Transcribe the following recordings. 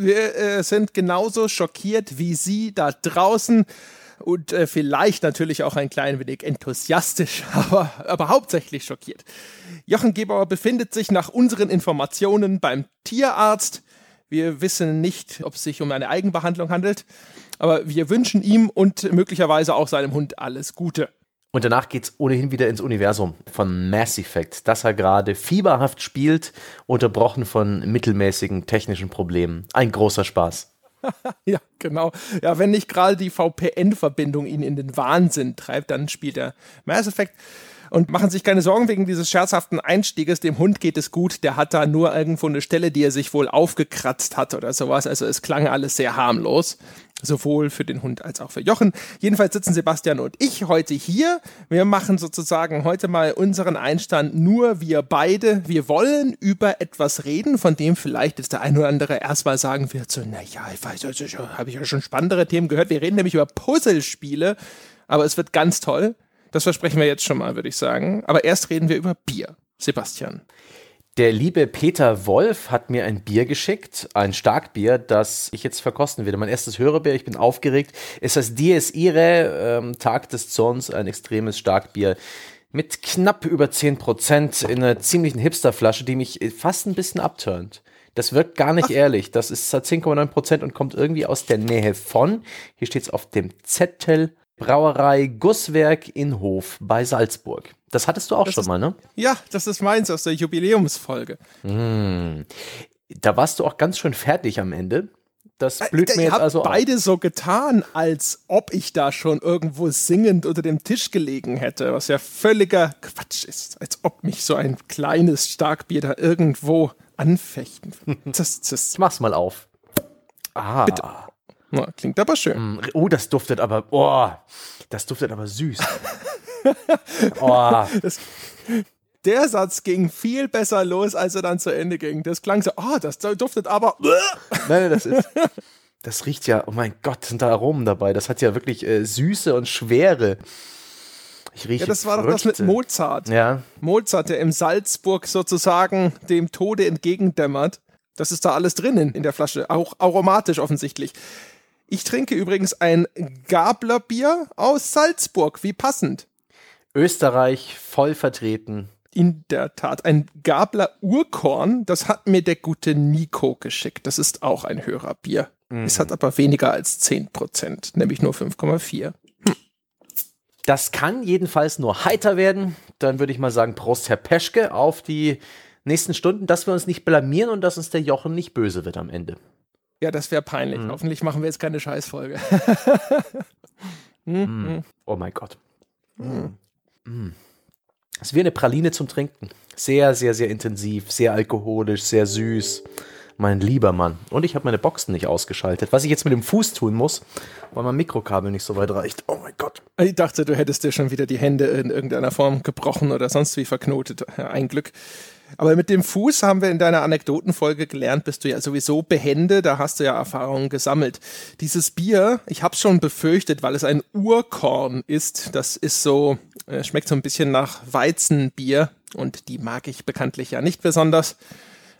wir äh, sind genauso schockiert wie Sie da draußen und äh, vielleicht natürlich auch ein klein wenig enthusiastisch, aber, aber hauptsächlich schockiert. Jochen Gebauer befindet sich nach unseren Informationen beim Tierarzt. Wir wissen nicht, ob es sich um eine Eigenbehandlung handelt, aber wir wünschen ihm und möglicherweise auch seinem Hund alles Gute. Und danach geht's ohnehin wieder ins Universum von Mass Effect, das er gerade fieberhaft spielt, unterbrochen von mittelmäßigen technischen Problemen. Ein großer Spaß. ja, genau. Ja, wenn nicht gerade die VPN-Verbindung ihn in den Wahnsinn treibt, dann spielt er Mass Effect. Und machen sich keine Sorgen wegen dieses scherzhaften Einstieges. Dem Hund geht es gut. Der hat da nur irgendwo eine Stelle, die er sich wohl aufgekratzt hat oder sowas. Also es klang alles sehr harmlos. Sowohl für den Hund als auch für Jochen. Jedenfalls sitzen Sebastian und ich heute hier. Wir machen sozusagen heute mal unseren Einstand nur wir beide. Wir wollen über etwas reden, von dem vielleicht jetzt der ein oder andere erstmal sagen wird, so, naja, ich weiß, also, habe ich ja schon spannendere Themen gehört. Wir reden nämlich über Puzzlespiele, aber es wird ganz toll. Das versprechen wir jetzt schon mal, würde ich sagen. Aber erst reden wir über Bier. Sebastian. Der liebe Peter Wolf hat mir ein Bier geschickt, ein Starkbier, das ich jetzt verkosten werde. Mein erstes Hörerbier, ich bin aufgeregt. Es ist das Dies Irae, ähm, Tag des Zorns, ein extremes Starkbier mit knapp über 10% in einer ziemlichen Hipsterflasche, die mich fast ein bisschen abturnt. Das wirkt gar nicht Ach. ehrlich. Das ist 10,9% und kommt irgendwie aus der Nähe von, hier steht es auf dem Zettel, Brauerei Gusswerk in Hof bei Salzburg. Das hattest du auch das schon ist, mal, ne? Ja, das ist meins aus der Jubiläumsfolge. Mm. Da warst du auch ganz schön fertig am Ende. Das äh, blüht mir jetzt also beide auf. so getan, als ob ich da schon irgendwo singend unter dem Tisch gelegen hätte, was ja völliger Quatsch ist, als ob mich so ein kleines Starkbier da irgendwo anfechten. Das, das. Ich mach's mal auf. Ah. Bitte. Na, klingt aber schön. Mm, oh, das duftet aber, oh, das duftet aber süß. oh. Das, der Satz ging viel besser los, als er dann zu Ende ging. Das klang so, oh, das duftet aber. Nein, das ist. Das riecht ja, oh mein Gott, sind da Aromen dabei. Das hat ja wirklich äh, Süße und Schwere. Ich rieche ja, das war doch das mit Mozart. Ja. Mozart, der im Salzburg sozusagen dem Tode entgegendämmert. Das ist da alles drinnen in der Flasche. Auch aromatisch offensichtlich. Ich trinke übrigens ein Gablerbier aus Salzburg. Wie passend. Österreich voll vertreten. In der Tat. Ein Gabler Urkorn, das hat mir der gute Nico geschickt. Das ist auch ein Hörerbier. Mhm. Es hat aber weniger als 10%, nämlich nur 5,4. Hm. Das kann jedenfalls nur heiter werden. Dann würde ich mal sagen, Prost, Herr Peschke, auf die nächsten Stunden, dass wir uns nicht blamieren und dass uns der Jochen nicht böse wird am Ende. Ja, das wäre peinlich. Mhm. Hoffentlich machen wir jetzt keine Scheißfolge. hm, mhm. Oh mein Gott. Mhm. Das ist wie eine Praline zum Trinken. Sehr, sehr, sehr intensiv, sehr alkoholisch, sehr süß. Mein lieber Mann. Und ich habe meine Boxen nicht ausgeschaltet. Was ich jetzt mit dem Fuß tun muss, weil mein Mikrokabel nicht so weit reicht. Oh mein Gott. Ich dachte, du hättest dir schon wieder die Hände in irgendeiner Form gebrochen oder sonst wie verknotet. Ein Glück. Aber mit dem Fuß haben wir in deiner Anekdotenfolge gelernt, bist du ja sowieso behende, da hast du ja Erfahrungen gesammelt. Dieses Bier, ich habe schon befürchtet, weil es ein Urkorn ist, das ist so, äh, schmeckt so ein bisschen nach Weizenbier und die mag ich bekanntlich ja nicht besonders.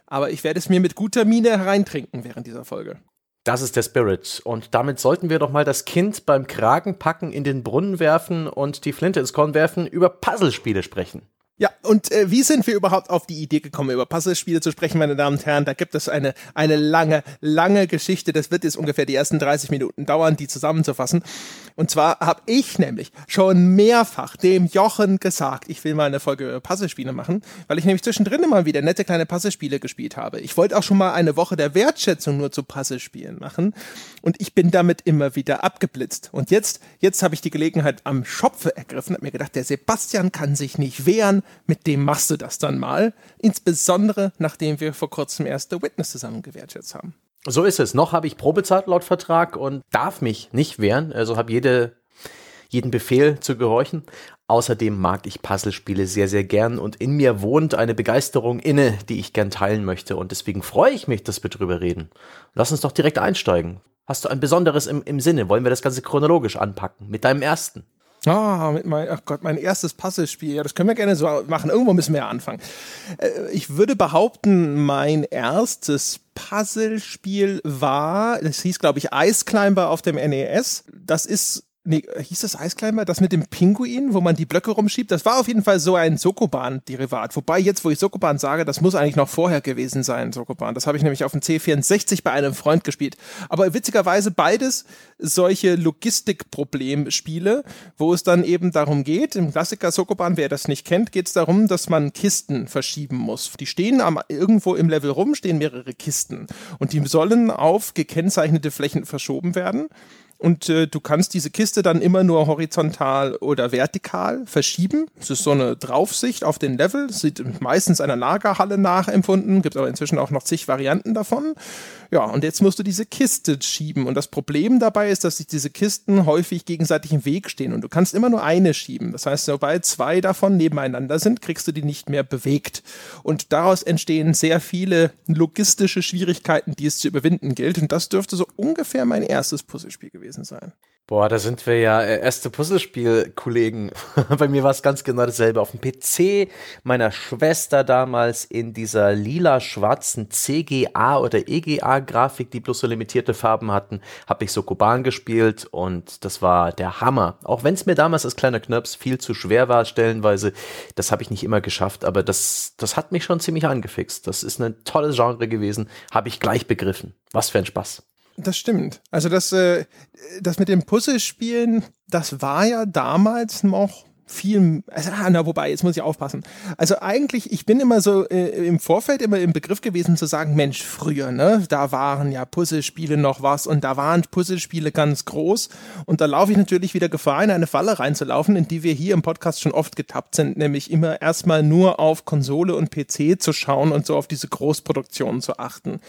Aber ich werde es mir mit guter Miene hereintrinken während dieser Folge. Das ist der Spirit. Und damit sollten wir doch mal das Kind beim Kragenpacken in den Brunnen werfen und die Flinte ins Korn werfen, über Puzzlespiele sprechen. Ja, und äh, wie sind wir überhaupt auf die Idee gekommen, über Puzzlespiele zu sprechen, meine Damen und Herren? Da gibt es eine, eine lange, lange Geschichte. Das wird jetzt ungefähr die ersten 30 Minuten dauern, die zusammenzufassen. Und zwar habe ich nämlich schon mehrfach dem Jochen gesagt, ich will mal eine Folge über Puzzlespiele machen, weil ich nämlich zwischendrin immer wieder nette kleine Puzzlespiele gespielt habe. Ich wollte auch schon mal eine Woche der Wertschätzung nur zu Puzzlespielen machen. Und ich bin damit immer wieder abgeblitzt. Und jetzt, jetzt habe ich die Gelegenheit am Schopfe ergriffen, habe mir gedacht, der Sebastian kann sich nicht wehren mit dem machst du das dann mal. Insbesondere, nachdem wir vor kurzem erst The Witness zusammen gewertschätzt haben. So ist es. Noch habe ich Probezeit laut Vertrag und darf mich nicht wehren. Also habe jede, jeden Befehl zu gehorchen. Außerdem mag ich Puzzlespiele sehr, sehr gern und in mir wohnt eine Begeisterung inne, die ich gern teilen möchte. Und deswegen freue ich mich, dass wir drüber reden. Lass uns doch direkt einsteigen. Hast du ein Besonderes im, im Sinne? Wollen wir das Ganze chronologisch anpacken? Mit deinem ersten? Ah, mit mein, ach Gott, mein erstes Puzzlespiel. Ja, das können wir gerne so machen. Irgendwo müssen wir ja anfangen. Äh, ich würde behaupten, mein erstes Puzzlespiel war, das hieß, glaube ich, Ice Climber auf dem NES. Das ist Nee, hieß das Eisclimber? Das mit dem Pinguin, wo man die Blöcke rumschiebt? Das war auf jeden Fall so ein Sokoban-Derivat. Wobei jetzt, wo ich Sokoban sage, das muss eigentlich noch vorher gewesen sein, Sokoban. Das habe ich nämlich auf dem C64 bei einem Freund gespielt. Aber witzigerweise beides solche Logistikproblemspiele, wo es dann eben darum geht, im Klassiker Sokoban, wer das nicht kennt, geht es darum, dass man Kisten verschieben muss. Die stehen am, irgendwo im Level rum, stehen mehrere Kisten. Und die sollen auf gekennzeichnete Flächen verschoben werden und äh, du kannst diese Kiste dann immer nur horizontal oder vertikal verschieben. Es ist so eine Draufsicht auf den Level. sieht meistens einer Lagerhalle nachempfunden, gibt aber inzwischen auch noch zig Varianten davon. Ja, und jetzt musst du diese Kiste schieben. Und das Problem dabei ist, dass sich diese Kisten häufig gegenseitig im Weg stehen. Und du kannst immer nur eine schieben. Das heißt, sobald zwei davon nebeneinander sind, kriegst du die nicht mehr bewegt. Und daraus entstehen sehr viele logistische Schwierigkeiten, die es zu überwinden gilt. Und das dürfte so ungefähr mein erstes Puzzlespiel gewesen sein. Boah, da sind wir ja äh, erste Puzzlespiel-Kollegen. Bei mir war es ganz genau dasselbe. Auf dem PC meiner Schwester damals in dieser lila-schwarzen CGA oder EGA-Grafik, die bloß so limitierte Farben hatten, habe ich so Kuban gespielt und das war der Hammer. Auch wenn es mir damals als kleiner Knirps viel zu schwer war, stellenweise, das habe ich nicht immer geschafft, aber das, das hat mich schon ziemlich angefixt. Das ist ein tolles Genre gewesen, habe ich gleich begriffen. Was für ein Spaß. Das stimmt. Also das, äh, das mit dem Puzzlespielen, das war ja damals noch viel, also, ah, na, wobei, jetzt muss ich aufpassen. Also eigentlich, ich bin immer so äh, im Vorfeld immer im Begriff gewesen zu sagen, Mensch, früher, ne, da waren ja Puzzlespiele noch was und da waren Puzzlespiele ganz groß und da laufe ich natürlich wieder Gefahr, in eine Falle reinzulaufen, in die wir hier im Podcast schon oft getappt sind, nämlich immer erstmal nur auf Konsole und PC zu schauen und so auf diese Großproduktionen zu achten.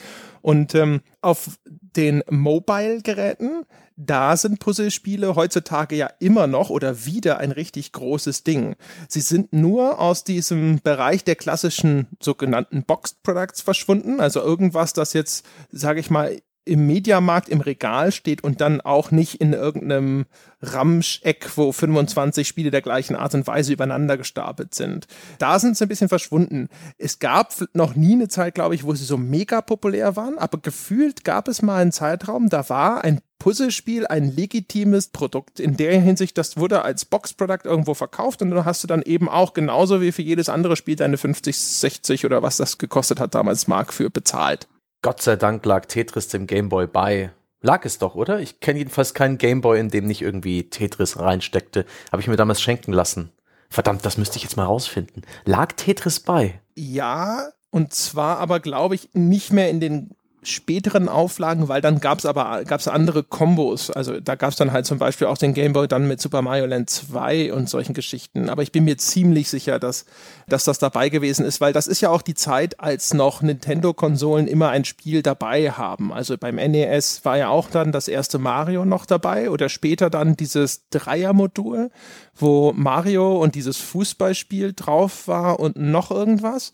Und ähm, auf den Mobile-Geräten, da sind Puzzlespiele heutzutage ja immer noch oder wieder ein richtig großes Ding. Sie sind nur aus diesem Bereich der klassischen sogenannten Boxed Products verschwunden, also irgendwas, das jetzt, sage ich mal, im Mediamarkt im Regal steht und dann auch nicht in irgendeinem Ramscheck, wo 25 Spiele der gleichen Art und Weise übereinander gestapelt sind. Da sind sie ein bisschen verschwunden. Es gab noch nie eine Zeit, glaube ich, wo sie so mega populär waren, aber gefühlt gab es mal einen Zeitraum, da war ein Puzzlespiel ein legitimes Produkt. In der Hinsicht, das wurde als Box-Product irgendwo verkauft und dann hast du dann eben auch genauso wie für jedes andere Spiel deine 50, 60 oder was das gekostet hat damals Mark für bezahlt. Gott sei Dank lag Tetris dem Gameboy bei. Lag es doch, oder? Ich kenne jedenfalls keinen Gameboy, in dem nicht irgendwie Tetris reinsteckte. Habe ich mir damals schenken lassen. Verdammt, das müsste ich jetzt mal rausfinden. Lag Tetris bei? Ja, und zwar aber, glaube ich, nicht mehr in den späteren Auflagen, weil dann gab es aber gab's andere Kombos. Also da gab es dann halt zum Beispiel auch den Game Boy dann mit Super Mario Land 2 und solchen Geschichten. Aber ich bin mir ziemlich sicher, dass, dass das dabei gewesen ist, weil das ist ja auch die Zeit, als noch Nintendo-Konsolen immer ein Spiel dabei haben. Also beim NES war ja auch dann das erste Mario noch dabei oder später dann dieses Dreier-Modul, wo Mario und dieses Fußballspiel drauf war und noch irgendwas.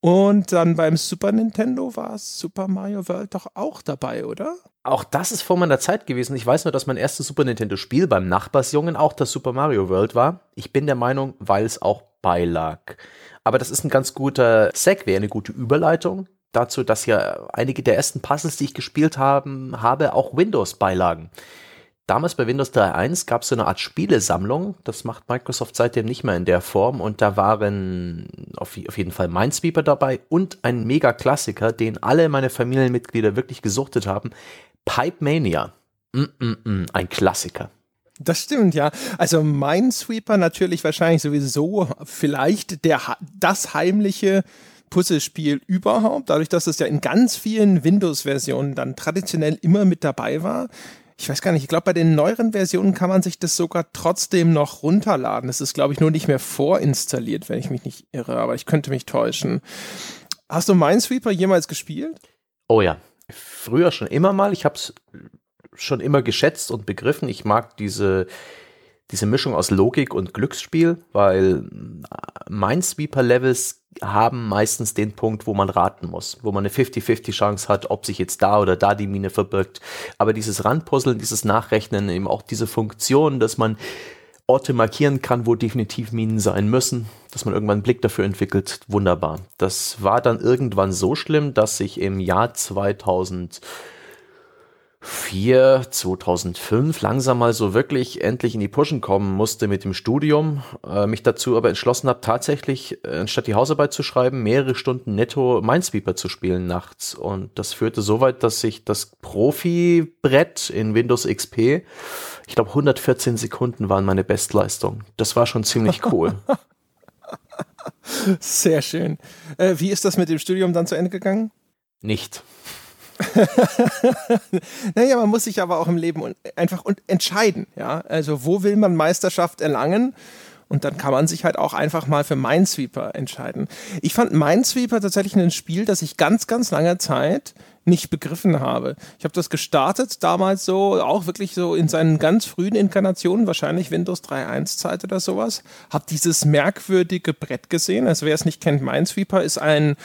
Und dann beim Super Nintendo war Super Mario World doch auch dabei, oder? Auch das ist vor meiner Zeit gewesen. Ich weiß nur, dass mein erstes Super Nintendo-Spiel beim Nachbarsjungen auch das Super Mario World war. Ich bin der Meinung, weil es auch beilag. Aber das ist ein ganz guter Segway, eine gute Überleitung dazu, dass ja einige der ersten Puzzles, die ich gespielt haben, habe, auch Windows beilagen. Damals bei Windows 3.1 gab es so eine Art Spielesammlung. Das macht Microsoft seitdem nicht mehr in der Form. Und da waren auf, auf jeden Fall Minesweeper dabei und ein Mega-Klassiker, den alle meine Familienmitglieder wirklich gesuchtet haben. Pipe Mania. Mm -mm -mm, ein Klassiker. Das stimmt, ja. Also Minesweeper natürlich wahrscheinlich sowieso vielleicht der, das heimliche Puzzlespiel überhaupt, dadurch, dass es ja in ganz vielen Windows-Versionen dann traditionell immer mit dabei war ich weiß gar nicht, ich glaube, bei den neueren Versionen kann man sich das sogar trotzdem noch runterladen. Es ist, glaube ich, nur nicht mehr vorinstalliert, wenn ich mich nicht irre, aber ich könnte mich täuschen. Hast du Minesweeper jemals gespielt? Oh ja, früher schon immer mal. Ich habe es schon immer geschätzt und begriffen. Ich mag diese, diese Mischung aus Logik und Glücksspiel, weil Minesweeper-Levels haben meistens den Punkt, wo man raten muss, wo man eine 50-50 Chance hat, ob sich jetzt da oder da die Mine verbirgt. Aber dieses Randpuzzeln, dieses Nachrechnen, eben auch diese Funktion, dass man Orte markieren kann, wo definitiv Minen sein müssen, dass man irgendwann einen Blick dafür entwickelt, wunderbar. Das war dann irgendwann so schlimm, dass ich im Jahr 2000 2004, 2005 langsam mal so wirklich endlich in die Pushen kommen musste mit dem Studium, äh, mich dazu aber entschlossen habe, tatsächlich, äh, anstatt die Hausarbeit zu schreiben, mehrere Stunden netto Minesweeper zu spielen nachts. Und das führte so weit, dass ich das Profi-Brett in Windows XP, ich glaube 114 Sekunden waren meine Bestleistung. Das war schon ziemlich cool. Sehr schön. Äh, wie ist das mit dem Studium dann zu Ende gegangen? Nicht. naja, man muss sich aber auch im Leben einfach entscheiden. Ja? Also, wo will man Meisterschaft erlangen? Und dann kann man sich halt auch einfach mal für Minesweeper entscheiden. Ich fand Minesweeper tatsächlich ein Spiel, das ich ganz, ganz lange Zeit nicht begriffen habe. Ich habe das gestartet damals so, auch wirklich so in seinen ganz frühen Inkarnationen, wahrscheinlich Windows 3.1 Zeit oder sowas, habe dieses merkwürdige Brett gesehen. Also wer es nicht kennt, Minesweeper ist ein,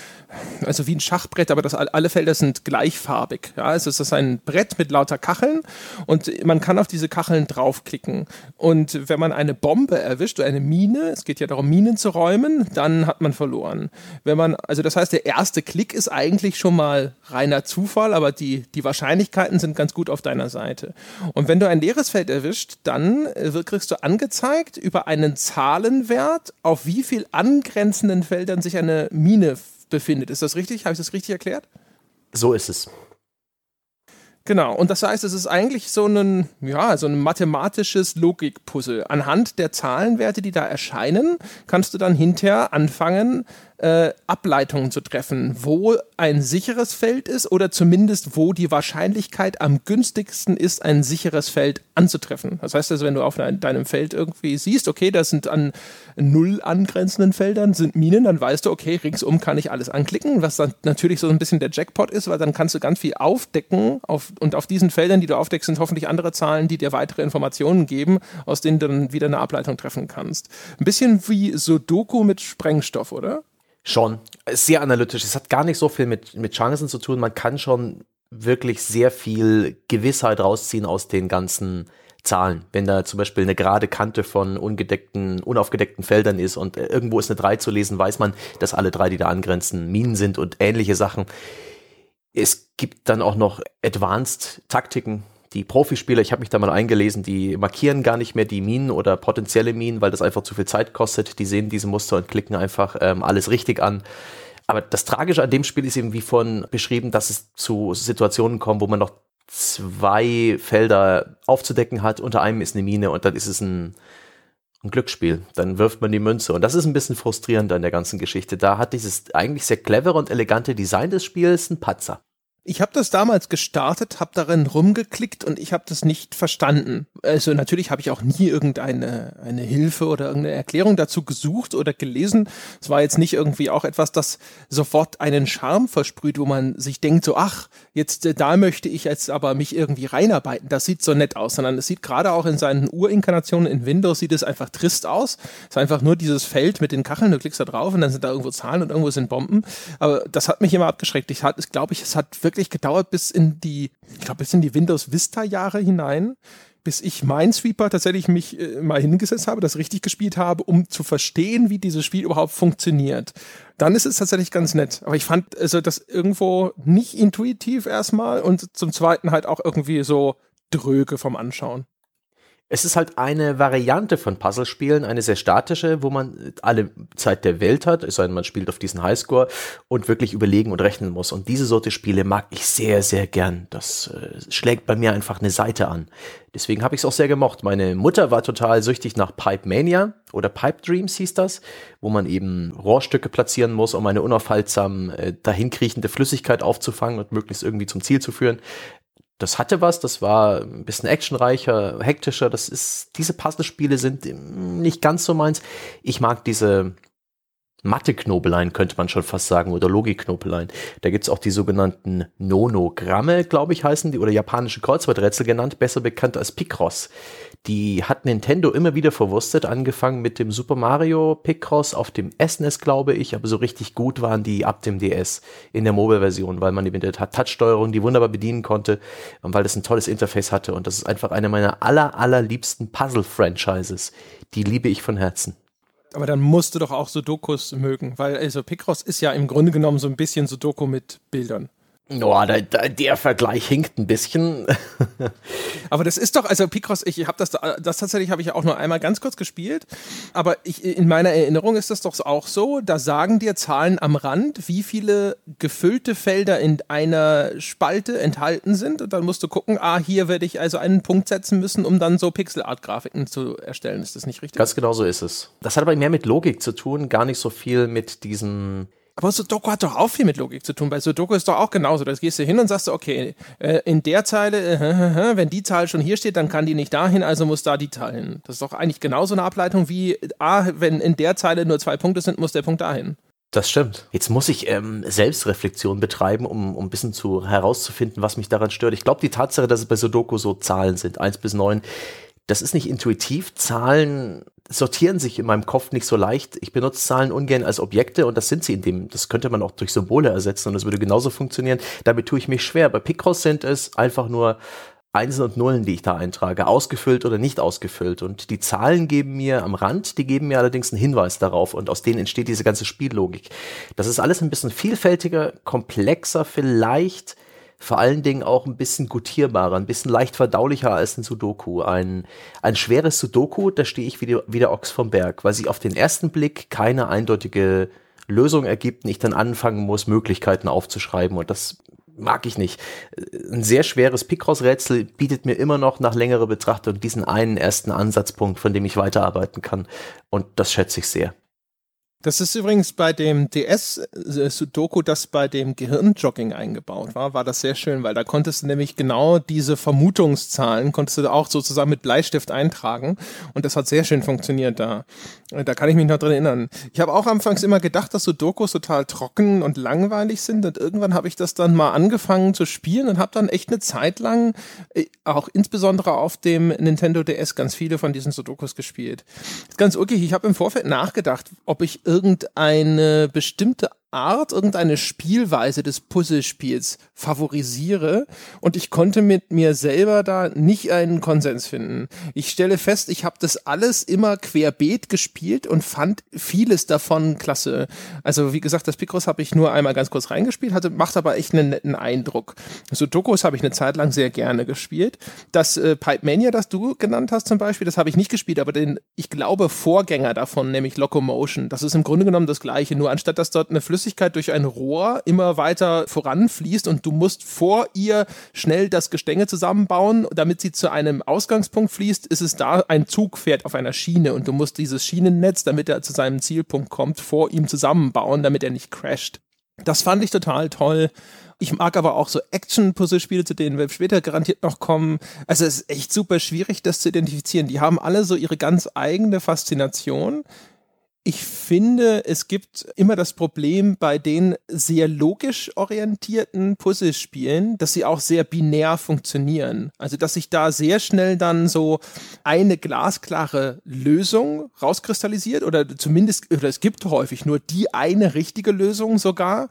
also wie ein Schachbrett, aber das, alle Felder sind gleichfarbig. Ja, also es ist ein Brett mit lauter Kacheln und man kann auf diese Kacheln draufklicken. Und wenn man eine Bombe erwischt oder eine Mine, es geht ja darum, Minen zu räumen, dann hat man verloren. Wenn man, also das heißt, der erste Klick ist eigentlich schon mal reiner Zufall, aber die, die Wahrscheinlichkeiten sind ganz gut auf deiner Seite. Und wenn du ein leeres Feld erwischt, dann äh, kriegst du angezeigt über einen Zahlenwert, auf wie viel angrenzenden Feldern sich eine Mine befindet. Ist das richtig? Habe ich das richtig erklärt? So ist es. Genau, und das heißt, es ist eigentlich so ein, ja, so ein mathematisches Logikpuzzle. Anhand der Zahlenwerte, die da erscheinen, kannst du dann hinterher anfangen, äh, Ableitungen zu treffen, wo ein sicheres Feld ist oder zumindest wo die Wahrscheinlichkeit am günstigsten ist, ein sicheres Feld anzutreffen. Das heißt also, wenn du auf deinem Feld irgendwie siehst, okay, das sind an null angrenzenden Feldern sind Minen, dann weißt du, okay, ringsum kann ich alles anklicken, was dann natürlich so ein bisschen der Jackpot ist, weil dann kannst du ganz viel aufdecken auf, und auf diesen Feldern, die du aufdeckst, sind hoffentlich andere Zahlen, die dir weitere Informationen geben, aus denen du dann wieder eine Ableitung treffen kannst. Ein bisschen wie Sudoku mit Sprengstoff, oder? Schon. Sehr analytisch. Es hat gar nicht so viel mit, mit Chancen zu tun. Man kann schon wirklich sehr viel Gewissheit rausziehen aus den ganzen Zahlen. Wenn da zum Beispiel eine gerade Kante von ungedeckten, unaufgedeckten Feldern ist und äh, irgendwo ist eine 3 zu lesen, weiß man, dass alle drei, die da angrenzen, Minen sind und ähnliche Sachen. Es gibt dann auch noch Advanced Taktiken, die Profispieler, ich habe mich da mal eingelesen, die markieren gar nicht mehr die Minen oder potenzielle Minen, weil das einfach zu viel Zeit kostet. Die sehen diese Muster und klicken einfach ähm, alles richtig an. Aber das Tragische an dem Spiel ist eben wie von beschrieben, dass es zu Situationen kommt, wo man noch zwei Felder aufzudecken hat. Unter einem ist eine Mine und dann ist es ein, ein Glücksspiel. Dann wirft man die Münze. Und das ist ein bisschen frustrierend an der ganzen Geschichte. Da hat dieses eigentlich sehr clevere und elegante Design des Spiels einen Patzer. Ich habe das damals gestartet, habe darin rumgeklickt und ich habe das nicht verstanden. Also natürlich habe ich auch nie irgendeine eine Hilfe oder irgendeine Erklärung dazu gesucht oder gelesen. Es war jetzt nicht irgendwie auch etwas, das sofort einen Charme versprüht, wo man sich denkt so, ach, jetzt äh, da möchte ich jetzt aber mich irgendwie reinarbeiten. Das sieht so nett aus, sondern es sieht gerade auch in seinen Urinkarnationen in Windows sieht es einfach trist aus. Es ist einfach nur dieses Feld mit den Kacheln, du klickst da drauf und dann sind da irgendwo Zahlen und irgendwo sind Bomben. Aber das hat mich immer abgeschreckt. Ich, ich glaube, ich, es hat wirklich wirklich gedauert bis in die, ich glaube, bis in die Windows Vista Jahre hinein, bis ich Minesweeper tatsächlich mich äh, mal hingesetzt habe, das richtig gespielt habe, um zu verstehen, wie dieses Spiel überhaupt funktioniert. Dann ist es tatsächlich ganz nett. Aber ich fand also das irgendwo nicht intuitiv erstmal und zum zweiten halt auch irgendwie so dröge vom Anschauen. Es ist halt eine Variante von Puzzlespielen, eine sehr statische, wo man alle Zeit der Welt hat, es sei denn, man spielt auf diesen Highscore und wirklich überlegen und rechnen muss. Und diese Sorte Spiele mag ich sehr, sehr gern. Das äh, schlägt bei mir einfach eine Seite an. Deswegen habe ich es auch sehr gemocht. Meine Mutter war total süchtig nach Pipe Mania oder Pipe Dreams hieß das, wo man eben Rohrstücke platzieren muss, um eine unaufhaltsam äh, dahinkriechende Flüssigkeit aufzufangen und möglichst irgendwie zum Ziel zu führen das hatte was, das war ein bisschen actionreicher, hektischer. Das ist, diese Puzzlespiele sind nicht ganz so meins. Ich mag diese Mathe-Knobeleien, könnte man schon fast sagen, oder Logik-Knobeleien. Da gibt's auch die sogenannten Nonogramme, glaube ich, heißen die, oder japanische Kreuzworträtsel genannt, besser bekannt als Picross. Die hat Nintendo immer wieder verwurstet, angefangen mit dem Super Mario Picross auf dem SNES, glaube ich, aber so richtig gut waren die ab dem DS in der Mobile-Version, weil man eben mit der Touch-Steuerung die wunderbar bedienen konnte und weil das ein tolles Interface hatte und das ist einfach eine meiner aller, allerliebsten Puzzle-Franchises. Die liebe ich von Herzen. Aber dann musst du doch auch Sudokus mögen, weil also Picross ist ja im Grunde genommen so ein bisschen Sudoku mit Bildern. Oh, da, da, der Vergleich hinkt ein bisschen. aber das ist doch, also Picross, ich habe das, das tatsächlich habe ich ja auch nur einmal ganz kurz gespielt, aber ich, in meiner Erinnerung ist das doch auch so, da sagen dir Zahlen am Rand, wie viele gefüllte Felder in einer Spalte enthalten sind und dann musst du gucken, ah, hier werde ich also einen Punkt setzen müssen, um dann so Pixelart-Grafiken zu erstellen. Ist das nicht richtig? Ganz genau so ist es. Das hat aber mehr mit Logik zu tun, gar nicht so viel mit diesen aber Sudoku hat doch auch viel mit Logik zu tun. Bei Sudoku ist doch auch genauso. Da gehst du hin und sagst, okay, äh, in der Zeile, äh, wenn die Zahl schon hier steht, dann kann die nicht dahin, also muss da die Zahl hin. Das ist doch eigentlich genauso eine Ableitung wie, ah, wenn in der Zeile nur zwei Punkte sind, muss der Punkt dahin. Das stimmt. Jetzt muss ich ähm, Selbstreflexion betreiben, um, um ein bisschen zu herauszufinden, was mich daran stört. Ich glaube, die Tatsache, dass es bei Sudoku so Zahlen sind, eins bis neun, das ist nicht intuitiv. Zahlen sortieren sich in meinem Kopf nicht so leicht. Ich benutze Zahlen ungern als Objekte und das sind sie in dem. Das könnte man auch durch Symbole ersetzen und das würde genauso funktionieren. Damit tue ich mich schwer. Bei Picross sind es einfach nur Einsen und Nullen, die ich da eintrage, ausgefüllt oder nicht ausgefüllt. Und die Zahlen geben mir am Rand, die geben mir allerdings einen Hinweis darauf und aus denen entsteht diese ganze Spiellogik. Das ist alles ein bisschen vielfältiger, komplexer vielleicht vor allen Dingen auch ein bisschen gutierbarer, ein bisschen leicht verdaulicher als ein Sudoku. Ein, ein schweres Sudoku, da stehe ich wie, die, wie der Ochs vom Berg, weil sie auf den ersten Blick keine eindeutige Lösung ergibt und ich dann anfangen muss, Möglichkeiten aufzuschreiben und das mag ich nicht. Ein sehr schweres Picross-Rätsel bietet mir immer noch nach längerer Betrachtung diesen einen ersten Ansatzpunkt, von dem ich weiterarbeiten kann und das schätze ich sehr. Das ist übrigens bei dem DS äh, das bei dem Gehirnjogging eingebaut war, war das sehr schön, weil da konntest du nämlich genau diese Vermutungszahlen, konntest du auch sozusagen mit Bleistift eintragen und das hat sehr schön funktioniert da. Da kann ich mich noch dran erinnern. Ich habe auch anfangs immer gedacht, dass Sudokus total trocken und langweilig sind und irgendwann habe ich das dann mal angefangen zu spielen und habe dann echt eine Zeit lang, äh, auch insbesondere auf dem Nintendo DS, ganz viele von diesen Sudokus gespielt. Ganz okay, ich habe im Vorfeld nachgedacht, ob ich irgendeine bestimmte Art, irgendeine Spielweise des Puzzlespiels favorisiere und ich konnte mit mir selber da nicht einen Konsens finden. Ich stelle fest, ich habe das alles immer querbeet gespielt und fand vieles davon klasse. Also wie gesagt, das Picross habe ich nur einmal ganz kurz reingespielt, hatte, macht aber echt einen netten Eindruck. Sudokus habe ich eine Zeit lang sehr gerne gespielt. Das äh, Pipe Mania, das du genannt hast zum Beispiel, das habe ich nicht gespielt, aber den, ich glaube, Vorgänger davon, nämlich Locomotion, das ist im Grunde genommen das gleiche, nur anstatt dass dort eine Flüssigkeit Flüssigkeit durch ein Rohr immer weiter voranfließt und du musst vor ihr schnell das Gestänge zusammenbauen, damit sie zu einem Ausgangspunkt fließt, ist es da ein Zug fährt auf einer Schiene und du musst dieses Schienennetz, damit er zu seinem Zielpunkt kommt, vor ihm zusammenbauen, damit er nicht crasht. Das fand ich total toll. Ich mag aber auch so Action-Puzzlespiele, zu denen wir später garantiert noch kommen. Also es ist echt super schwierig, das zu identifizieren. Die haben alle so ihre ganz eigene Faszination ich finde, es gibt immer das Problem bei den sehr logisch orientierten Puzzlespielen, dass sie auch sehr binär funktionieren. Also, dass sich da sehr schnell dann so eine glasklare Lösung rauskristallisiert oder zumindest, oder es gibt häufig nur die eine richtige Lösung sogar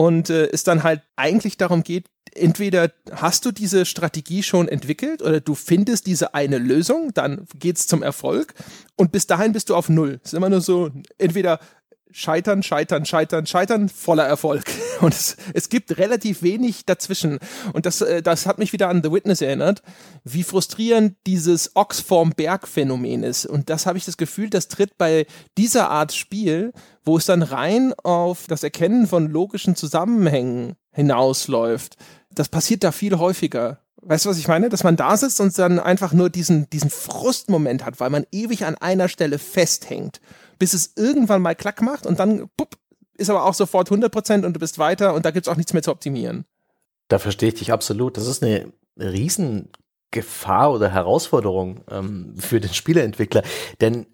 und äh, es dann halt eigentlich darum geht, entweder hast du diese Strategie schon entwickelt oder du findest diese eine Lösung, dann geht's zum Erfolg und bis dahin bist du auf Null. Es ist immer nur so, entweder Scheitern, Scheitern, Scheitern, Scheitern, voller Erfolg. Und es, es gibt relativ wenig dazwischen. Und das, äh, das hat mich wieder an The Witness erinnert, wie frustrierend dieses Ochs vorm Berg-Phänomen ist. Und das habe ich das Gefühl, das tritt bei dieser Art Spiel, wo es dann rein auf das Erkennen von logischen Zusammenhängen hinausläuft, das passiert da viel häufiger. Weißt du, was ich meine? Dass man da sitzt und dann einfach nur diesen, diesen Frustmoment hat, weil man ewig an einer Stelle festhängt, bis es irgendwann mal klack macht und dann, pupp, ist aber auch sofort 100% und du bist weiter und da gibt es auch nichts mehr zu optimieren. Da verstehe ich dich absolut. Das ist eine Riesengefahr oder Herausforderung ähm, für den Spieleentwickler. Denn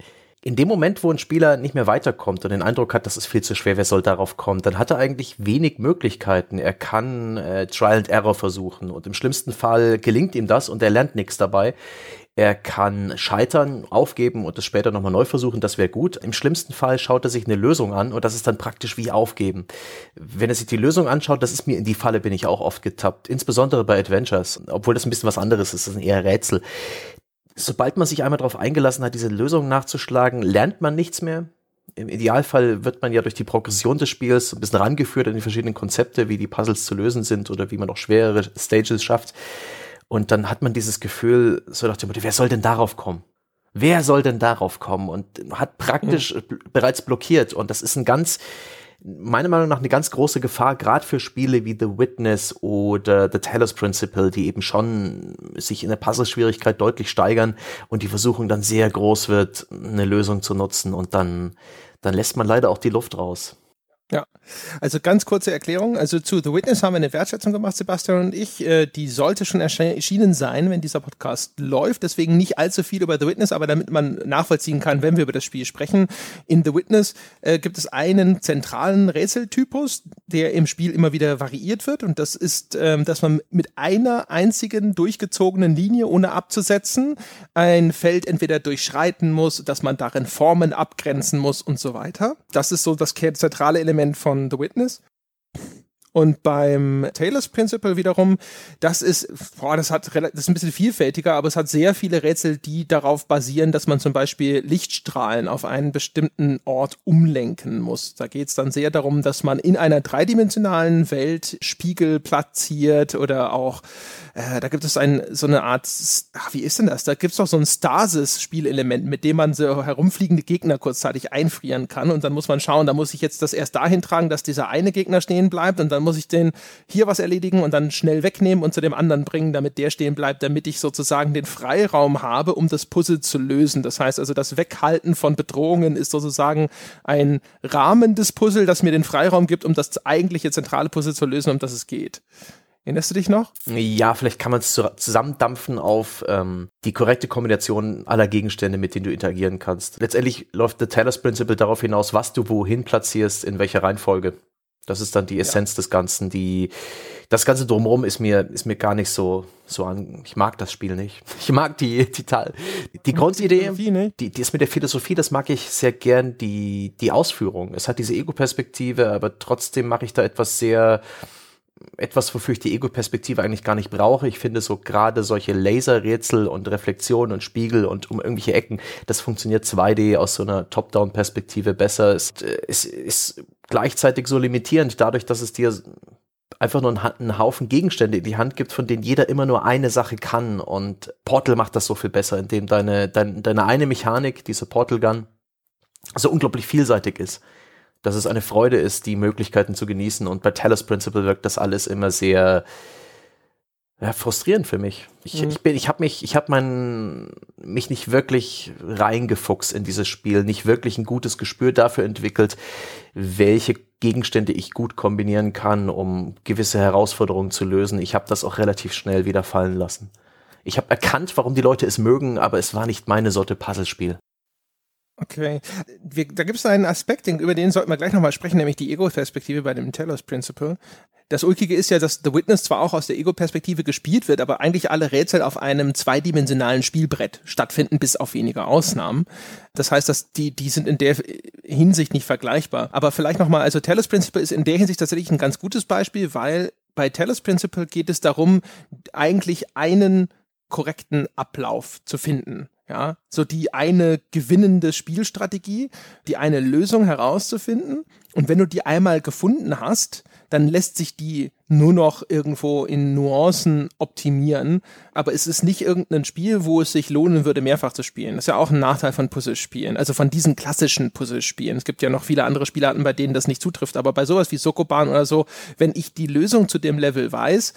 in dem Moment, wo ein Spieler nicht mehr weiterkommt und den Eindruck hat, das ist viel zu schwer, wer soll darauf kommen, dann hat er eigentlich wenig Möglichkeiten. Er kann äh, Trial and Error versuchen und im schlimmsten Fall gelingt ihm das und er lernt nichts dabei. Er kann scheitern, aufgeben und es später nochmal neu versuchen, das wäre gut. Im schlimmsten Fall schaut er sich eine Lösung an und das ist dann praktisch wie aufgeben. Wenn er sich die Lösung anschaut, das ist mir in die Falle bin ich auch oft getappt, insbesondere bei Adventures, obwohl das ein bisschen was anderes ist, das ist eher Rätsel. Sobald man sich einmal darauf eingelassen hat, diese Lösung nachzuschlagen, lernt man nichts mehr. Im Idealfall wird man ja durch die Progression des Spiels ein bisschen rangeführt an die verschiedenen Konzepte, wie die Puzzles zu lösen sind oder wie man auch schwerere Stages schafft. Und dann hat man dieses Gefühl, so nach dem Motto, wer soll denn darauf kommen? Wer soll denn darauf kommen? Und hat praktisch mhm. bereits blockiert. Und das ist ein ganz, meiner Meinung nach eine ganz große Gefahr, gerade für Spiele wie The Witness oder The Talos Principle, die eben schon sich in der Puzzle-Schwierigkeit deutlich steigern und die Versuchung dann sehr groß wird, eine Lösung zu nutzen und dann, dann lässt man leider auch die Luft raus. Ja, also ganz kurze Erklärung. Also zu The Witness haben wir eine Wertschätzung gemacht, Sebastian und ich. Äh, die sollte schon erschienen sein, wenn dieser Podcast läuft. Deswegen nicht allzu viel über The Witness, aber damit man nachvollziehen kann, wenn wir über das Spiel sprechen. In The Witness äh, gibt es einen zentralen Rätseltypus, der im Spiel immer wieder variiert wird. Und das ist, ähm, dass man mit einer einzigen durchgezogenen Linie, ohne abzusetzen, ein Feld entweder durchschreiten muss, dass man darin Formen abgrenzen muss und so weiter. Das ist so das zentrale Element Element von The Witness. Und beim Taylor's Principle wiederum, das ist, boah, das hat das ist ein bisschen vielfältiger, aber es hat sehr viele Rätsel, die darauf basieren, dass man zum Beispiel Lichtstrahlen auf einen bestimmten Ort umlenken muss. Da geht es dann sehr darum, dass man in einer dreidimensionalen Welt Spiegel platziert oder auch äh, da gibt es ein, so eine Art, ach, wie ist denn das? Da gibt es doch so ein Stasis-Spielelement, mit dem man so herumfliegende Gegner kurzzeitig einfrieren kann und dann muss man schauen, da muss ich jetzt das erst dahin tragen, dass dieser eine Gegner stehen bleibt und dann muss ich den hier was erledigen und dann schnell wegnehmen und zu dem anderen bringen, damit der stehen bleibt, damit ich sozusagen den Freiraum habe, um das Puzzle zu lösen. Das heißt also, das Weghalten von Bedrohungen ist sozusagen ein Rahmen des Puzzle, das mir den Freiraum gibt, um das eigentliche zentrale Puzzle zu lösen, um das es geht. Erinnerst du dich noch? Ja, vielleicht kann man es zusammendampfen auf ähm, die korrekte Kombination aller Gegenstände, mit denen du interagieren kannst. Letztendlich läuft The Taylor's Principle darauf hinaus, was du wohin platzierst, in welcher Reihenfolge. Das ist dann die Essenz ja. des Ganzen. Die, das Ganze drumherum ist mir, ist mir gar nicht so, so an. Ich mag das Spiel nicht. Ich mag die, die, die Grundidee, die, die ist mit der Philosophie, das mag ich sehr gern, die, die Ausführung. Es hat diese Ego-Perspektive, aber trotzdem mache ich da etwas sehr, etwas, wofür ich die Ego-Perspektive eigentlich gar nicht brauche. Ich finde so gerade solche Laserrätsel und Reflexionen und Spiegel und um irgendwelche Ecken, das funktioniert 2D aus so einer Top-Down-Perspektive besser. Es, es ist gleichzeitig so limitierend, dadurch, dass es dir einfach nur einen Haufen Gegenstände in die Hand gibt, von denen jeder immer nur eine Sache kann. Und Portal macht das so viel besser, indem deine, deine, deine eine Mechanik, diese Portal Gun, so unglaublich vielseitig ist dass es eine Freude ist, die Möglichkeiten zu genießen. Und bei Talos Principle wirkt das alles immer sehr ja, frustrierend für mich. Ich, mhm. ich bin, ich habe mich, ich habe mein mich nicht wirklich reingefuchst in dieses Spiel, nicht wirklich ein gutes Gespür dafür entwickelt, welche Gegenstände ich gut kombinieren kann, um gewisse Herausforderungen zu lösen. Ich habe das auch relativ schnell wieder fallen lassen. Ich habe erkannt, warum die Leute es mögen, aber es war nicht meine Sorte Puzzlespiel. Okay. Wir, da gibt es einen Aspekt, über den sollten wir gleich nochmal sprechen, nämlich die Ego-Perspektive bei dem Taylor's Principle. Das Ulkige ist ja, dass The Witness zwar auch aus der Ego-Perspektive gespielt wird, aber eigentlich alle Rätsel auf einem zweidimensionalen Spielbrett stattfinden, bis auf wenige Ausnahmen. Das heißt, dass die, die sind in der Hinsicht nicht vergleichbar. Aber vielleicht nochmal, also Taylor's Principle ist in der Hinsicht tatsächlich ein ganz gutes Beispiel, weil bei Taylor's Principle geht es darum, eigentlich einen korrekten Ablauf zu finden. Ja, so die eine gewinnende Spielstrategie, die eine Lösung herauszufinden. Und wenn du die einmal gefunden hast, dann lässt sich die nur noch irgendwo in Nuancen optimieren. Aber es ist nicht irgendein Spiel, wo es sich lohnen würde, mehrfach zu spielen. Das ist ja auch ein Nachteil von Puzzlespielen. Also von diesen klassischen Puzzlespielen. Es gibt ja noch viele andere Spielarten, bei denen das nicht zutrifft. Aber bei sowas wie Sokoban oder so, wenn ich die Lösung zu dem Level weiß,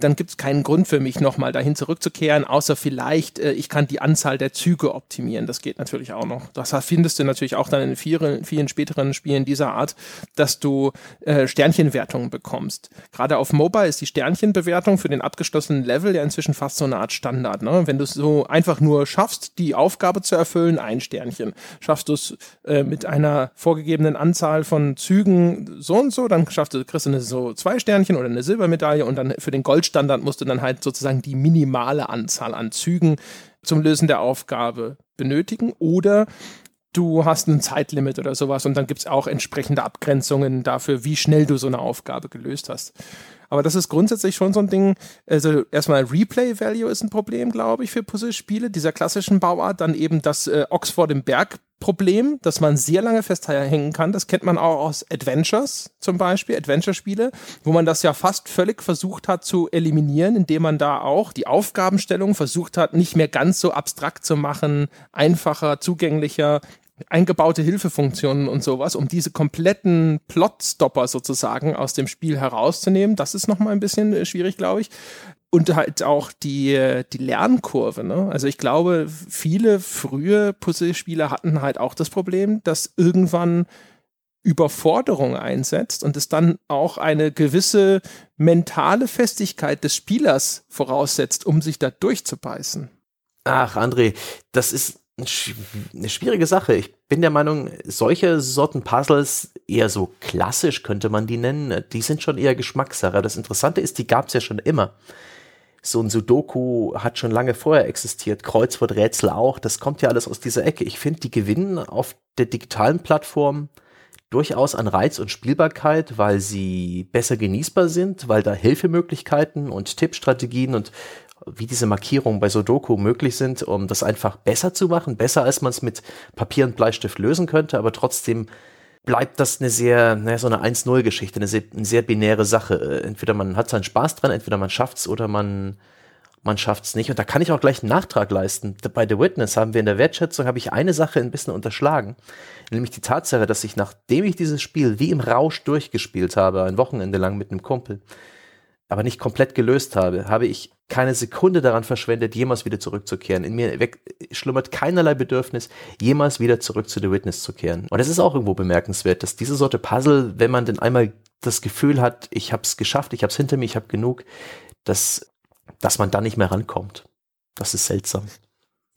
dann gibt es keinen Grund für mich, nochmal dahin zurückzukehren, außer vielleicht, äh, ich kann die Anzahl der Züge optimieren. Das geht natürlich auch noch. Das findest du natürlich auch dann in vielen, vielen späteren Spielen dieser Art, dass du äh, Sternchenwertungen bekommst. Gerade gerade auf Mobile ist die Sternchenbewertung für den abgeschlossenen Level ja inzwischen fast so eine Art Standard. Ne? Wenn du es so einfach nur schaffst, die Aufgabe zu erfüllen, ein Sternchen. Schaffst du es äh, mit einer vorgegebenen Anzahl von Zügen so und so, dann schaffst du, kriegst du eine, so zwei Sternchen oder eine Silbermedaille und dann für den Goldstandard musst du dann halt sozusagen die minimale Anzahl an Zügen zum Lösen der Aufgabe benötigen oder du hast ein Zeitlimit oder sowas und dann gibt es auch entsprechende Abgrenzungen dafür, wie schnell du so eine Aufgabe gelöst hast. Aber das ist grundsätzlich schon so ein Ding. Also erstmal Replay Value ist ein Problem, glaube ich, für Puzzlespiele dieser klassischen Bauart. Dann eben das äh, Oxford im Berg Problem, dass man sehr lange festhängen kann. Das kennt man auch aus Adventures zum Beispiel, Adventure-Spiele, wo man das ja fast völlig versucht hat zu eliminieren, indem man da auch die Aufgabenstellung versucht hat, nicht mehr ganz so abstrakt zu machen, einfacher, zugänglicher, eingebaute Hilfefunktionen und sowas, um diese kompletten Plotstopper sozusagen aus dem Spiel herauszunehmen. Das ist nochmal ein bisschen äh, schwierig, glaube ich. Und halt auch die, die Lernkurve. Ne? Also ich glaube, viele frühe Puzzlespiele hatten halt auch das Problem, dass irgendwann Überforderung einsetzt und es dann auch eine gewisse mentale Festigkeit des Spielers voraussetzt, um sich da durchzubeißen. Ach, André, das ist eine schwierige Sache. Ich bin der Meinung, solche Sorten Puzzles, eher so klassisch könnte man die nennen, die sind schon eher Geschmackssache. Das Interessante ist, die gab es ja schon immer. So ein Sudoku hat schon lange vorher existiert, Kreuzworträtsel auch, das kommt ja alles aus dieser Ecke. Ich finde, die gewinnen auf der digitalen Plattform durchaus an Reiz und Spielbarkeit, weil sie besser genießbar sind, weil da Hilfemöglichkeiten und Tippstrategien und wie diese Markierungen bei Sudoku möglich sind, um das einfach besser zu machen, besser als man es mit Papier und Bleistift lösen könnte, aber trotzdem bleibt das eine sehr, naja, so eine 1-0-Geschichte, eine sehr, eine sehr binäre Sache. Entweder man hat seinen Spaß dran, entweder man schafft's oder man, man schafft's nicht. Und da kann ich auch gleich einen Nachtrag leisten. Bei The Witness haben wir in der Wertschätzung, habe ich eine Sache ein bisschen unterschlagen. Nämlich die Tatsache, dass ich, nachdem ich dieses Spiel wie im Rausch durchgespielt habe, ein Wochenende lang mit einem Kumpel, aber nicht komplett gelöst habe, habe ich keine Sekunde daran verschwendet, jemals wieder zurückzukehren. In mir weg, schlummert keinerlei Bedürfnis, jemals wieder zurück zu The Witness zu kehren. Und es ist auch irgendwo bemerkenswert, dass diese Sorte Puzzle, wenn man denn einmal das Gefühl hat, ich habe es geschafft, ich habe es hinter mir, ich habe genug, dass, dass man da nicht mehr rankommt. Das ist seltsam.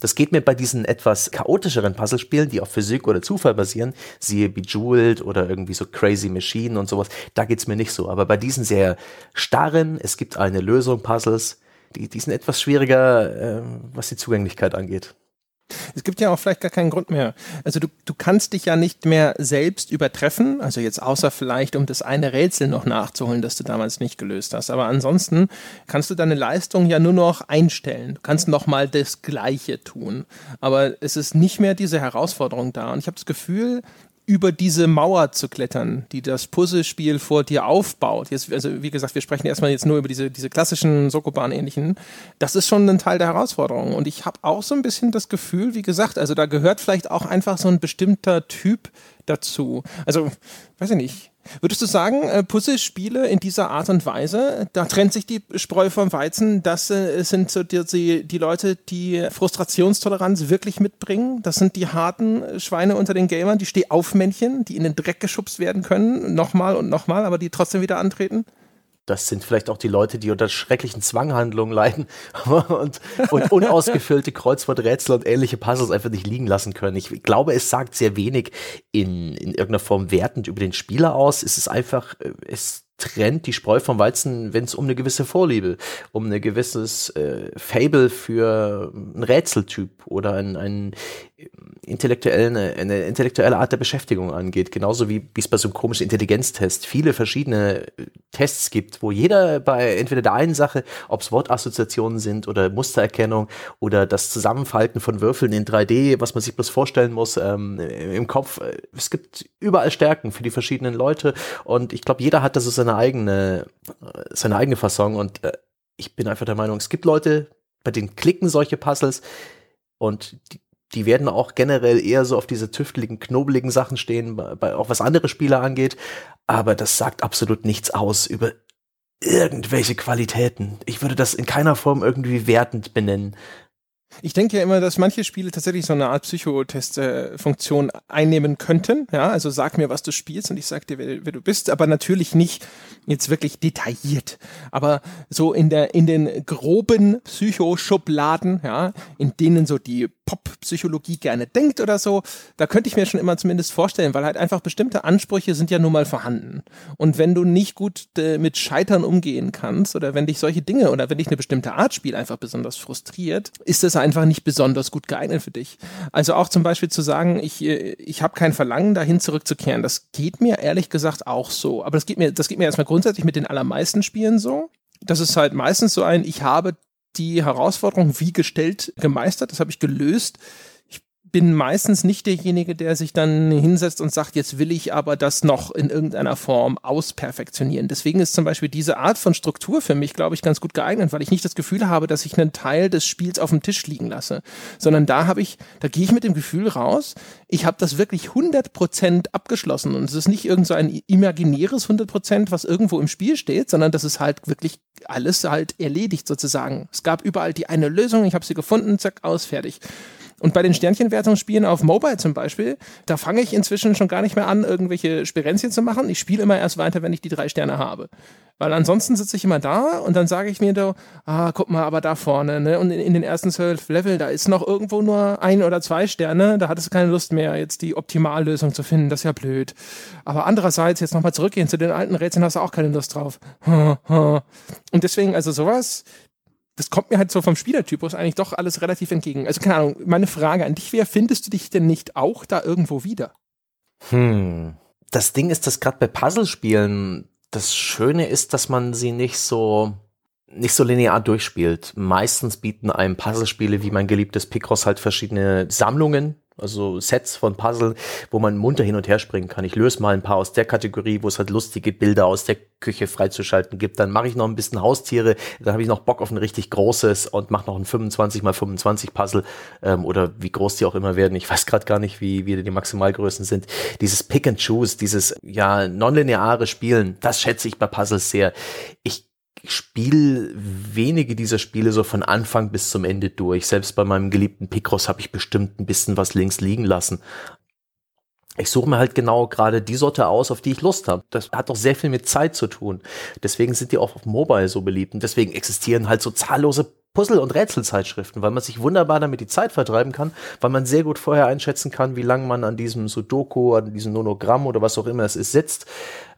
Das geht mir bei diesen etwas chaotischeren Puzzlespielen, die auf Physik oder Zufall basieren, siehe Bejeweled oder irgendwie so Crazy Machine und sowas, da geht's mir nicht so. Aber bei diesen sehr starren, es gibt eine Lösung Puzzles, die, die sind etwas schwieriger, äh, was die Zugänglichkeit angeht. Es gibt ja auch vielleicht gar keinen Grund mehr. Also du, du kannst dich ja nicht mehr selbst übertreffen, also jetzt außer vielleicht, um das eine Rätsel noch nachzuholen, das du damals nicht gelöst hast. Aber ansonsten kannst du deine Leistung ja nur noch einstellen. Du kannst noch mal das Gleiche tun. Aber es ist nicht mehr diese Herausforderung da. Und ich habe das Gefühl, über diese Mauer zu klettern, die das Puzzlespiel vor dir aufbaut. Jetzt, also wie gesagt, wir sprechen erstmal jetzt nur über diese, diese klassischen Sokoban-ähnlichen. Das ist schon ein Teil der Herausforderung. Und ich habe auch so ein bisschen das Gefühl, wie gesagt, also da gehört vielleicht auch einfach so ein bestimmter Typ dazu. Also, weiß ich nicht Würdest du sagen, äh, Puzzlespiele in dieser Art und Weise, da trennt sich die Spreu vom Weizen, das äh, sind so die, die Leute, die Frustrationstoleranz wirklich mitbringen? Das sind die harten Schweine unter den Gamern, die Stehaufmännchen, die in den Dreck geschubst werden können, nochmal und nochmal, aber die trotzdem wieder antreten? Das sind vielleicht auch die Leute, die unter schrecklichen Zwanghandlungen leiden und, und unausgefüllte Kreuzworträtsel und ähnliche Puzzles einfach nicht liegen lassen können. Ich glaube, es sagt sehr wenig in, in irgendeiner Form wertend über den Spieler aus. Es ist einfach, äh, es trennt die Spreu vom Weizen, wenn es um eine gewisse Vorliebe, um ein gewisses äh, Fable für einen Rätseltyp oder ein, ein intellektuellen, eine intellektuelle Art der Beschäftigung angeht. Genauso wie es bei so einem komischen Intelligenztest viele verschiedene äh, Tests gibt, wo jeder bei entweder der einen Sache, ob es Wortassoziationen sind oder Mustererkennung oder das Zusammenfalten von Würfeln in 3D, was man sich bloß vorstellen muss ähm, im Kopf. Äh, es gibt überall Stärken für die verschiedenen Leute und ich glaube, jeder hat da so seine eigene, äh, seine eigene Fassung und äh, ich bin einfach der Meinung, es gibt Leute, bei denen klicken solche Puzzles und die, die werden auch generell eher so auf diese tüfteligen, knobeligen Sachen stehen, bei, auch was andere Spieler angeht. Aber das sagt absolut nichts aus über irgendwelche Qualitäten. Ich würde das in keiner Form irgendwie wertend benennen. Ich denke ja immer, dass manche Spiele tatsächlich so eine Art Psychotest-Funktion äh, einnehmen könnten. Ja, also sag mir, was du spielst und ich sag dir, wer, wer, du bist, aber natürlich nicht jetzt wirklich detailliert. Aber so in der, in den groben Psychoschubladen, ja, in denen so die Pop-Psychologie gerne denkt oder so, da könnte ich mir schon immer zumindest vorstellen, weil halt einfach bestimmte Ansprüche sind ja nun mal vorhanden. Und wenn du nicht gut äh, mit Scheitern umgehen kannst oder wenn dich solche Dinge oder wenn dich eine bestimmte Art Spiel einfach besonders frustriert, ist das einfach nicht besonders gut geeignet für dich. Also auch zum Beispiel zu sagen, ich, äh, ich habe kein Verlangen, dahin zurückzukehren, das geht mir ehrlich gesagt auch so. Aber das geht mir, das geht mir erstmal grundsätzlich mit den allermeisten Spielen so. Das ist halt meistens so ein, ich habe die Herausforderung wie gestellt gemeistert, das habe ich gelöst bin meistens nicht derjenige, der sich dann hinsetzt und sagt, jetzt will ich aber das noch in irgendeiner Form ausperfektionieren. Deswegen ist zum Beispiel diese Art von Struktur für mich, glaube ich, ganz gut geeignet, weil ich nicht das Gefühl habe, dass ich einen Teil des Spiels auf dem Tisch liegen lasse, sondern da habe ich, da gehe ich mit dem Gefühl raus, ich habe das wirklich 100% abgeschlossen und es ist nicht irgend so ein imaginäres 100%, was irgendwo im Spiel steht, sondern das ist halt wirklich alles halt erledigt sozusagen. Es gab überall die eine Lösung, ich habe sie gefunden, zack, aus, fertig. Und bei den Sternchenwertungsspielen auf Mobile zum Beispiel, da fange ich inzwischen schon gar nicht mehr an, irgendwelche Sperenzien zu machen. Ich spiele immer erst weiter, wenn ich die drei Sterne habe. Weil ansonsten sitze ich immer da und dann sage ich mir so, ah, guck mal, aber da vorne, ne? Und in, in, den ersten zwölf Level, da ist noch irgendwo nur ein oder zwei Sterne, da hattest du keine Lust mehr, jetzt die Optimallösung zu finden, das ist ja blöd. Aber andererseits, jetzt nochmal zurückgehen zu den alten Rätseln, hast du auch keine Lust drauf. Und deswegen, also sowas, das kommt mir halt so vom Spielertypus eigentlich doch alles relativ entgegen. Also keine Ahnung, meine Frage an dich wäre, findest du dich denn nicht auch da irgendwo wieder? Hm. Das Ding ist, dass gerade bei Puzzlespielen das Schöne ist, dass man sie nicht so nicht so linear durchspielt. Meistens bieten einem Puzzlespiele wie mein geliebtes Picross halt verschiedene Sammlungen, also Sets von Puzzle, wo man munter hin und her springen kann. Ich löse mal ein paar aus der Kategorie, wo es halt lustige Bilder aus der Küche freizuschalten gibt. Dann mache ich noch ein bisschen Haustiere, dann habe ich noch Bock auf ein richtig großes und mache noch ein 25 mal 25 Puzzle ähm, oder wie groß die auch immer werden. Ich weiß gerade gar nicht, wie, wie die Maximalgrößen sind. Dieses Pick and Choose, dieses ja nonlineare Spielen, das schätze ich bei Puzzles sehr. Ich spiele wenige dieser Spiele so von Anfang bis zum Ende durch. Selbst bei meinem geliebten Picross habe ich bestimmt ein bisschen was links liegen lassen. Ich suche mir halt genau gerade die Sorte aus, auf die ich Lust habe. Das hat doch sehr viel mit Zeit zu tun. Deswegen sind die auch auf Mobile so beliebt und deswegen existieren halt so zahllose Puzzle- und Rätselzeitschriften, weil man sich wunderbar damit die Zeit vertreiben kann, weil man sehr gut vorher einschätzen kann, wie lange man an diesem Sudoku, an diesem Nonogramm oder was auch immer es ist, sitzt.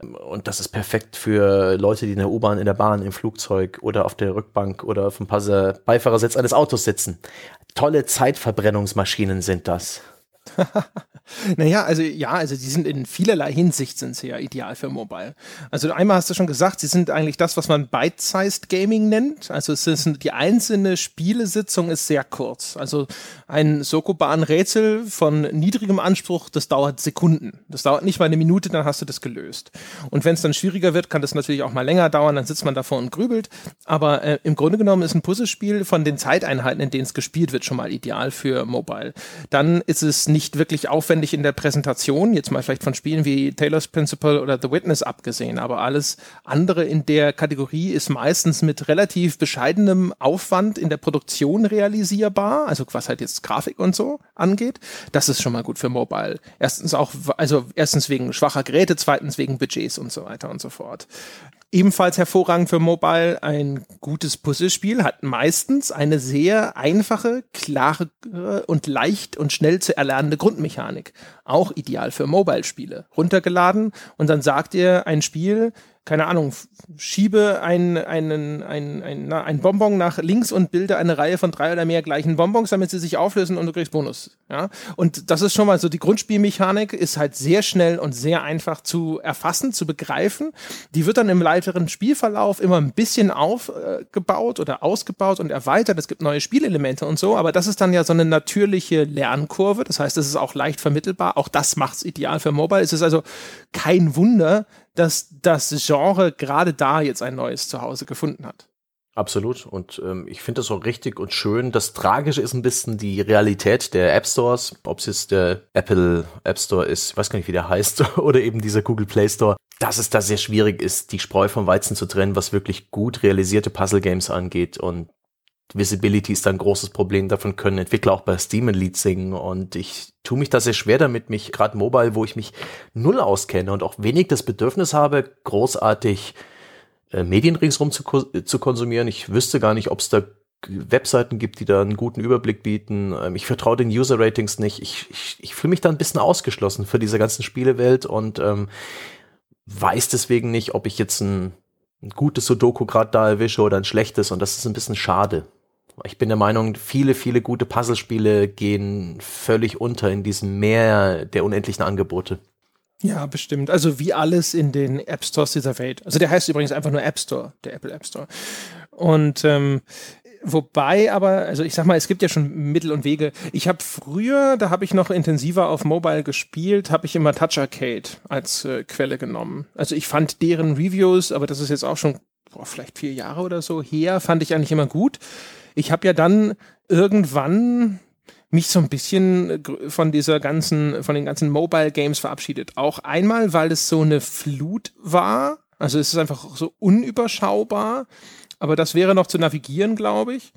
Und das ist perfekt für Leute, die in der U-Bahn, in der Bahn, im Flugzeug oder auf der Rückbank oder auf dem Beifahrersitz eines Autos sitzen. Tolle Zeitverbrennungsmaschinen sind das. naja, also ja, also die sind in vielerlei Hinsicht sind sie ja ideal für Mobile. Also einmal hast du schon gesagt, sie sind eigentlich das, was man Bite-Sized Gaming nennt. Also es ist die einzelne Spielesitzung ist sehr kurz. Also ein Sokoban-Rätsel von niedrigem Anspruch, das dauert Sekunden. Das dauert nicht mal eine Minute, dann hast du das gelöst. Und wenn es dann schwieriger wird, kann das natürlich auch mal länger dauern, dann sitzt man davor und grübelt. Aber äh, im Grunde genommen ist ein Puzzlespiel von den Zeiteinheiten, in denen es gespielt wird, schon mal ideal für Mobile. Dann ist es nicht wirklich aufwendig in der Präsentation, jetzt mal vielleicht von Spielen wie Taylor's Principle oder The Witness abgesehen, aber alles andere in der Kategorie ist meistens mit relativ bescheidenem Aufwand in der Produktion realisierbar, also was halt jetzt Grafik und so angeht. Das ist schon mal gut für Mobile. Erstens auch, also erstens wegen schwacher Geräte, zweitens wegen Budgets und so weiter und so fort. Ebenfalls hervorragend für Mobile ein gutes Puzzlespiel, hat meistens eine sehr einfache, klare äh, und leicht und schnell zu erlernende Grundmechanik. Auch ideal für Mobile-Spiele. Runtergeladen und dann sagt ihr ein Spiel, keine Ahnung, schiebe einen, einen, einen, einen, ein Bonbon nach links und bilde eine Reihe von drei oder mehr gleichen Bonbons, damit sie sich auflösen und du kriegst Bonus. Ja? Und das ist schon mal so, die Grundspielmechanik ist halt sehr schnell und sehr einfach zu erfassen, zu begreifen. Die wird dann im weiteren Spielverlauf immer ein bisschen aufgebaut oder ausgebaut und erweitert. Es gibt neue Spielelemente und so, aber das ist dann ja so eine natürliche Lernkurve. Das heißt, es ist auch leicht vermittelbar. Auch das macht es ideal für Mobile. Es ist also kein Wunder, dass das Genre gerade da jetzt ein neues Zuhause gefunden hat. Absolut. Und ähm, ich finde das auch richtig und schön. Das Tragische ist ein bisschen die Realität der App Stores, ob es jetzt der Apple App Store ist, weiß gar nicht, wie der heißt, oder eben dieser Google Play Store, dass es da sehr schwierig ist, die Spreu vom Weizen zu trennen, was wirklich gut realisierte Puzzle Games angeht. Und Visibility ist ein großes Problem. Davon können Entwickler auch bei Steam ein Lied singen. Und ich tue mich da sehr schwer damit, mich gerade mobile, wo ich mich null auskenne und auch wenig das Bedürfnis habe, großartig äh, Medien ringsrum zu, zu konsumieren. Ich wüsste gar nicht, ob es da Webseiten gibt, die da einen guten Überblick bieten. Ähm, ich vertraue den User-Ratings nicht. Ich, ich, ich fühle mich da ein bisschen ausgeschlossen für diese ganzen Spielewelt und ähm, weiß deswegen nicht, ob ich jetzt ein, ein gutes Sudoku gerade da erwische oder ein schlechtes und das ist ein bisschen schade. Ich bin der Meinung, viele, viele gute Puzzlespiele gehen völlig unter in diesem Meer der unendlichen Angebote. Ja, bestimmt. Also wie alles in den App Stores dieser Welt. Also der heißt übrigens einfach nur App Store, der Apple App Store. Und ähm, Wobei aber, also ich sag mal, es gibt ja schon Mittel und Wege. Ich habe früher, da habe ich noch intensiver auf Mobile gespielt, habe ich immer Touch Arcade als äh, Quelle genommen. Also ich fand deren Reviews, aber das ist jetzt auch schon boah, vielleicht vier Jahre oder so her, fand ich eigentlich immer gut. Ich habe ja dann irgendwann mich so ein bisschen von dieser ganzen, von den ganzen Mobile Games verabschiedet. Auch einmal, weil es so eine Flut war. Also es ist einfach so unüberschaubar aber das wäre noch zu navigieren, glaube ich.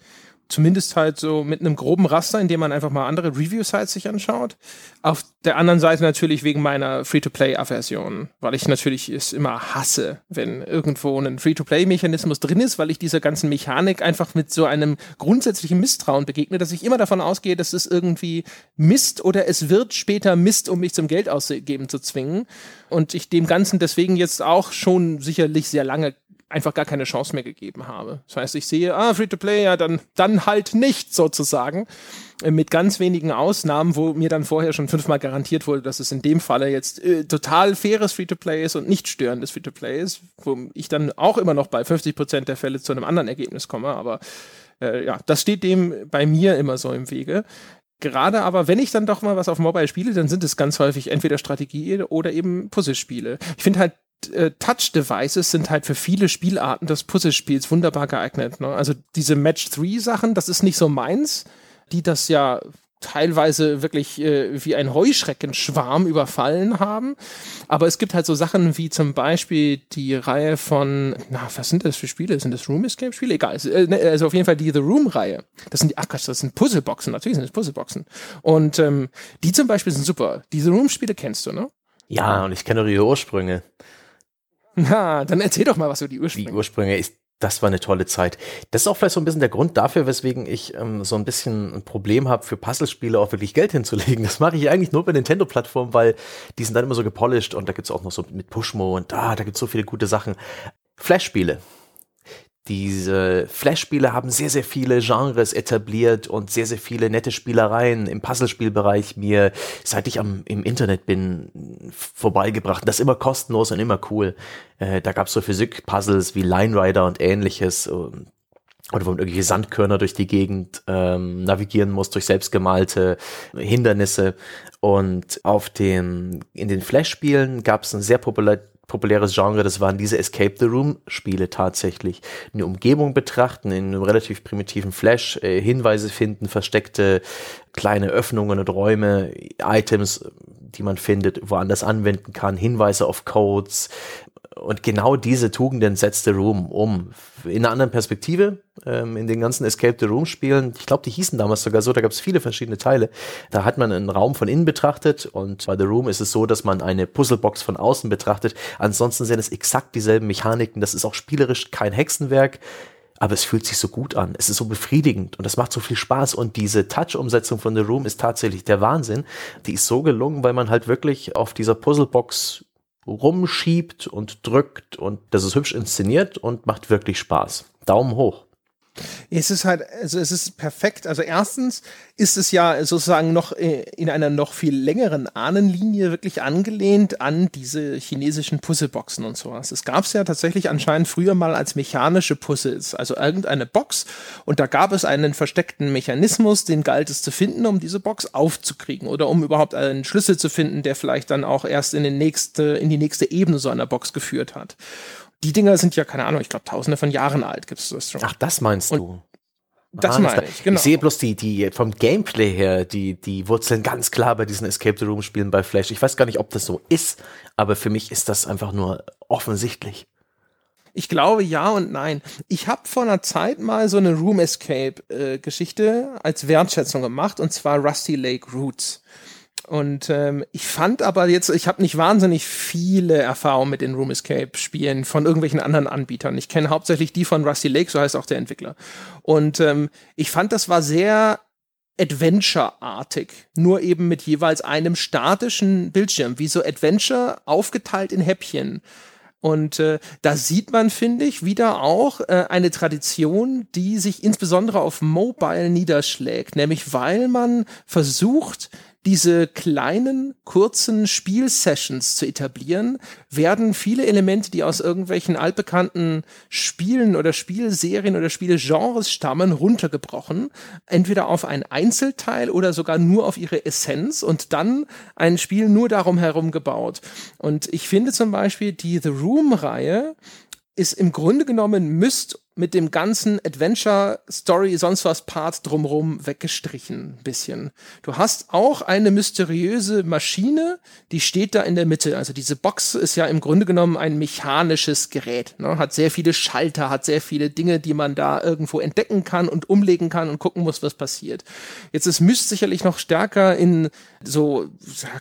Zumindest halt so mit einem groben Raster, in dem man einfach mal andere Review-Sites sich anschaut. Auf der anderen Seite natürlich wegen meiner Free-to-Play-Aversion, weil ich natürlich es immer hasse, wenn irgendwo ein Free-to-Play-Mechanismus drin ist, weil ich dieser ganzen Mechanik einfach mit so einem grundsätzlichen Misstrauen begegne, dass ich immer davon ausgehe, dass es irgendwie Mist oder es wird später Mist, um mich zum Geld ausgeben zu zwingen. Und ich dem Ganzen deswegen jetzt auch schon sicherlich sehr lange einfach gar keine Chance mehr gegeben habe. Das heißt, ich sehe, ah, Free-to-Play, ja, dann, dann halt nicht sozusagen. Äh, mit ganz wenigen Ausnahmen, wo mir dann vorher schon fünfmal garantiert wurde, dass es in dem Falle jetzt äh, total faires Free-to-Play ist und nicht störendes Free-to-Play ist, wo ich dann auch immer noch bei 50 Prozent der Fälle zu einem anderen Ergebnis komme. Aber äh, ja, das steht dem bei mir immer so im Wege. Gerade aber, wenn ich dann doch mal was auf Mobile spiele, dann sind es ganz häufig entweder Strategie oder eben Puzzlespiele. Ich finde halt äh, Touch-Devices sind halt für viele Spielarten des Puzzlespiels wunderbar geeignet. Ne? Also diese Match-3-Sachen, das ist nicht so meins, die das ja teilweise wirklich äh, wie ein Heuschreckenschwarm überfallen haben. Aber es gibt halt so Sachen wie zum Beispiel die Reihe von, na, was sind das für Spiele? Sind das Room Escape Spiele? Egal. Äh, ne, also auf jeden Fall die The Room Reihe. Das sind die, ach das sind Puzzleboxen. Natürlich sind das Puzzleboxen. Und ähm, die zum Beispiel sind super. Diese Room Spiele kennst du, ne? Ja, und ich kenne ihre Ursprünge. Na, dann erzähl doch mal was über die Ursprünge. Die Ursprünge ist das war eine tolle Zeit. Das ist auch vielleicht so ein bisschen der Grund dafür, weswegen ich ähm, so ein bisschen ein Problem habe, für Puzzlespiele auch wirklich Geld hinzulegen. Das mache ich eigentlich nur bei Nintendo-Plattformen, weil die sind dann immer so gepolished und da gibt's auch noch so mit Pushmo und da, ah, da gibt's so viele gute Sachen. Flash-Spiele diese Flash-Spiele haben sehr, sehr viele Genres etabliert und sehr, sehr viele nette Spielereien im Puzzlespielbereich mir, seit ich am, im Internet bin, vorbeigebracht. Das ist immer kostenlos und immer cool. Äh, da gab es so Physik-Puzzles wie Line Rider und ähnliches. Und, oder wo man irgendwelche Sandkörner durch die Gegend ähm, navigieren muss, durch selbstgemalte Hindernisse. Und auf den, in den Flash-Spielen gab es ein sehr populär, populäres Genre, das waren diese Escape the Room Spiele tatsächlich. Eine Umgebung betrachten, in einem relativ primitiven Flash, äh, Hinweise finden, versteckte kleine Öffnungen und Räume, Items, die man findet, woanders anwenden kann, Hinweise auf Codes, und genau diese Tugenden setzt The Room um. In einer anderen Perspektive, ähm, in den ganzen Escape the Room Spielen, ich glaube, die hießen damals sogar so, da gab es viele verschiedene Teile. Da hat man einen Raum von innen betrachtet und bei The Room ist es so, dass man eine Puzzlebox von außen betrachtet. Ansonsten sind es exakt dieselben Mechaniken. Das ist auch spielerisch kein Hexenwerk aber es fühlt sich so gut an. Es ist so befriedigend und es macht so viel Spaß. Und diese Touch-Umsetzung von The Room ist tatsächlich der Wahnsinn. Die ist so gelungen, weil man halt wirklich auf dieser Puzzlebox rumschiebt und drückt und das ist hübsch inszeniert und macht wirklich Spaß. Daumen hoch. Es ist halt, also es ist perfekt. Also erstens ist es ja sozusagen noch äh, in einer noch viel längeren Ahnenlinie wirklich angelehnt an diese chinesischen Puzzleboxen und sowas. Es gab es ja tatsächlich anscheinend früher mal als mechanische Puzzles, also irgendeine Box und da gab es einen versteckten Mechanismus, den galt es zu finden, um diese Box aufzukriegen oder um überhaupt einen Schlüssel zu finden, der vielleicht dann auch erst in, den nächste, in die nächste Ebene so einer Box geführt hat die Dinger sind ja, keine Ahnung, ich glaube, tausende von Jahren alt gibt es das schon. Ach, das meinst Und du? Das meine ich, genau. Ich sehe bloß die, die, vom Gameplay her, die, die Wurzeln ganz klar bei diesen Escape the Room Spielen bei Flash. Ich weiß gar nicht, ob das so ist, aber für mich ist das einfach nur offensichtlich. Ich glaube ja und nein. Ich habe vor einer Zeit mal so eine Room Escape äh, Geschichte als Wertschätzung gemacht und zwar Rusty Lake Roots. Und ähm, ich fand aber jetzt, ich habe nicht wahnsinnig viele Erfahrungen mit den Room Escape Spielen von irgendwelchen anderen Anbietern. Ich kenne hauptsächlich die von Rusty Lake, so heißt auch der Entwickler. Und ähm, ich fand, das war sehr Adventure-artig, nur eben mit jeweils einem statischen Bildschirm, wie so Adventure aufgeteilt in Häppchen. Und äh, da sieht man, finde ich, wieder auch äh, eine Tradition, die sich insbesondere auf Mobile niederschlägt, nämlich weil man versucht, diese kleinen, kurzen Spielsessions zu etablieren, werden viele Elemente, die aus irgendwelchen altbekannten Spielen oder Spielserien oder Spielgenres stammen, runtergebrochen. Entweder auf ein Einzelteil oder sogar nur auf ihre Essenz und dann ein Spiel nur darum herum gebaut. Und ich finde zum Beispiel die The Room-Reihe ist im Grunde genommen Myst mit dem ganzen Adventure, Story, sonst was Part drumrum weggestrichen, bisschen. Du hast auch eine mysteriöse Maschine, die steht da in der Mitte. Also diese Box ist ja im Grunde genommen ein mechanisches Gerät, ne? hat sehr viele Schalter, hat sehr viele Dinge, die man da irgendwo entdecken kann und umlegen kann und gucken muss, was passiert. Jetzt ist Myst sicherlich noch stärker in so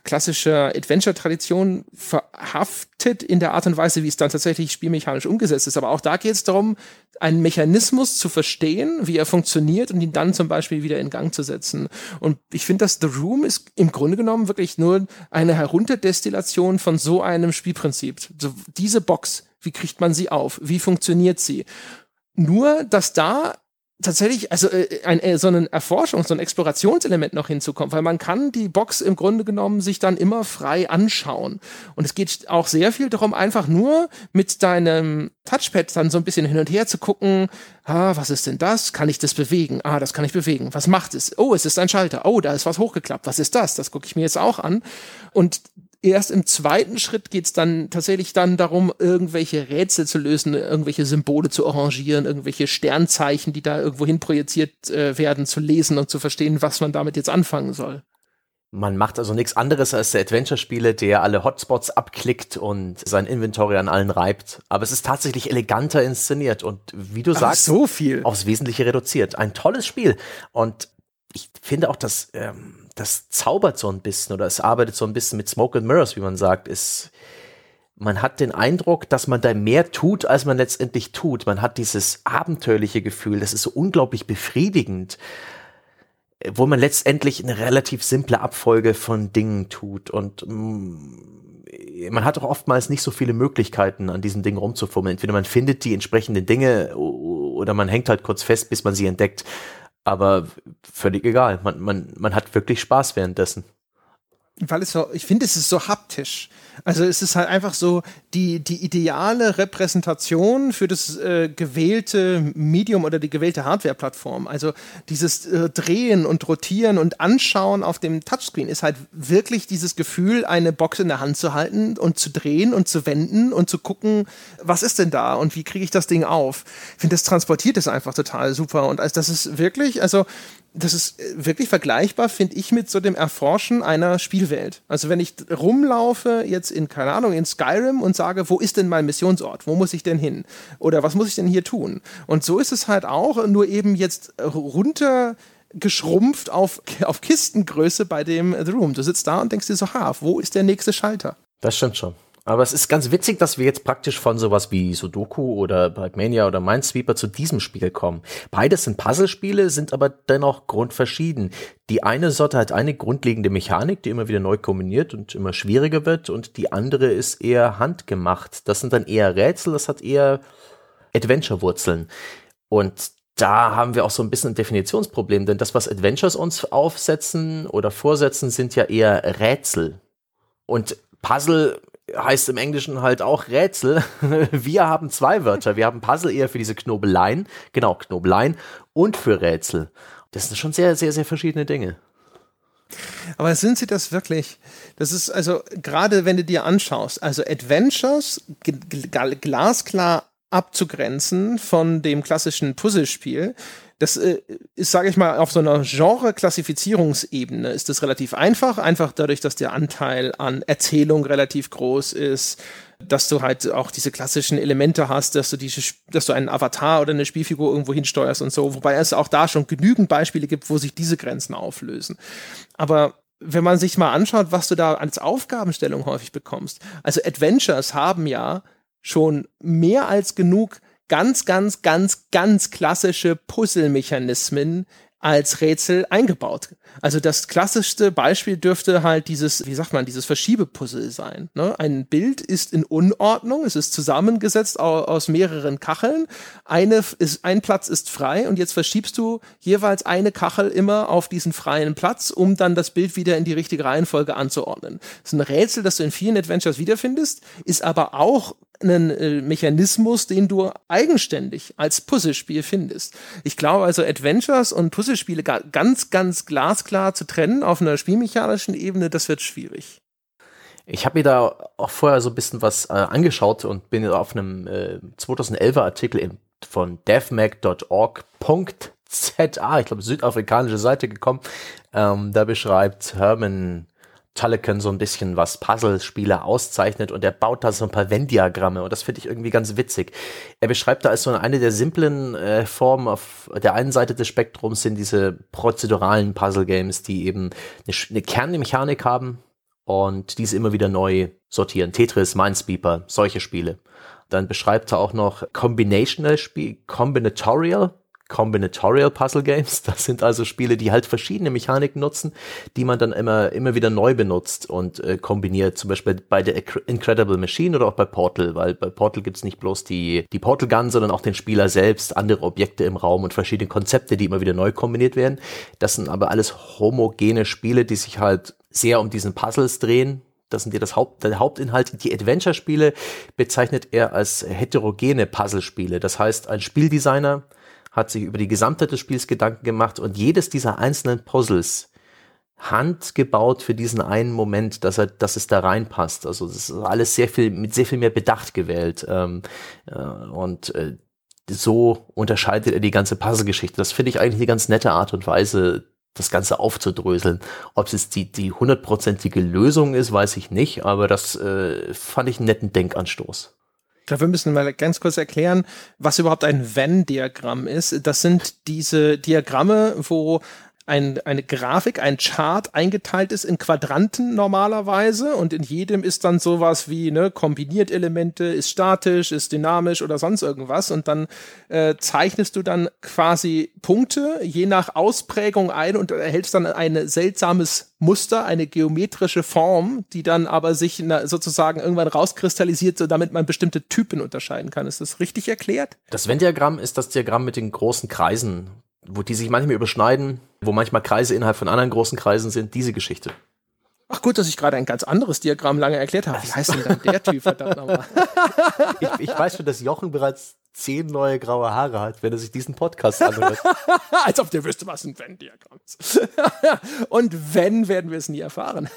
klassischer Adventure-Tradition verhaftet in der Art und Weise, wie es dann tatsächlich spielmechanisch umgesetzt ist. Aber auch da geht es darum, einen Mechanismus zu verstehen, wie er funktioniert und ihn dann zum Beispiel wieder in Gang zu setzen. Und ich finde, dass The Room ist im Grunde genommen wirklich nur eine Herunterdestillation von so einem Spielprinzip. So, diese Box, wie kriegt man sie auf? Wie funktioniert sie? Nur, dass da tatsächlich, also äh, ein, äh, so ein Erforschungs- und Explorationselement noch hinzukommt, weil man kann die Box im Grunde genommen sich dann immer frei anschauen. Und es geht auch sehr viel darum, einfach nur mit deinem Touchpad dann so ein bisschen hin und her zu gucken, ah, was ist denn das? Kann ich das bewegen? Ah, das kann ich bewegen. Was macht es? Oh, es ist ein Schalter. Oh, da ist was hochgeklappt. Was ist das? Das gucke ich mir jetzt auch an. Und erst im zweiten Schritt geht es dann tatsächlich dann darum, irgendwelche Rätsel zu lösen, irgendwelche Symbole zu arrangieren, irgendwelche Sternzeichen, die da irgendwo hin projiziert äh, werden, zu lesen und zu verstehen, was man damit jetzt anfangen soll. Man macht also nichts anderes als der Adventure-Spiele, der alle Hotspots abklickt und sein Inventory an allen reibt. Aber es ist tatsächlich eleganter inszeniert und wie du Ach, sagst, so viel. aufs Wesentliche reduziert. Ein tolles Spiel. Und ich finde auch, dass ähm, das zaubert so ein bisschen oder es arbeitet so ein bisschen mit Smoke and Mirrors, wie man sagt, ist, man hat den Eindruck, dass man da mehr tut, als man letztendlich tut. Man hat dieses abenteuerliche Gefühl, das ist so unglaublich befriedigend, wo man letztendlich eine relativ simple Abfolge von Dingen tut und mm, man hat auch oftmals nicht so viele Möglichkeiten, an diesen Dingen rumzufummeln. Entweder man findet die entsprechenden Dinge oder man hängt halt kurz fest, bis man sie entdeckt. Aber völlig egal. Man, man, man hat wirklich Spaß währenddessen weil es so, ich finde, es ist so haptisch. Also es ist halt einfach so die, die ideale Repräsentation für das äh, gewählte Medium oder die gewählte Hardware-Plattform. Also dieses äh, Drehen und Rotieren und Anschauen auf dem Touchscreen ist halt wirklich dieses Gefühl, eine Box in der Hand zu halten und zu drehen und zu wenden und zu gucken, was ist denn da und wie kriege ich das Ding auf. Ich finde, das transportiert es einfach total super. Und also das ist wirklich, also das ist äh, wirklich vergleichbar, finde ich, mit so dem Erforschen einer Spielwelt. Also wenn ich rumlaufe jetzt in, keine Ahnung, in Skyrim und sage, wo ist denn mein Missionsort? Wo muss ich denn hin? Oder was muss ich denn hier tun? Und so ist es halt auch, nur eben jetzt runter geschrumpft auf, auf Kistengröße bei dem The Room. Du sitzt da und denkst dir so, ha, wo ist der nächste Schalter? Das stimmt schon. Aber es ist ganz witzig, dass wir jetzt praktisch von sowas wie Sudoku oder Pac-Mania oder Minesweeper zu diesem Spiel kommen. Beides sind Puzzlespiele, sind aber dennoch grundverschieden. Die eine Sorte hat eine grundlegende Mechanik, die immer wieder neu kombiniert und immer schwieriger wird und die andere ist eher handgemacht. Das sind dann eher Rätsel, das hat eher Adventure-Wurzeln. Und da haben wir auch so ein bisschen ein Definitionsproblem, denn das, was Adventures uns aufsetzen oder vorsetzen, sind ja eher Rätsel. Und Puzzle heißt im Englischen halt auch Rätsel. Wir haben zwei Wörter. Wir haben Puzzle eher für diese Knobeleien, genau, Knobeleien und für Rätsel. Das sind schon sehr, sehr, sehr verschiedene Dinge. Aber sind sie das wirklich? Das ist also, gerade wenn du dir anschaust, also Adventures, glasklar abzugrenzen von dem klassischen Puzzlespiel, Das äh, ist, sage ich mal, auf so einer Genre-Klassifizierungsebene ist das relativ einfach. Einfach dadurch, dass der Anteil an Erzählung relativ groß ist, dass du halt auch diese klassischen Elemente hast, dass du diese, dass du einen Avatar oder eine Spielfigur irgendwo hinsteuerst und so, wobei es auch da schon genügend Beispiele gibt, wo sich diese Grenzen auflösen. Aber wenn man sich mal anschaut, was du da als Aufgabenstellung häufig bekommst, also Adventures haben ja schon mehr als genug ganz, ganz, ganz, ganz klassische Puzzle-Mechanismen, als Rätsel eingebaut. Also das klassischste Beispiel dürfte halt dieses, wie sagt man, dieses Verschiebepuzzle sein. Ne? Ein Bild ist in Unordnung, es ist zusammengesetzt aus mehreren Kacheln. Eine ist, ein Platz ist frei und jetzt verschiebst du jeweils eine Kachel immer auf diesen freien Platz, um dann das Bild wieder in die richtige Reihenfolge anzuordnen. Das ist ein Rätsel, das du in vielen Adventures wiederfindest, ist aber auch einen äh, Mechanismus, den du eigenständig als Puzzlespiel findest. Ich glaube also Adventures und Puzzlespiele ganz, ganz glasklar zu trennen auf einer spielmechanischen Ebene, das wird schwierig. Ich habe mir da auch vorher so ein bisschen was äh, angeschaut und bin auf einem äh, 2011er Artikel im, von devmag.org.za, ich glaube südafrikanische Seite gekommen. Ähm, da beschreibt Herman Tulliken so ein bisschen, was Puzzlespiele auszeichnet und er baut da so ein paar Venn-Diagramme und das finde ich irgendwie ganz witzig. Er beschreibt da als so eine der simplen äh, Formen auf der einen Seite des Spektrums sind diese prozeduralen Puzzle-Games, die eben eine, eine Kernmechanik haben und diese immer wieder neu sortieren. Tetris, Minesweeper, solche Spiele. Dann beschreibt er auch noch Combinational Spiel, Combinatorial Combinatorial Puzzle Games. Das sind also Spiele, die halt verschiedene Mechaniken nutzen, die man dann immer, immer wieder neu benutzt und äh, kombiniert. Zum Beispiel bei der Incredible Machine oder auch bei Portal, weil bei Portal gibt's nicht bloß die, die Portal Gun, sondern auch den Spieler selbst, andere Objekte im Raum und verschiedene Konzepte, die immer wieder neu kombiniert werden. Das sind aber alles homogene Spiele, die sich halt sehr um diesen Puzzles drehen, das sind ja das Haupt, der Hauptinhalt. Die Adventure-Spiele bezeichnet er als heterogene Puzzle-Spiele. Das heißt, ein Spieldesigner hat sich über die Gesamtheit des Spiels Gedanken gemacht und jedes dieser einzelnen Puzzles handgebaut für diesen einen Moment, dass er, dass es da reinpasst. Also das ist alles sehr viel mit sehr viel mehr Bedacht gewählt ähm, äh, und äh, so unterscheidet er die ganze Puzzle-Geschichte. Das finde ich eigentlich eine ganz nette Art und Weise, das Ganze aufzudröseln. Ob es jetzt die die hundertprozentige Lösung ist, weiß ich nicht, aber das äh, fand ich einen netten Denkanstoß. Wir müssen mal ganz kurz erklären, was überhaupt ein Venn-Diagramm ist. Das sind diese Diagramme, wo ein, eine Grafik, ein Chart eingeteilt ist in Quadranten normalerweise und in jedem ist dann sowas wie ne, kombiniert Elemente, ist statisch, ist dynamisch oder sonst irgendwas und dann äh, zeichnest du dann quasi Punkte je nach Ausprägung ein und erhältst dann ein seltsames Muster, eine geometrische Form, die dann aber sich na, sozusagen irgendwann rauskristallisiert, so damit man bestimmte Typen unterscheiden kann. Ist das richtig erklärt? Das Venn-Diagramm ist das Diagramm mit den großen Kreisen, wo die sich manchmal überschneiden, wo manchmal Kreise innerhalb von anderen großen Kreisen sind, diese Geschichte. Ach gut, dass ich gerade ein ganz anderes Diagramm lange erklärt habe. Wie heißt denn dann der Typ, verdammt nochmal? ich, ich weiß schon, dass Jochen bereits zehn neue graue Haare hat, wenn er sich diesen Podcast anhört. Als ob der wüsste, was ein Venn-Diagramm ist. Und wenn, werden wir es nie erfahren.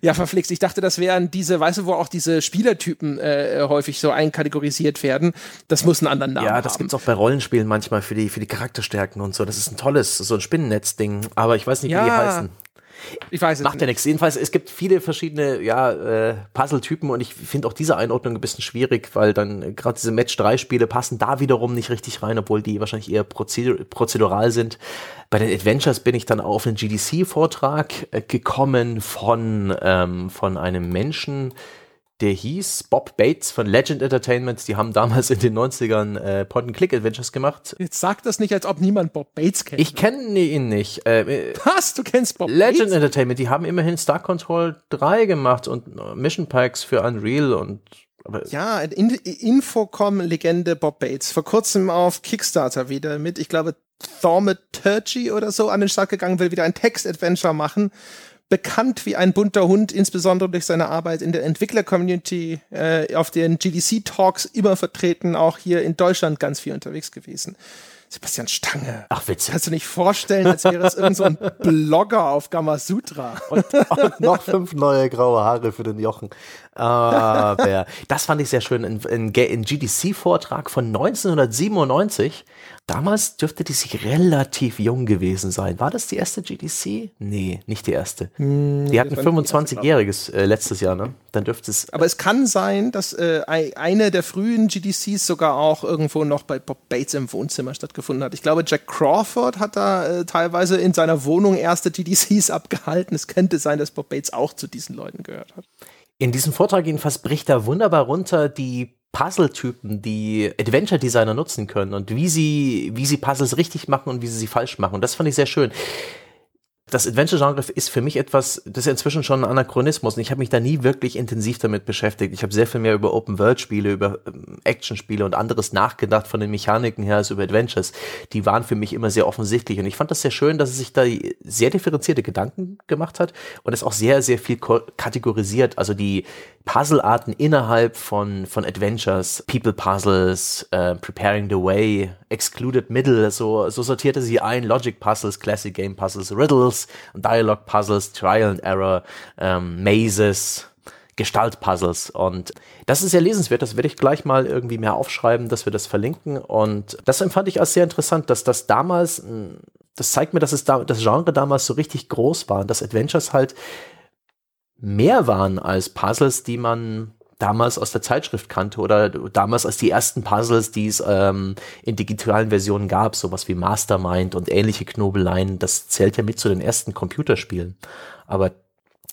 ja, verflixt. Ich dachte, das wären diese, weißt du, wo auch diese Spielertypen äh, häufig so einkategorisiert werden. Das muss einen anderen Namen haben. Ja, das haben. gibt's auch bei Rollenspielen manchmal für die, für die Charakterstärken und so. Das ist ein tolles, so ein Spinnennetz-Ding. Aber ich weiß nicht, ja. wie die heißen. Ich weiß es Macht ja nichts. Jedenfalls, es gibt viele verschiedene ja, äh, Puzzle-Typen und ich finde auch diese Einordnung ein bisschen schwierig, weil dann gerade diese Match-3-Spiele passen da wiederum nicht richtig rein, obwohl die wahrscheinlich eher prozedur prozedural sind. Bei den Adventures bin ich dann auf einen GDC-Vortrag äh, gekommen von, ähm, von einem Menschen, der hieß Bob Bates von Legend Entertainment. Die haben damals in den 90ern äh, Point-and-Click-Adventures gemacht. Jetzt sag das nicht, als ob niemand Bob Bates kennt. Ich kenne ihn nicht. Äh, Was? Du kennst Bob Legend Bates? Entertainment, die haben immerhin Star Control 3 gemacht und äh, Mission Packs für Unreal und ja, In Infocom-Legende Bob Bates. Vor kurzem auf Kickstarter wieder mit, ich glaube, Thaumaturgy oder so an den Start gegangen, will wieder ein Text-Adventure machen bekannt wie ein bunter Hund, insbesondere durch seine Arbeit in der Entwickler-Community, äh, auf den GDC-Talks immer vertreten, auch hier in Deutschland ganz viel unterwegs gewesen. Sebastian Stange. Ach, witzig. Kannst du nicht vorstellen, als wäre es irgend so ein Blogger auf Gamasutra. Und, und noch fünf neue graue Haare für den Jochen. Aber das fand ich sehr schön. Ein, ein, GDC-Vortrag von 1997 Damals dürfte die sich relativ jung gewesen sein. War das die erste GDC? Nee, nicht die erste. Hm, die hatten 25-jähriges äh, letztes Jahr, ne? Dann dürfte es. Aber es kann sein, dass äh, eine der frühen GDCs sogar auch irgendwo noch bei Bob Bates im Wohnzimmer stattgefunden hat. Ich glaube, Jack Crawford hat da äh, teilweise in seiner Wohnung erste GDCs abgehalten. Es könnte sein, dass Bob Bates auch zu diesen Leuten gehört hat. In diesem Vortrag jedenfalls bricht er wunderbar runter die Puzzle-Typen, die Adventure-Designer nutzen können und wie sie, wie sie Puzzles richtig machen und wie sie sie falsch machen. Und das fand ich sehr schön das Adventure-Genre ist für mich etwas, das ist inzwischen schon ein Anachronismus und ich habe mich da nie wirklich intensiv damit beschäftigt. Ich habe sehr viel mehr über Open-World-Spiele, über ähm, Action-Spiele und anderes nachgedacht von den Mechaniken her als über Adventures. Die waren für mich immer sehr offensichtlich und ich fand das sehr schön, dass es sich da sehr differenzierte Gedanken gemacht hat und es auch sehr, sehr viel kategorisiert. Also die Puzzle-Arten innerhalb von, von Adventures, People Puzzles, uh, Preparing the Way, Excluded Middle, so, so sortierte sie ein, Logic Puzzles, Classic Game Puzzles, Riddles, Dialogue Puzzles, Trial and Error, ähm, Mazes, Gestaltpuzzles. Und das ist sehr lesenswert, das werde ich gleich mal irgendwie mehr aufschreiben, dass wir das verlinken. Und das empfand ich als sehr interessant, dass das damals, das zeigt mir, dass es da, das Genre damals so richtig groß war, dass Adventures halt mehr waren als Puzzles, die man damals aus der Zeitschrift kannte oder damals als die ersten Puzzles, die es ähm, in digitalen Versionen gab, sowas wie Mastermind und ähnliche Knobeleien, das zählt ja mit zu den ersten Computerspielen. Aber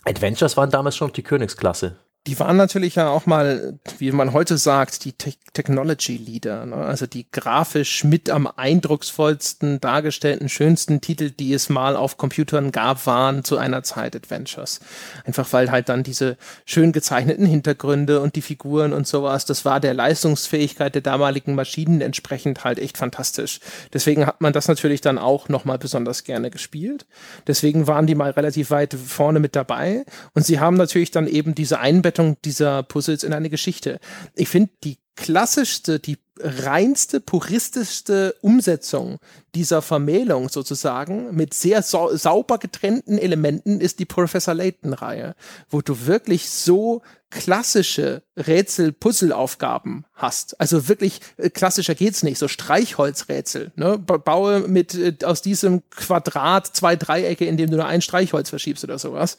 Adventures waren damals schon die Königsklasse die waren natürlich ja auch mal, wie man heute sagt, die Te Technology Leader, ne? also die grafisch mit am eindrucksvollsten dargestellten, schönsten Titel, die es mal auf Computern gab, waren zu einer Zeit Adventures. Einfach weil halt dann diese schön gezeichneten Hintergründe und die Figuren und sowas, das war der Leistungsfähigkeit der damaligen Maschinen entsprechend halt echt fantastisch. Deswegen hat man das natürlich dann auch nochmal besonders gerne gespielt. Deswegen waren die mal relativ weit vorne mit dabei und sie haben natürlich dann eben diese Einbettung Einbettung dieser Puzzles in eine Geschichte. Ich finde die klassischste, die reinste, puristischste Umsetzung dieser Vermählung sozusagen mit sehr sau sauber getrennten Elementen ist die Professor Layton-Reihe, wo du wirklich so klassische Rätsel-Puzzle-Aufgaben hast. Also wirklich äh, klassischer geht's nicht, so Streichholzrätsel. Ne? Baue mit äh, aus diesem Quadrat zwei Dreiecke, indem du nur ein Streichholz verschiebst oder sowas.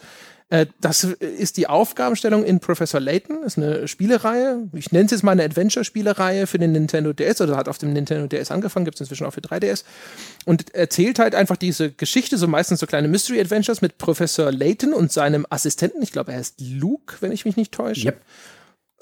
Äh, das ist die Aufgabenstellung in Professor Layton, ist eine Spielereihe. Ich nenne es jetzt mal eine Adventure-Spielereihe für den Nintendo DS oder hat auf dem Nintendo DS angefangen, gibt es inzwischen auch für 3DS. Und erzählt halt einfach diese Geschichte, so meistens so kleine Mystery-Adventures mit Professor Layton und seinem Assistenten. Ich glaube, er heißt Luke, wenn ich mich nicht täusche. Yep.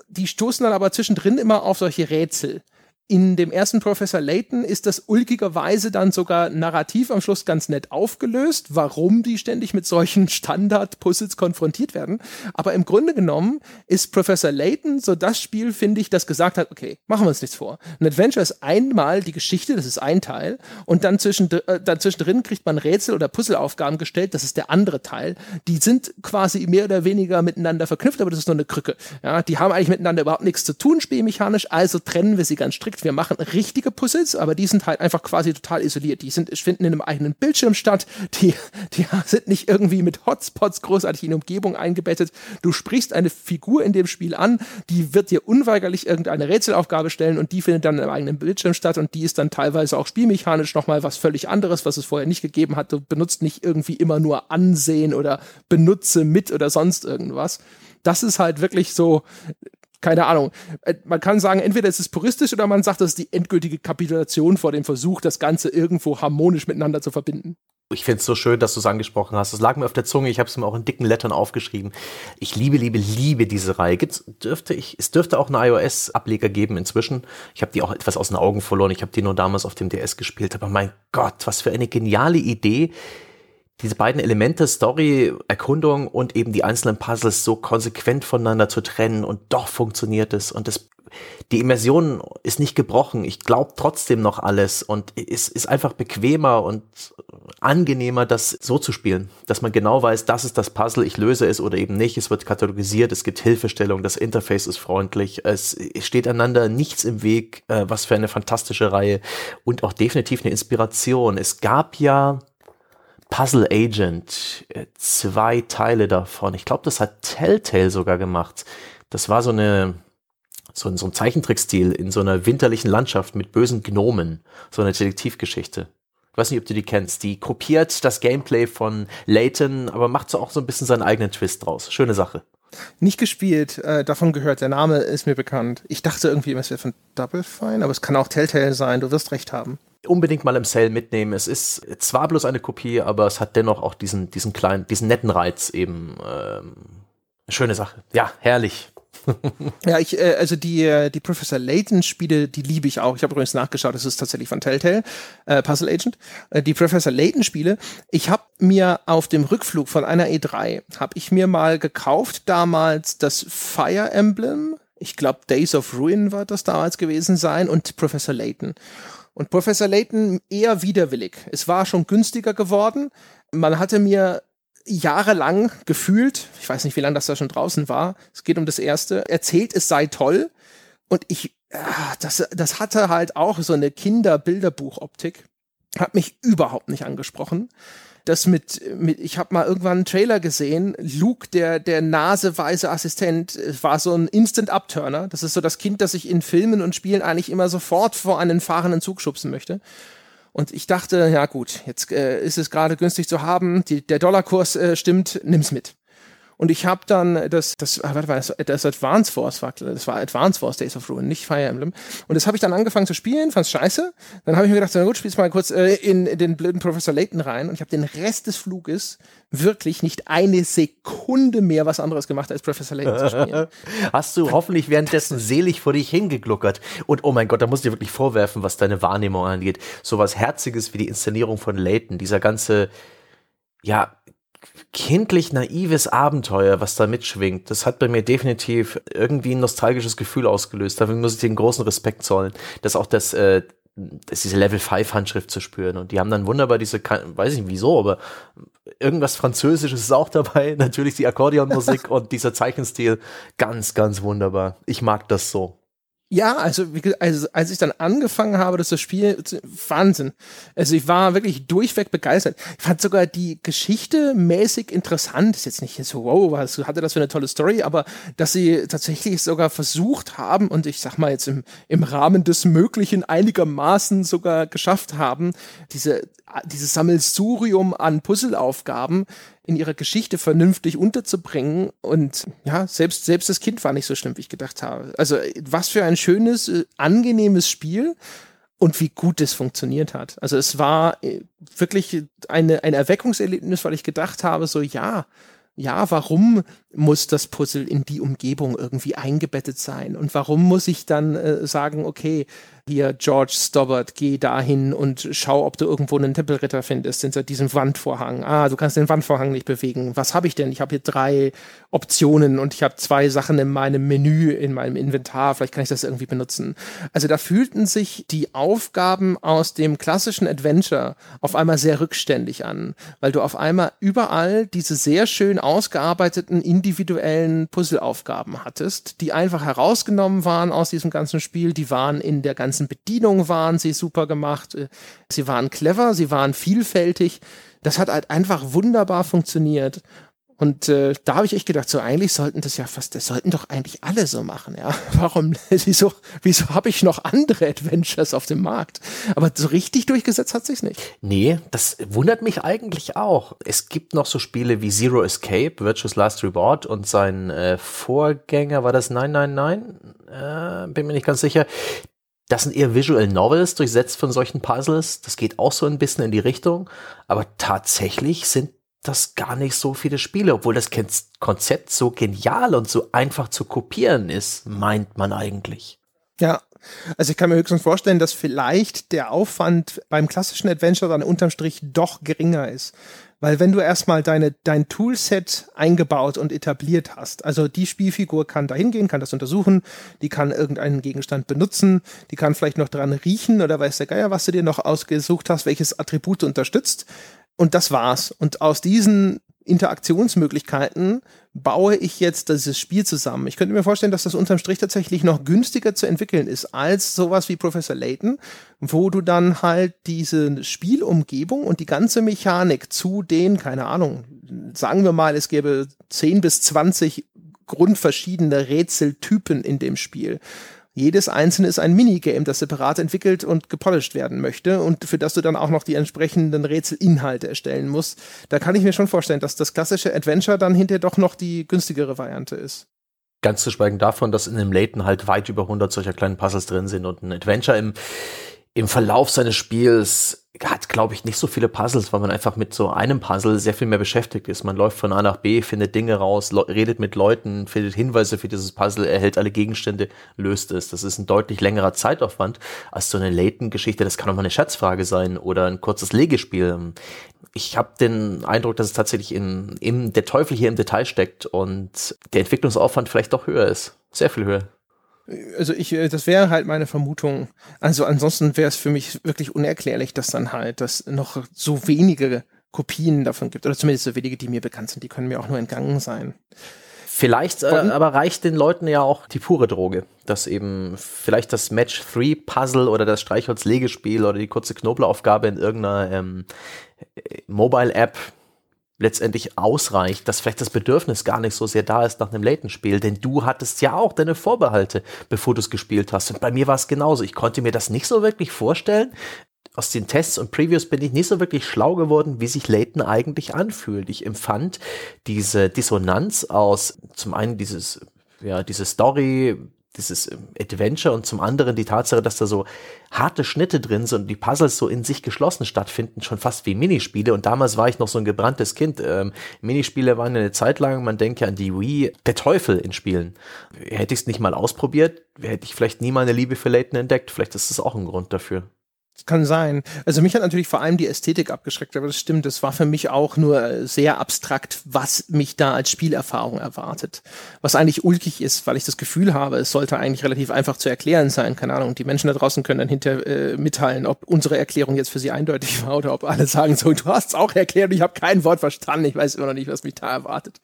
Die stoßen dann aber zwischendrin immer auf solche Rätsel in dem ersten Professor Layton ist das ulkigerweise dann sogar narrativ am Schluss ganz nett aufgelöst, warum die ständig mit solchen Standard-Puzzles konfrontiert werden. Aber im Grunde genommen ist Professor Layton so das Spiel, finde ich, das gesagt hat, okay, machen wir uns nichts vor. Ein Adventure ist einmal die Geschichte, das ist ein Teil, und dann, zwischen, äh, dann zwischendrin kriegt man Rätsel oder Puzzleaufgaben gestellt, das ist der andere Teil. Die sind quasi mehr oder weniger miteinander verknüpft, aber das ist nur eine Krücke. Ja, die haben eigentlich miteinander überhaupt nichts zu tun, spielmechanisch, also trennen wir sie ganz strikt wir machen richtige Puzzles, aber die sind halt einfach quasi total isoliert. Die sind, finden in einem eigenen Bildschirm statt. Die, die sind nicht irgendwie mit Hotspots großartig in Umgebung eingebettet. Du sprichst eine Figur in dem Spiel an, die wird dir unweigerlich irgendeine Rätselaufgabe stellen und die findet dann im eigenen Bildschirm statt und die ist dann teilweise auch spielmechanisch nochmal was völlig anderes, was es vorher nicht gegeben hat. Du benutzt nicht irgendwie immer nur Ansehen oder benutze mit oder sonst irgendwas das ist halt wirklich so keine Ahnung. Äh, man kann sagen, entweder ist es puristisch oder man sagt, das ist die endgültige Kapitulation vor dem Versuch, das Ganze irgendwo harmonisch miteinander zu verbinden. Ich finde es so schön, dass du es angesprochen hast. Das lag mir auf der Zunge. Ich habe es mir auch in dicken Lettern aufgeschrieben. Ich liebe, liebe, liebe diese Reihe. Gibt's, dürfte ich, es dürfte auch einen iOS-Ableger geben inzwischen. Ich habe die auch etwas aus den Augen verloren. Ich habe die nur damals auf dem DS gespielt. Aber mein Gott, was für eine geniale Idee diese beiden Elemente, Story, Erkundung und eben die einzelnen Puzzles so konsequent voneinander zu trennen und doch funktioniert es und das, die Immersion ist nicht gebrochen. Ich glaube trotzdem noch alles und es ist einfach bequemer und angenehmer, das so zu spielen, dass man genau weiß, das ist das Puzzle, ich löse es oder eben nicht. Es wird katalogisiert, es gibt Hilfestellung, das Interface ist freundlich, es steht einander nichts im Weg. Äh, was für eine fantastische Reihe und auch definitiv eine Inspiration. Es gab ja Puzzle Agent, äh, zwei Teile davon. Ich glaube, das hat Telltale sogar gemacht. Das war so eine so, so ein Zeichentrickstil in so einer winterlichen Landschaft mit bösen Gnomen, so eine Detektivgeschichte. Ich weiß nicht, ob du die kennst. Die kopiert das Gameplay von Layton, aber macht so auch so ein bisschen seinen eigenen Twist draus. Schöne Sache. Nicht gespielt, äh, davon gehört. Der Name ist mir bekannt. Ich dachte irgendwie, es wäre von Double Fine, aber es kann auch Telltale sein. Du wirst recht haben unbedingt mal im Sale mitnehmen. Es ist zwar bloß eine Kopie, aber es hat dennoch auch diesen, diesen kleinen, diesen netten Reiz eben. Ähm, schöne Sache. Ja, herrlich. ja, ich, äh, also die, äh, die Professor Layton Spiele, die liebe ich auch. Ich habe übrigens nachgeschaut, das ist tatsächlich von Telltale, äh, Puzzle Agent. Äh, die Professor Layton Spiele, ich habe mir auf dem Rückflug von einer E3, habe ich mir mal gekauft damals das Fire Emblem, ich glaube Days of Ruin war das damals gewesen sein und Professor Layton. Und Professor Layton eher widerwillig. Es war schon günstiger geworden. Man hatte mir jahrelang gefühlt, ich weiß nicht, wie lange das da schon draußen war, es geht um das erste, erzählt, es sei toll. Und ich, ah, das, das hatte halt auch so eine Kinderbilderbuch-Optik. Hat mich überhaupt nicht angesprochen das mit, mit ich habe mal irgendwann einen Trailer gesehen, Luke, der, der naseweise Assistent, war so ein Instant-Upturner. Das ist so das Kind, das ich in Filmen und Spielen eigentlich immer sofort vor einen fahrenden Zug schubsen möchte. Und ich dachte, ja gut, jetzt äh, ist es gerade günstig zu haben, die, der Dollarkurs äh, stimmt, nimm's mit. Und ich habe dann das, das, ah, warte, war das, das Advance Force, war, das war Advance Force Days of Ruin, nicht Fire Emblem. Und das habe ich dann angefangen zu spielen, fand's scheiße. Dann habe ich mir gedacht, na gut, spiel's mal kurz äh, in, in den blöden Professor Layton rein. Und ich habe den Rest des Fluges wirklich nicht eine Sekunde mehr was anderes gemacht, als Professor Layton zu spielen. Hast du hoffentlich währenddessen selig vor dich hingegluckert. Und oh mein Gott, da muss ich dir wirklich vorwerfen, was deine Wahrnehmung angeht. So was Herziges wie die Inszenierung von Layton, dieser ganze, ja, kindlich naives Abenteuer, was da mitschwingt, das hat bei mir definitiv irgendwie ein nostalgisches Gefühl ausgelöst. Dafür muss ich den großen Respekt zollen, dass auch das, äh, dass diese Level 5 Handschrift zu spüren. Und die haben dann wunderbar diese, weiß ich nicht wieso, aber irgendwas Französisches ist auch dabei. Natürlich die Akkordeonmusik und dieser Zeichenstil. Ganz, ganz wunderbar. Ich mag das so. Ja, also, also als ich dann angefangen habe, das zu spielen, Wahnsinn. Also ich war wirklich durchweg begeistert. Ich fand sogar die Geschichte mäßig interessant. Ist jetzt nicht so, wow, was hatte das für eine tolle Story, aber dass sie tatsächlich sogar versucht haben und ich sag mal jetzt im, im Rahmen des Möglichen einigermaßen sogar geschafft haben, diese, dieses Sammelsurium an Puzzleaufgaben in ihrer Geschichte vernünftig unterzubringen. Und ja, selbst, selbst das Kind war nicht so schlimm, wie ich gedacht habe. Also, was für ein schönes, äh, angenehmes Spiel und wie gut es funktioniert hat. Also, es war äh, wirklich eine, ein Erweckungserlebnis, weil ich gedacht habe, so, ja, ja, warum muss das Puzzle in die Umgebung irgendwie eingebettet sein? Und warum muss ich dann äh, sagen, okay, hier George Stobbart, geh dahin und schau, ob du irgendwo einen Tempelritter findest hinter diesem Wandvorhang. Ah, du kannst den Wandvorhang nicht bewegen. Was habe ich denn? Ich habe hier drei Optionen und ich habe zwei Sachen in meinem Menü, in meinem Inventar. Vielleicht kann ich das irgendwie benutzen. Also da fühlten sich die Aufgaben aus dem klassischen Adventure auf einmal sehr rückständig an, weil du auf einmal überall diese sehr schön ausgearbeiteten individuellen Puzzleaufgaben hattest, die einfach herausgenommen waren aus diesem ganzen Spiel. Die waren in der ganzen Bedienungen waren sie super gemacht. Äh, sie waren clever, sie waren vielfältig. Das hat halt einfach wunderbar funktioniert. Und äh, da habe ich echt gedacht, so eigentlich sollten das ja fast, das sollten doch eigentlich alle so machen, ja. Warum, wieso, wieso habe ich noch andere Adventures auf dem Markt? Aber so richtig durchgesetzt hat sich's nicht. Nee, das wundert mich eigentlich auch. Es gibt noch so Spiele wie Zero Escape, Virtuous Last Reward und sein äh, Vorgänger war das 999, äh, bin mir nicht ganz sicher. Das sind eher Visual Novels durchsetzt von solchen Puzzles. Das geht auch so ein bisschen in die Richtung. Aber tatsächlich sind das gar nicht so viele Spiele, obwohl das Konzept so genial und so einfach zu kopieren ist, meint man eigentlich. Ja, also ich kann mir höchstens vorstellen, dass vielleicht der Aufwand beim klassischen Adventure dann unterm Strich doch geringer ist. Weil wenn du erstmal deine, dein Toolset eingebaut und etabliert hast, also die Spielfigur kann da hingehen, kann das untersuchen, die kann irgendeinen Gegenstand benutzen, die kann vielleicht noch dran riechen oder weiß der Geier, was du dir noch ausgesucht hast, welches Attribut unterstützt. Und das war's. Und aus diesen Interaktionsmöglichkeiten baue ich jetzt dieses Spiel zusammen. Ich könnte mir vorstellen, dass das unterm Strich tatsächlich noch günstiger zu entwickeln ist als sowas wie Professor Layton, wo du dann halt diese Spielumgebung und die ganze Mechanik zu den, keine Ahnung, sagen wir mal, es gäbe 10 bis 20 grundverschiedene Rätseltypen in dem Spiel. Jedes einzelne ist ein Minigame, das separat entwickelt und gepolished werden möchte und für das du dann auch noch die entsprechenden Rätselinhalte erstellen musst. Da kann ich mir schon vorstellen, dass das klassische Adventure dann hinterher doch noch die günstigere Variante ist. Ganz zu schweigen davon, dass in dem Layton halt weit über 100 solcher kleinen Puzzles drin sind und ein Adventure im, im Verlauf seines Spiels hat, glaube ich, nicht so viele Puzzles, weil man einfach mit so einem Puzzle sehr viel mehr beschäftigt ist. Man läuft von A nach B, findet Dinge raus, redet mit Leuten, findet Hinweise für dieses Puzzle, erhält alle Gegenstände, löst es. Das ist ein deutlich längerer Zeitaufwand als so eine Layton-Geschichte. Das kann auch mal eine Schätzfrage sein oder ein kurzes Legespiel. Ich habe den Eindruck, dass es tatsächlich in, in der Teufel hier im Detail steckt und der Entwicklungsaufwand vielleicht doch höher ist. Sehr viel höher. Also ich, äh, das wäre halt meine Vermutung. Also ansonsten wäre es für mich wirklich unerklärlich, dass dann halt das noch so wenige Kopien davon gibt. Oder zumindest so wenige, die mir bekannt sind. Die können mir auch nur entgangen sein. Vielleicht äh, aber reicht den Leuten ja auch die pure Droge, dass eben vielleicht das Match 3 Puzzle oder das Streichholz-Legespiel oder die kurze Knobelaufgabe in irgendeiner ähm, Mobile-App letztendlich ausreicht, dass vielleicht das Bedürfnis gar nicht so sehr da ist nach einem Layton-Spiel, denn du hattest ja auch deine Vorbehalte, bevor du es gespielt hast. Und bei mir war es genauso. Ich konnte mir das nicht so wirklich vorstellen. Aus den Tests und Previews bin ich nicht so wirklich schlau geworden, wie sich Layton eigentlich anfühlt. Ich empfand diese Dissonanz aus zum einen dieses ja, diese Story, dieses ähm, Adventure und zum anderen die Tatsache, dass da so harte Schnitte drin sind und die Puzzles so in sich geschlossen stattfinden, schon fast wie Minispiele. Und damals war ich noch so ein gebranntes Kind. Ähm, Minispiele waren eine Zeit lang, man denkt ja an die Wii, der Teufel in Spielen. Hätte ich es nicht mal ausprobiert, hätte ich vielleicht nie meine Liebe für Layton entdeckt. Vielleicht ist das auch ein Grund dafür. Kann sein. Also mich hat natürlich vor allem die Ästhetik abgeschreckt, aber das stimmt. Das war für mich auch nur sehr abstrakt, was mich da als Spielerfahrung erwartet. Was eigentlich ulkig ist, weil ich das Gefühl habe, es sollte eigentlich relativ einfach zu erklären sein. Keine Ahnung. Die Menschen da draußen können dann hinter äh, mitteilen, ob unsere Erklärung jetzt für sie eindeutig war oder ob alle sagen so, du hast es auch erklärt ich habe kein Wort verstanden. Ich weiß immer noch nicht, was mich da erwartet.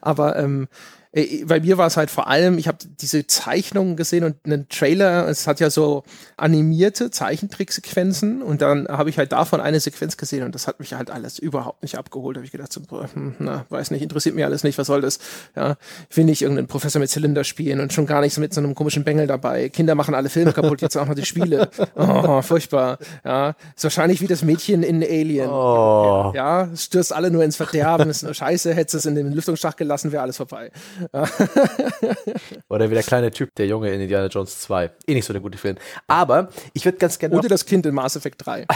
Aber ähm, äh, bei mir war es halt vor allem, ich habe diese Zeichnungen gesehen und einen Trailer, es hat ja so animierte Zeichentricksequenzen und dann habe ich halt davon eine Sequenz gesehen und das hat mich halt alles überhaupt nicht abgeholt. Da habe ich gedacht, so, hm, na, weiß nicht, interessiert mich alles nicht, was soll das? Ja, ich will nicht irgendeinen Professor mit Zylinder spielen und schon gar nicht so mit so einem komischen Bengel dabei. Kinder machen alle Filme kaputt, jetzt auch noch die Spiele. Oh, furchtbar. Ja, ist wahrscheinlich wie das Mädchen in Alien. Oh. Ja, stürzt alle nur ins Verderben, ist nur scheiße, hättest es in den Lüftungsschacht gelassen, wäre alles vorbei. Oder wie der kleine Typ, der Junge in Indiana Jones 2. Eh nicht so der gute Film. Aber ich würde ganz gerne. Oder das Kind in Mass Effect 3.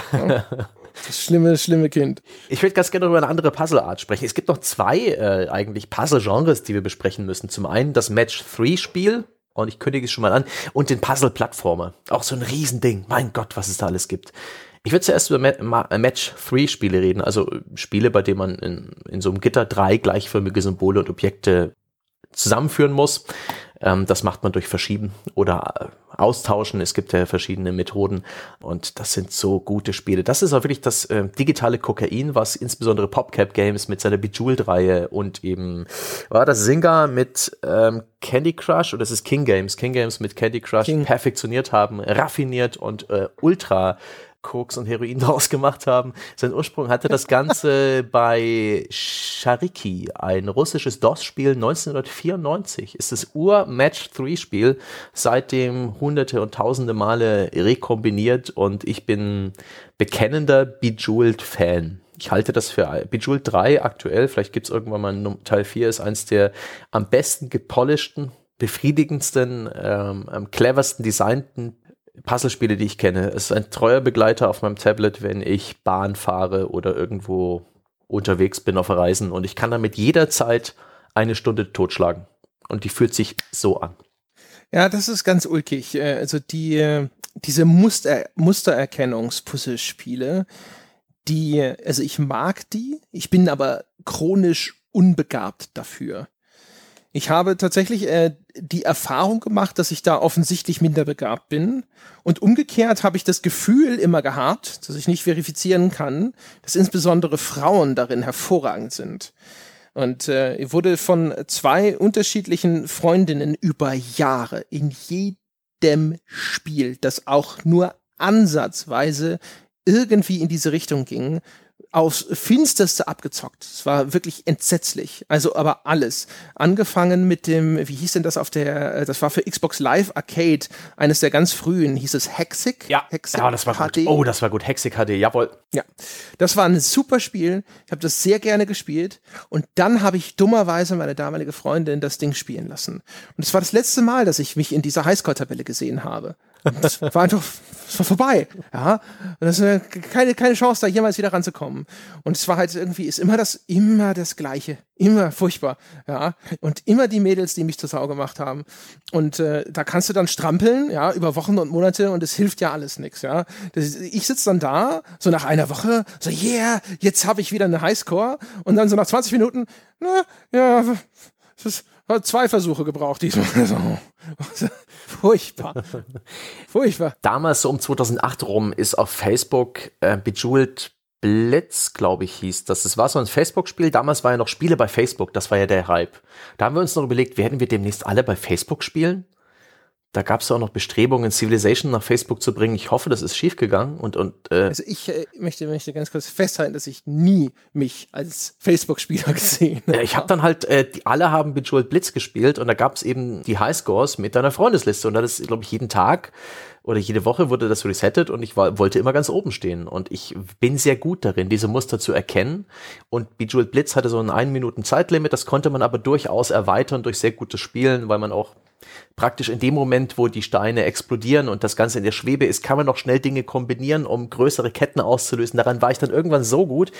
Das schlimme, schlimme Kind. Ich würde ganz gerne über eine andere Puzzle-Art sprechen. Es gibt noch zwei äh, eigentlich Puzzle-Genres, die wir besprechen müssen. Zum einen das Match-3-Spiel, und ich kündige es schon mal an, und den Puzzle-Plattformer. Auch so ein Riesending. Mein Gott, was es da alles gibt. Ich würde zuerst über Match-3-Spiele reden, also Spiele, bei denen man in, in so einem Gitter drei gleichförmige Symbole und Objekte zusammenführen muss. Ähm, das macht man durch Verschieben oder äh, Austauschen. Es gibt ja verschiedene Methoden und das sind so gute Spiele. Das ist auch wirklich das äh, digitale Kokain, was insbesondere PopCap Games mit seiner Bejeweled-Reihe und eben war das Singa mit ähm, Candy Crush oder es ist King Games, King Games mit Candy Crush King. perfektioniert haben, raffiniert und äh, ultra Koks und Heroin daraus gemacht haben. Sein Ursprung hatte das Ganze bei Shariki, ein russisches DOS-Spiel 1994. Ist das Ur-Match-3-Spiel, seitdem hunderte und tausende Male rekombiniert und ich bin bekennender Bejeweled-Fan. Ich halte das für Bejeweled 3 aktuell, vielleicht gibt es irgendwann mal einen Teil 4, ist eins der am besten gepolischten, befriedigendsten, ähm, am cleversten designten Puzzlespiele, die ich kenne. Es ist ein treuer Begleiter auf meinem Tablet, wenn ich Bahn fahre oder irgendwo unterwegs bin auf Reisen und ich kann damit jederzeit eine Stunde totschlagen. Und die fühlt sich so an. Ja, das ist ganz ulkig. Äh, also die, äh, diese Muster, Mustererkennungspuzzlespiele, die, also ich mag die, ich bin aber chronisch unbegabt dafür. Ich habe tatsächlich äh, die Erfahrung gemacht, dass ich da offensichtlich minder begabt bin. Und umgekehrt habe ich das Gefühl immer gehabt, dass ich nicht verifizieren kann, dass insbesondere Frauen darin hervorragend sind. Und äh, ich wurde von zwei unterschiedlichen Freundinnen über Jahre in jedem Spiel, das auch nur ansatzweise irgendwie in diese Richtung ging, aufs Finsterste abgezockt. Es war wirklich entsetzlich. Also aber alles. Angefangen mit dem, wie hieß denn das auf der, äh, das war für Xbox Live Arcade, eines der ganz frühen, hieß es Hexic? Ja, Hexic ja das war HD. gut. Oh, das war gut. Hexic HD, jawohl. Ja, das war ein super Spiel. Ich habe das sehr gerne gespielt. Und dann habe ich dummerweise meine damalige Freundin das Ding spielen lassen. Und es war das letzte Mal, dass ich mich in dieser Highscore-Tabelle gesehen habe. Das war einfach, es war vorbei. Ja, und das ist keine, keine Chance, da jemals wieder ranzukommen. Und es war halt irgendwie, ist immer das, immer das Gleiche. Immer furchtbar. Ja, und immer die Mädels, die mich zur Sau gemacht haben. Und äh, da kannst du dann strampeln, ja, über Wochen und Monate und es hilft ja alles nichts, ja. Das, ich sitze dann da, so nach einer Woche, so, yeah, jetzt habe ich wieder eine Highscore. Und dann so nach 20 Minuten, na, ja, das ist, zwei Versuche gebraucht diesmal. Furchtbar. Furchtbar. Damals, so um 2008 rum, ist auf Facebook äh, Bejeweled Blitz, glaube ich, hieß das. Das war so ein Facebook-Spiel. Damals war ja noch Spiele bei Facebook. Das war ja der Hype. Da haben wir uns noch überlegt, werden wir demnächst alle bei Facebook spielen? Da gab es auch noch Bestrebungen, Civilization nach Facebook zu bringen. Ich hoffe, das ist schiefgegangen. Und, und, äh also ich äh, möchte, möchte ganz kurz festhalten, dass ich nie mich als Facebook-Spieler gesehen habe. Ja, ich habe dann halt, äh, die, alle haben Bejeweled Blitz gespielt und da gab es eben die Highscores mit deiner Freundesliste. Und da ist, glaube ich, jeden Tag oder jede Woche wurde das resettet und ich war, wollte immer ganz oben stehen. Und ich bin sehr gut darin, diese Muster zu erkennen. Und Bejeweled Blitz hatte so ein 1 Minuten Zeitlimit, das konnte man aber durchaus erweitern durch sehr gutes Spielen, weil man auch praktisch in dem Moment, wo die Steine explodieren und das Ganze in der Schwebe ist, kann man noch schnell Dinge kombinieren, um größere Ketten auszulösen. Daran war ich dann irgendwann so gut,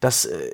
dass äh,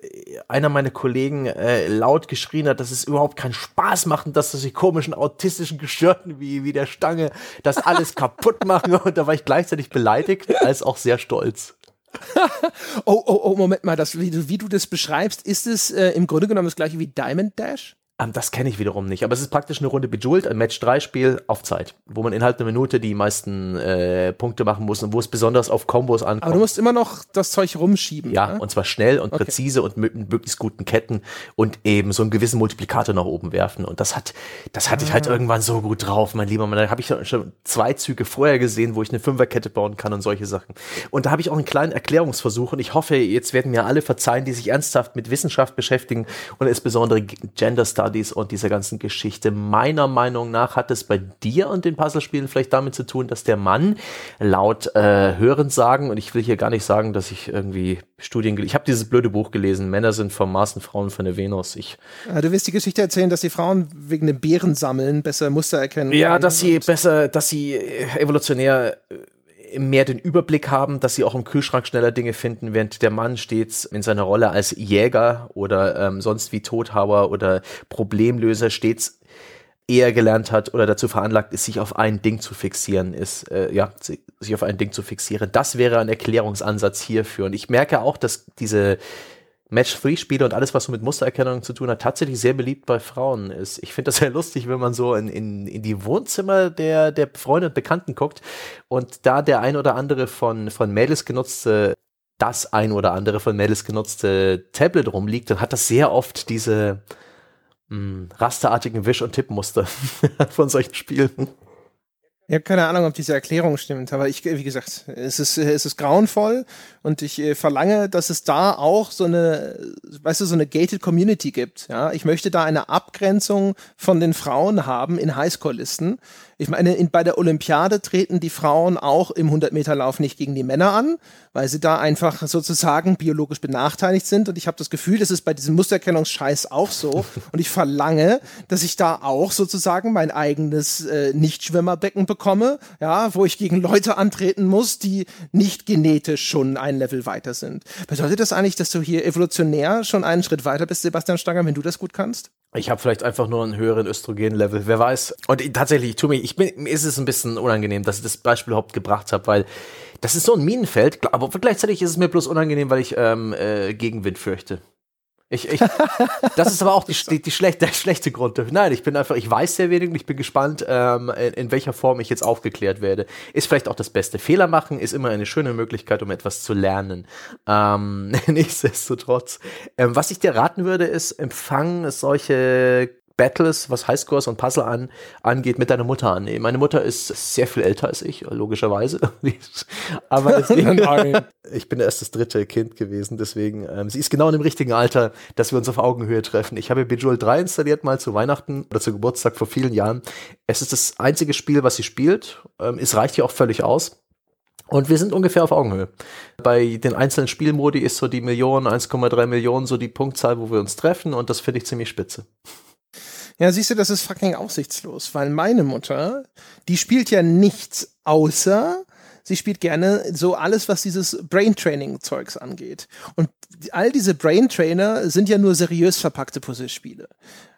einer meiner Kollegen äh, laut geschrien hat, dass es überhaupt keinen Spaß macht dass die komischen autistischen Geschirten wie, wie der Stange das alles kaputt machen. Und da war ich gleichzeitig beleidigt als auch sehr stolz. oh, oh, oh, Moment mal, das, wie, du, wie du das beschreibst, ist es äh, im Grunde genommen das gleiche wie Diamond Dash? Um, das kenne ich wiederum nicht, aber es ist praktisch eine Runde Bejeweled, ein Match-3-Spiel auf Zeit, wo man innerhalb einer Minute die meisten äh, Punkte machen muss und wo es besonders auf Kombos ankommt. Aber du musst immer noch das Zeug rumschieben. Ja, ne? und zwar schnell und okay. präzise und mit möglichst guten Ketten und eben so einen gewissen Multiplikator nach oben werfen. Und das hat, das hatte ah. ich halt ah. irgendwann so gut drauf, mein lieber Mann. Da habe ich schon zwei Züge vorher gesehen, wo ich eine Fünferkette bauen kann und solche Sachen. Und da habe ich auch einen kleinen Erklärungsversuch und ich hoffe, jetzt werden mir alle verzeihen, die sich ernsthaft mit Wissenschaft beschäftigen und insbesondere Gender Studies und dieser ganzen Geschichte. Meiner Meinung nach hat es bei dir und den Puzzlespielen vielleicht damit zu tun, dass der Mann laut äh, Hörensagen, und ich will hier gar nicht sagen, dass ich irgendwie Studien, ich habe dieses blöde Buch gelesen, Männer sind vom Mars und Frauen von der Venus. Ich, ja, du wirst die Geschichte erzählen, dass die Frauen wegen dem Bärensammeln besser Muster erkennen. Ja, dass sie besser, dass sie evolutionär mehr den Überblick haben, dass sie auch im Kühlschrank schneller Dinge finden, während der Mann stets in seiner Rolle als Jäger oder ähm, sonst wie Todhauer oder Problemlöser stets eher gelernt hat oder dazu veranlagt ist, sich auf ein Ding zu fixieren, ist, äh, ja, sich auf ein Ding zu fixieren. Das wäre ein Erklärungsansatz hierfür. Und ich merke auch, dass diese Match-3-Spiele und alles, was so mit Mustererkennung zu tun hat, tatsächlich sehr beliebt bei Frauen ist. Ich finde das sehr lustig, wenn man so in, in, in die Wohnzimmer der, der Freunde und Bekannten guckt und da der ein oder andere von, von Mädels genutzte, das ein oder andere von Mädels genutzte Tablet rumliegt, dann hat das sehr oft diese mh, hm, rasterartigen Wisch- und Tippmuster von solchen Spielen. Ich habe keine Ahnung, ob diese Erklärung stimmt, aber ich, wie gesagt, es ist, es ist grauenvoll und ich äh, verlange, dass es da auch so eine, weißt du, so eine gated Community gibt. Ja, ich möchte da eine Abgrenzung von den Frauen haben in Highscore-Listen. Ich meine, in, bei der Olympiade treten die Frauen auch im 100-Meter-Lauf nicht gegen die Männer an, weil sie da einfach sozusagen biologisch benachteiligt sind. Und ich habe das Gefühl, das ist bei diesem Mustererkennungsscheiß auch so. Und ich verlange, dass ich da auch sozusagen mein eigenes äh, Nichtschwimmerbecken bekomme ja, wo ich gegen Leute antreten muss, die nicht genetisch schon ein Level weiter sind. Bedeutet das eigentlich, dass du hier evolutionär schon einen Schritt weiter bist, Sebastian Stanger, wenn du das gut kannst? Ich habe vielleicht einfach nur einen höheren Östrogen-Level, wer weiß. Und tatsächlich, ich tue mich, ich bin, mir ist es ein bisschen unangenehm, dass ich das Beispiel überhaupt gebracht habe, weil das ist so ein Minenfeld, aber gleichzeitig ist es mir bloß unangenehm, weil ich ähm, äh, Gegenwind fürchte. Ich, ich, das ist aber auch die, die, die schlechte, der schlechte Grund. Nein, ich bin einfach, ich weiß sehr wenig und ich bin gespannt, ähm, in, in, welcher Form ich jetzt aufgeklärt werde. Ist vielleicht auch das beste. Fehler machen ist immer eine schöne Möglichkeit, um etwas zu lernen. Ähm, nichtsdestotrotz. Ähm, was ich dir raten würde, ist, empfang solche Battles, was Highscores und Puzzle an, angeht, mit deiner Mutter annehmen. Meine Mutter ist sehr viel älter als ich, logischerweise. Aber deswegen, ich bin erst das dritte Kind gewesen, deswegen, ähm, sie ist genau in dem richtigen Alter, dass wir uns auf Augenhöhe treffen. Ich habe Bejeweled 3 installiert mal zu Weihnachten oder zu Geburtstag vor vielen Jahren. Es ist das einzige Spiel, was sie spielt. Ähm, es reicht hier auch völlig aus. Und wir sind ungefähr auf Augenhöhe. Bei den einzelnen Spielmodi ist so die Million, 1,3 Millionen so die Punktzahl, wo wir uns treffen und das finde ich ziemlich spitze. Ja, siehst du, das ist fucking aussichtslos, weil meine Mutter, die spielt ja nichts außer sie spielt gerne so alles, was dieses Brain Training Zeugs angeht. Und all diese Brain Trainer sind ja nur seriös verpackte Puzzlespiele.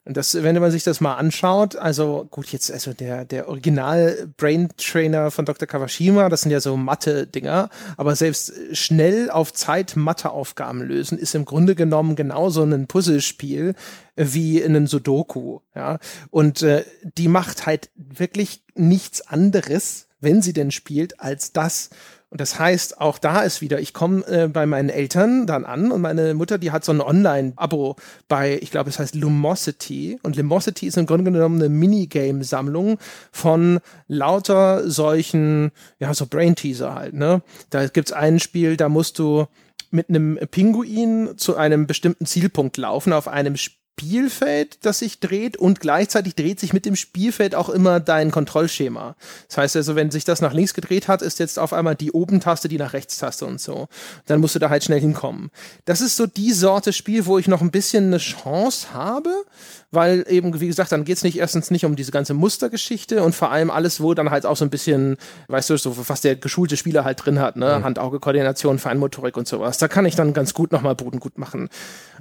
Und das, wenn man sich das mal anschaut, also gut, jetzt, also der, der Original Brain Trainer von Dr. Kawashima, das sind ja so Mathe-Dinger, aber selbst schnell auf Zeit Mathe-Aufgaben lösen, ist im Grunde genommen genauso ein Puzzlespiel wie in einem Sudoku, ja. Und äh, die macht halt wirklich nichts anderes, wenn sie denn spielt, als das. Und das heißt, auch da ist wieder, ich komme äh, bei meinen Eltern dann an und meine Mutter, die hat so ein Online-Abo bei, ich glaube, es heißt Lumosity. Und Lumosity ist im Grunde genommen eine Minigame-Sammlung von lauter solchen, ja, so Brain-Teaser halt, ne? Da gibt's ein Spiel, da musst du mit einem Pinguin zu einem bestimmten Zielpunkt laufen auf einem Spiel Spielfeld, das sich dreht und gleichzeitig dreht sich mit dem Spielfeld auch immer dein Kontrollschema. Das heißt also, wenn sich das nach links gedreht hat, ist jetzt auf einmal die Oben-Taste die nach rechts-Taste und so. Dann musst du da halt schnell hinkommen. Das ist so die Sorte Spiel, wo ich noch ein bisschen eine Chance habe, weil eben, wie gesagt, dann geht's nicht erstens nicht um diese ganze Mustergeschichte und vor allem alles, wo dann halt auch so ein bisschen, weißt du, so was der geschulte Spieler halt drin hat, ne? Mhm. Hand-Auge-Koordination, Feinmotorik und sowas. Da kann ich dann ganz gut nochmal Boden gut machen.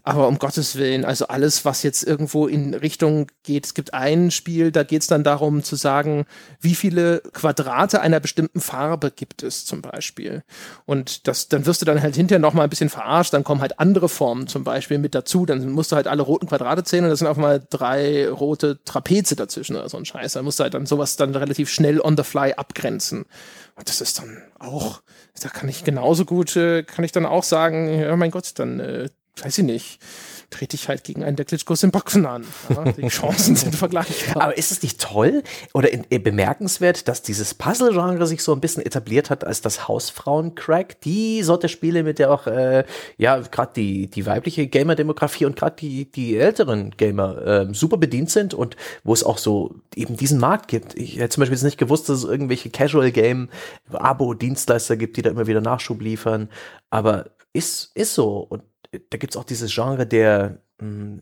Aber um Gottes Willen, also alles, was jetzt irgendwo in Richtung geht, es gibt ein Spiel, da geht es dann darum zu sagen, wie viele Quadrate einer bestimmten Farbe gibt es zum Beispiel. Und das, dann wirst du dann halt hinterher nochmal ein bisschen verarscht, dann kommen halt andere Formen zum Beispiel mit dazu, dann musst du halt alle roten Quadrate zählen und das sind auf einmal drei rote Trapeze dazwischen oder so ein Scheiß. Da musst du halt dann sowas dann relativ schnell on the fly abgrenzen. Und das ist dann auch, da kann ich genauso gut, äh, kann ich dann auch sagen, ja mein Gott, dann äh, weiß ich nicht, trete ich halt gegen einen der Klitschkos im Boxen an. Ja, die Chancen sind vergleichbar. Aber ist es nicht toll oder in, in, äh, bemerkenswert, dass dieses Puzzle-Genre sich so ein bisschen etabliert hat als das Hausfrauen-Crack? Die Sorte Spiele, mit der auch, äh, ja, gerade die, die weibliche Gamer-Demografie und gerade die, die älteren Gamer äh, super bedient sind und wo es auch so eben diesen Markt gibt. Ich hätte zum Beispiel jetzt nicht gewusst, dass es irgendwelche Casual-Game-Abo-Dienstleister gibt, die da immer wieder Nachschub liefern. Aber ist, ist so. Und da gibt es auch dieses Genre der hm,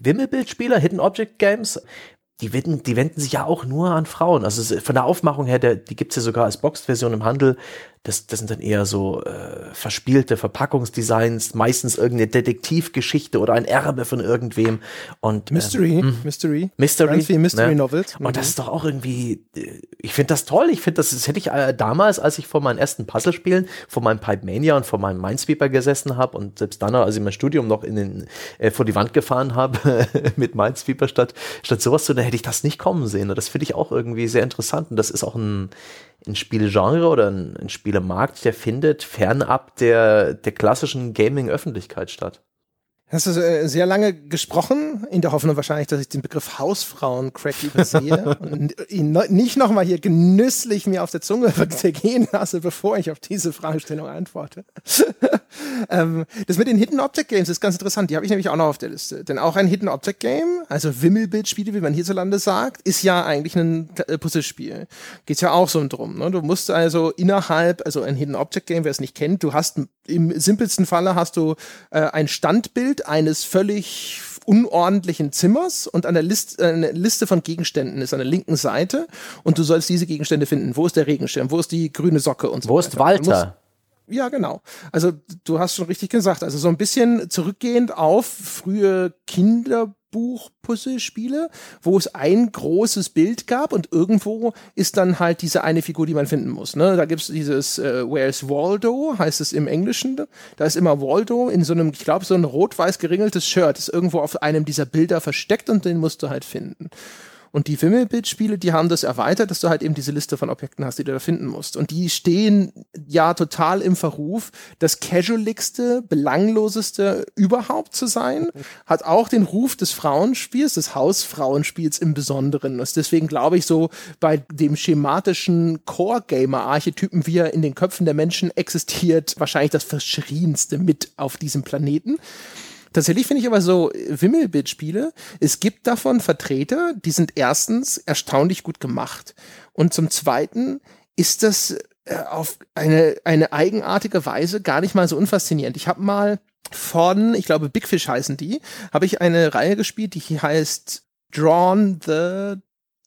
Wimmelbildspieler, Hidden Object Games, die wenden, die wenden sich ja auch nur an Frauen. Also von der Aufmachung her, der, die gibt's ja sogar als Boxed-Version im Handel. Das, das sind dann eher so äh, verspielte Verpackungsdesigns, meistens irgendeine Detektivgeschichte oder ein Erbe von irgendwem. Und, Mystery, ähm, Mystery. Mystery. Ganz viel Mystery ne? Novels. Und das ist doch auch irgendwie, äh, ich finde das toll. Ich finde, das, das hätte ich äh, damals, als ich vor meinen ersten Puzzlespielen, vor meinem Pipe Mania und vor meinem Minesweeper gesessen habe und selbst dann, als ich mein Studium noch in den, äh, vor die Wand gefahren habe mit Minesweeper statt, statt sowas zu, dann hätte ich das nicht kommen sehen. Das finde ich auch irgendwie sehr interessant. Und das ist auch ein, ein Spielegenre oder ein, ein Spielemarkt, der findet fernab der, der klassischen Gaming-Öffentlichkeit statt. Hast du äh, sehr lange gesprochen, in der Hoffnung wahrscheinlich, dass ich den Begriff Hausfrauen-Crack übersehe und ihn nicht nochmal hier genüsslich mir auf der Zunge gehen lasse, bevor ich auf diese Fragestellung antworte. ähm, das mit den Hidden Object Games ist ganz interessant. Die habe ich nämlich auch noch auf der Liste. Denn auch ein Hidden Object Game, also Wimmelbildspiele, wie man hierzulande sagt, ist ja eigentlich ein äh, Puzzlespiel. Geht ja auch so drum. Ne? Du musst also innerhalb, also ein Hidden Object Game, wer es nicht kennt, du hast im simpelsten Falle hast du äh, ein Standbild eines völlig unordentlichen Zimmers und an der Liste, äh, eine Liste von Gegenständen ist an der linken Seite und du sollst diese Gegenstände finden. Wo ist der Regenschirm? Wo ist die grüne Socke und so Wo ist Walter? Ja, genau. Also du hast schon richtig gesagt. Also so ein bisschen zurückgehend auf frühe Kinderbuch-Puzzlespiele, wo es ein großes Bild gab und irgendwo ist dann halt diese eine Figur, die man finden muss. Ne? Da gibt's dieses äh, Where's Waldo, heißt es im Englischen. Da ist immer Waldo in so einem, ich glaube, so ein rot-weiß geringeltes Shirt, ist irgendwo auf einem dieser Bilder versteckt und den musst du halt finden. Und die Wimmelbildspiele, die haben das erweitert, dass du halt eben diese Liste von Objekten hast, die du da finden musst. Und die stehen ja total im Verruf, das casualigste, belangloseste überhaupt zu sein. Hat auch den Ruf des Frauenspiels, des Hausfrauenspiels im Besonderen. Und deswegen glaube ich so bei dem schematischen Core-Gamer-Archetypen, wie er in den Köpfen der Menschen existiert, wahrscheinlich das verschrienste mit auf diesem Planeten. Tatsächlich finde ich aber so Wimmelbit-Spiele, es gibt davon Vertreter, die sind erstens erstaunlich gut gemacht und zum zweiten ist das äh, auf eine, eine eigenartige Weise gar nicht mal so unfaszinierend. Ich habe mal von, ich glaube Big Fish heißen die, habe ich eine Reihe gespielt, die heißt Drawn the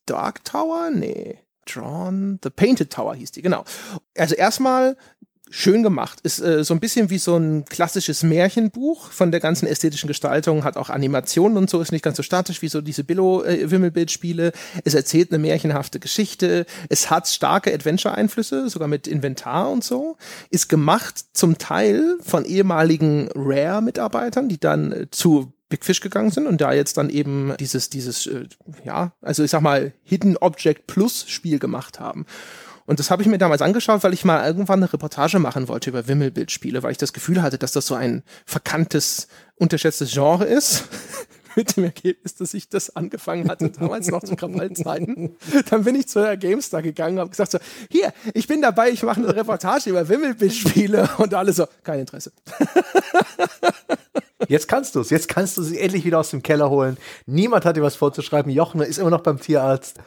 Dark Tower? Nee. Drawn the Painted Tower hieß die, genau. Also erstmal schön gemacht. Ist äh, so ein bisschen wie so ein klassisches Märchenbuch von der ganzen ästhetischen Gestaltung, hat auch Animationen und so, ist nicht ganz so statisch wie so diese Billo-Wimmelbildspiele. Äh, es erzählt eine märchenhafte Geschichte. Es hat starke Adventure-Einflüsse, sogar mit Inventar und so. Ist gemacht zum Teil von ehemaligen Rare-Mitarbeitern, die dann äh, zu Big Fish gegangen sind und da jetzt dann eben dieses, dieses, äh, ja, also ich sag mal, Hidden Object Plus Spiel gemacht haben. Und das habe ich mir damals angeschaut, weil ich mal irgendwann eine Reportage machen wollte über Wimmelbildspiele, weil ich das Gefühl hatte, dass das so ein verkanntes, unterschätztes Genre ist. Mit dem Ergebnis, dass ich das angefangen hatte, damals noch zu Krawallzeiten. Dann bin ich zu der GameStar gegangen und habe gesagt so, hier, ich bin dabei, ich mache eine Reportage über Wimmelbildspiele. Und alle so, kein Interesse. Jetzt kannst du es. Jetzt kannst du sie endlich wieder aus dem Keller holen. Niemand hat dir was vorzuschreiben. Jochen ist immer noch beim Tierarzt.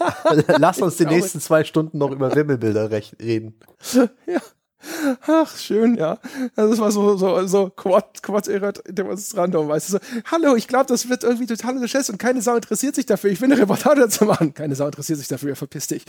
Lass uns die nächsten zwei Stunden noch über Wimmelbilder reden. Ja. Ach, schön, ja. Also das war so, so, so Quad, Quad random, weißt du, so, hallo, ich glaube, das wird irgendwie total unterschätzt und keine Sau interessiert sich dafür. Ich will eine Reportage dazu machen. Keine Sau interessiert sich dafür, verpiss dich.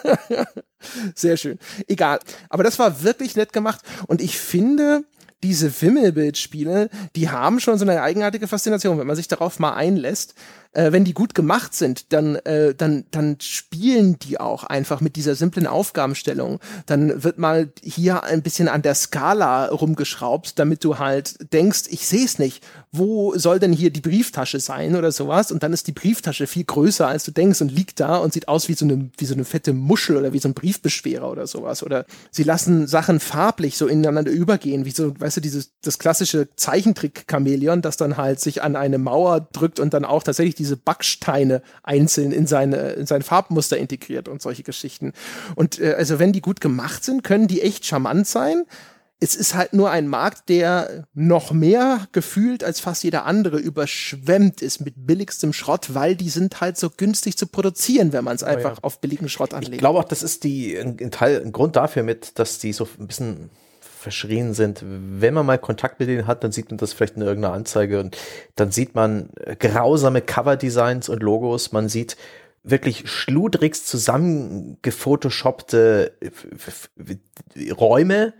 Sehr schön. Egal. Aber das war wirklich nett gemacht und ich finde, diese Wimmelbildspiele, die haben schon so eine eigenartige Faszination, wenn man sich darauf mal einlässt äh, wenn die gut gemacht sind, dann, äh, dann, dann spielen die auch einfach mit dieser simplen Aufgabenstellung. Dann wird mal hier ein bisschen an der Skala rumgeschraubt, damit du halt denkst, ich sehe es nicht. Wo soll denn hier die Brieftasche sein oder sowas? Und dann ist die Brieftasche viel größer, als du denkst und liegt da und sieht aus wie so eine, wie so eine fette Muschel oder wie so ein Briefbeschwerer oder sowas. Oder sie lassen Sachen farblich so ineinander übergehen, wie so, weißt du, dieses, das klassische Zeichentrick-Chamäleon, das dann halt sich an eine Mauer drückt und dann auch tatsächlich die diese Backsteine einzeln in seine, in sein Farbmuster integriert und solche Geschichten. Und äh, also wenn die gut gemacht sind, können die echt charmant sein. Es ist halt nur ein Markt, der noch mehr gefühlt als fast jeder andere überschwemmt ist mit billigstem Schrott, weil die sind halt so günstig zu produzieren, wenn man es einfach oh ja. auf billigen Schrott anlegt. Ich glaube auch, das ist die ein, ein Teil, ein Grund dafür mit, dass die so ein bisschen verschrien sind. Wenn man mal Kontakt mit denen hat, dann sieht man das vielleicht in irgendeiner Anzeige und dann sieht man grausame Cover-Designs und Logos. Man sieht wirklich schludrigst zusammengefotoshoppte Räume,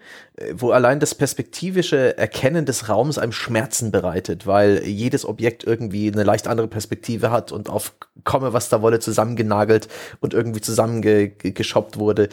wo allein das perspektivische Erkennen des Raums einem Schmerzen bereitet, weil jedes Objekt irgendwie eine leicht andere Perspektive hat und auf komme, was da wolle, zusammengenagelt und irgendwie zusammengeschoppt wurde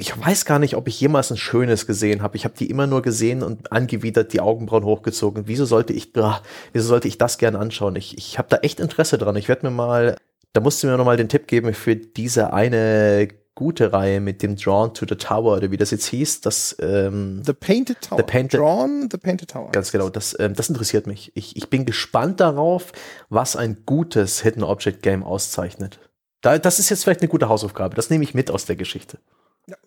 ich weiß gar nicht, ob ich jemals ein schönes gesehen habe. Ich habe die immer nur gesehen und angewidert die Augenbrauen hochgezogen. Wieso sollte ich, ach, wieso sollte ich das gern anschauen? Ich, ich habe da echt Interesse dran. Ich werde mir mal, da musst du mir noch mal den Tipp geben für diese eine gute Reihe mit dem Drawn to the Tower oder wie das jetzt hieß. Das, ähm, the Painted Tower. The Painted, Drawn the Painted Tower. Ganz genau. Das, ähm, das interessiert mich. Ich, ich bin gespannt darauf, was ein gutes Hidden Object Game auszeichnet. Da, das ist jetzt vielleicht eine gute Hausaufgabe. Das nehme ich mit aus der Geschichte.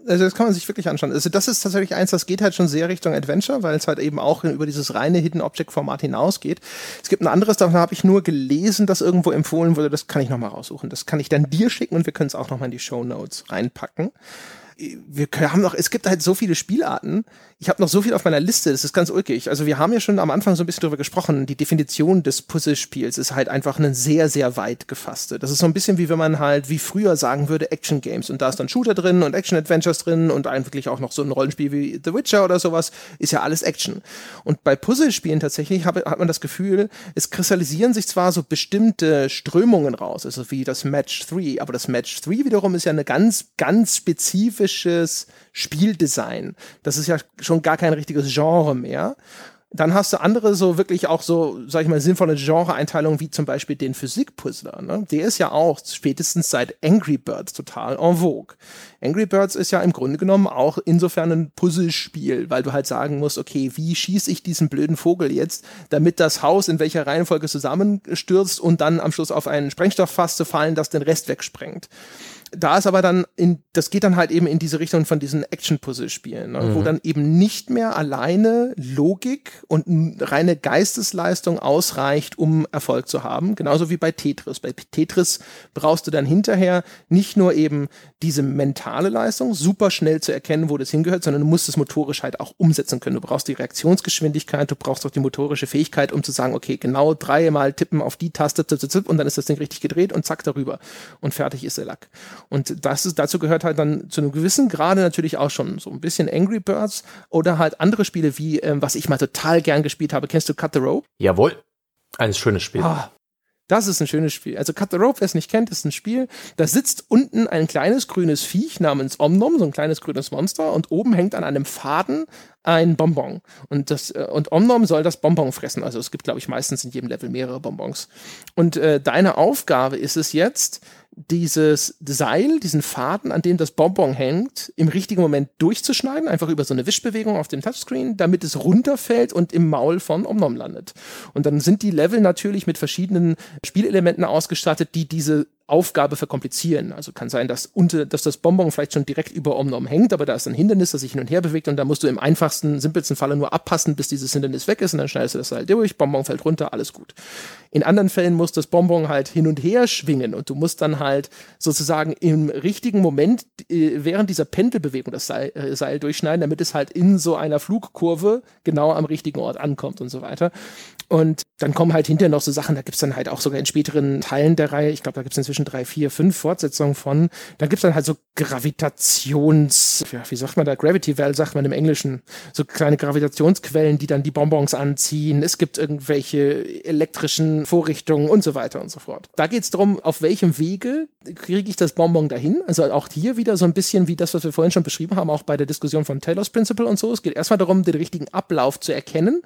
Also das kann man sich wirklich anschauen. Also das ist tatsächlich eins, das geht halt schon sehr Richtung Adventure, weil es halt eben auch über dieses reine Hidden Object Format hinausgeht. Es gibt ein anderes, davon habe ich nur gelesen, das irgendwo empfohlen wurde. Das kann ich nochmal raussuchen. Das kann ich dann dir schicken und wir können es auch nochmal in die Show Notes reinpacken wir haben noch, es gibt halt so viele Spielarten. Ich habe noch so viel auf meiner Liste, das ist ganz ulkig. Also wir haben ja schon am Anfang so ein bisschen drüber gesprochen. Die Definition des Puzzlespiels ist halt einfach eine sehr, sehr weit gefasste. Das ist so ein bisschen wie wenn man halt wie früher sagen würde Action Games und da ist dann Shooter drin und Action Adventures drin und eigentlich auch noch so ein Rollenspiel wie The Witcher oder sowas, ist ja alles Action. Und bei Puzzlespielen tatsächlich hab, hat man das Gefühl, es kristallisieren sich zwar so bestimmte Strömungen raus, also wie das Match 3, aber das Match 3 wiederum ist ja eine ganz, ganz spezifisches Spieldesign. Das ist ja schon gar kein richtiges Genre mehr. Dann hast du andere so wirklich auch so, sag ich mal, sinnvolle Genre-Einteilungen, wie zum Beispiel den Physikpuzzler. Ne? Der ist ja auch spätestens seit Angry Birds total en vogue. Angry Birds ist ja im Grunde genommen auch insofern ein Puzzlespiel, weil du halt sagen musst, okay, wie schieße ich diesen blöden Vogel jetzt, damit das Haus in welcher Reihenfolge zusammenstürzt und dann am Schluss auf einen Sprengstofffass zu fallen, das den Rest wegsprengt da ist aber dann in, das geht dann halt eben in diese Richtung von diesen Action-Puzzle-Spielen, ne? mhm. wo dann eben nicht mehr alleine Logik und reine Geistesleistung ausreicht, um Erfolg zu haben. Genauso wie bei Tetris. Bei Tetris brauchst du dann hinterher nicht nur eben diese mentale Leistung, super schnell zu erkennen, wo das hingehört, sondern du musst es motorisch halt auch umsetzen können. Du brauchst die Reaktionsgeschwindigkeit, du brauchst auch die motorische Fähigkeit, um zu sagen, okay, genau dreimal tippen auf die Taste, zip, zip, zip, und dann ist das Ding richtig gedreht und zack darüber. Und fertig ist der Lack. Und das ist, dazu gehört halt dann zu einem gewissen Grade natürlich auch schon so ein bisschen Angry Birds oder halt andere Spiele wie, ähm, was ich mal total gern gespielt habe. Kennst du Cut the Rope? Jawohl. Ein schönes Spiel. Ah, das ist ein schönes Spiel. Also Cut the Rope, wer es nicht kennt, ist ein Spiel, da sitzt unten ein kleines grünes Viech namens Omnom, so ein kleines grünes Monster, und oben hängt an einem Faden ein Bonbon. Und, das, äh, und Omnom soll das Bonbon fressen. Also es gibt, glaube ich, meistens in jedem Level mehrere Bonbons. Und äh, deine Aufgabe ist es jetzt, dieses Seil, diesen Faden, an dem das Bonbon hängt, im richtigen Moment durchzuschneiden, einfach über so eine Wischbewegung auf dem Touchscreen, damit es runterfällt und im Maul von Omnom landet. Und dann sind die Level natürlich mit verschiedenen Spielelementen ausgestattet, die diese Aufgabe verkomplizieren. Also kann sein, dass, unter, dass das Bonbon vielleicht schon direkt über Omnom hängt, aber da ist ein Hindernis, das sich hin und her bewegt und da musst du im einfachsten, simpelsten Falle nur abpassen, bis dieses Hindernis weg ist und dann schneidest du das halt durch, Bonbon fällt runter, alles gut. In anderen Fällen muss das Bonbon halt hin und her schwingen und du musst dann halt sozusagen im richtigen Moment äh, während dieser Pendelbewegung das Seil, äh, Seil durchschneiden, damit es halt in so einer Flugkurve genau am richtigen Ort ankommt und so weiter. Und dann kommen halt hinterher noch so Sachen, da gibt's dann halt auch sogar in späteren Teilen der Reihe, ich glaube, da gibt's inzwischen drei, vier, fünf Fortsetzungen von, da gibt's dann halt so Gravitations, ja, wie sagt man da, Gravity Well sagt man im Englischen, so kleine Gravitationsquellen, die dann die Bonbons anziehen. Es gibt irgendwelche elektrischen Vorrichtungen und so weiter und so fort. Da geht's darum, auf welchem Wege kriege ich das Bonbon dahin. Also auch hier wieder so ein bisschen wie das, was wir vorhin schon beschrieben haben, auch bei der Diskussion von Taylor's Principle und so. Es geht erstmal darum, den richtigen Ablauf zu erkennen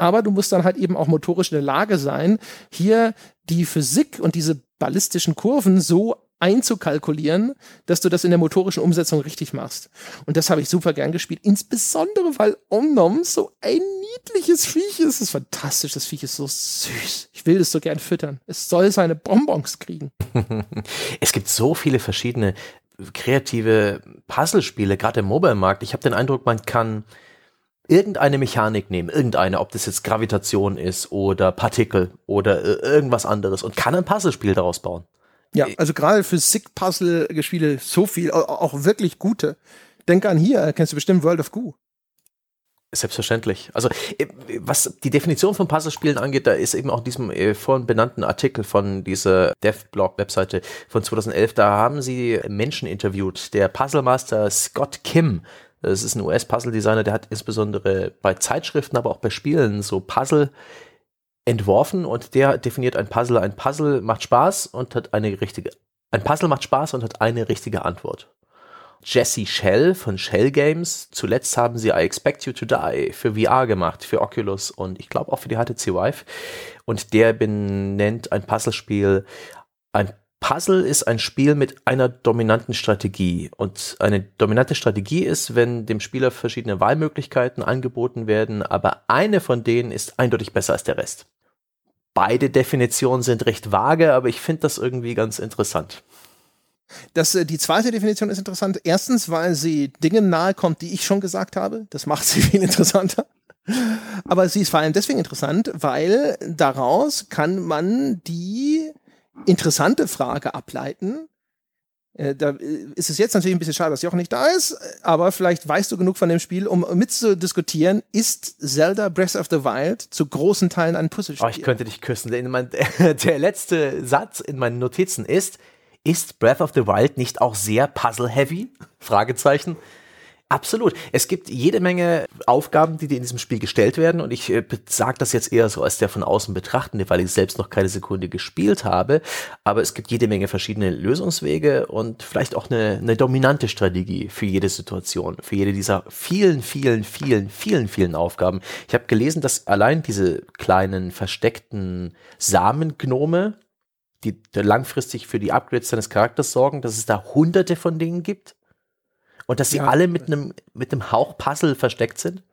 aber du musst dann halt eben auch motorisch in der Lage sein, hier die Physik und diese ballistischen Kurven so einzukalkulieren, dass du das in der motorischen Umsetzung richtig machst. Und das habe ich super gern gespielt, insbesondere weil Omnom so ein niedliches Viech ist. Das ist fantastisch, das Viech ist so süß. Ich will es so gern füttern. Es soll seine Bonbons kriegen. es gibt so viele verschiedene kreative Puzzlespiele, gerade im Mobile-Markt. Ich habe den Eindruck, man kann irgendeine Mechanik nehmen, irgendeine, ob das jetzt Gravitation ist oder Partikel oder äh, irgendwas anderes und kann ein Puzzlespiel daraus bauen. Ja, also gerade für Sick-Puzzle-Spiele so viel, auch wirklich gute. Denk an hier, kennst du bestimmt World of Goo. Selbstverständlich. Also äh, was die Definition von Puzzlespielen angeht, da ist eben auch diesem äh, vorhin benannten Artikel von dieser DevBlog-Webseite von 2011, da haben sie Menschen interviewt. Der Puzzlemaster Scott Kim es ist ein US-Puzzle-Designer, der hat insbesondere bei Zeitschriften, aber auch bei Spielen so Puzzle entworfen und der definiert ein Puzzle. Ein Puzzle macht Spaß und hat eine richtige, ein Puzzle macht Spaß und hat eine richtige Antwort. Jesse Shell von Shell Games. Zuletzt haben sie I Expect You to Die für VR gemacht, für Oculus und ich glaube auch für die HTC Vive. Und der benennt ein Puzzlespiel ein Puzzle ist ein Spiel mit einer dominanten Strategie. Und eine dominante Strategie ist, wenn dem Spieler verschiedene Wahlmöglichkeiten angeboten werden, aber eine von denen ist eindeutig besser als der Rest. Beide Definitionen sind recht vage, aber ich finde das irgendwie ganz interessant. Das, äh, die zweite Definition ist interessant. Erstens, weil sie Dingen nahe kommt, die ich schon gesagt habe. Das macht sie viel interessanter. Aber sie ist vor allem deswegen interessant, weil daraus kann man die interessante Frage ableiten, Äh, da äh, ist es jetzt natürlich ein bisschen schade, dass Jochen nicht da ist, aber vielleicht weißt du genug von dem Spiel, um mitzudiskutieren, ist Zelda Breath of the Wild zu großen Teilen ein Puzzlespiel? Oh, ich könnte dich küssen. der letzte Satz in meinen Notizen ist, ist Breath of the Wild nicht auch sehr puzzle-heavy? Fragezeichen. Absolut. Es gibt jede Menge Aufgaben, die dir in diesem Spiel gestellt werden und ich äh, sage das jetzt eher so als der von außen betrachtende, weil ich selbst noch keine Sekunde gespielt habe. Aber es gibt jede Menge verschiedene Lösungswege und vielleicht auch eine, eine dominante Strategie für jede Situation, für jede dieser vielen, vielen, vielen, vielen, vielen Aufgaben. Ich habe gelesen, dass allein diese kleinen versteckten Samengnome, die langfristig für die Upgrades deines Charakters sorgen, dass es da hunderte von denen gibt und dass sie ja. alle mit einem mit einem Hauch Puzzle versteckt sind?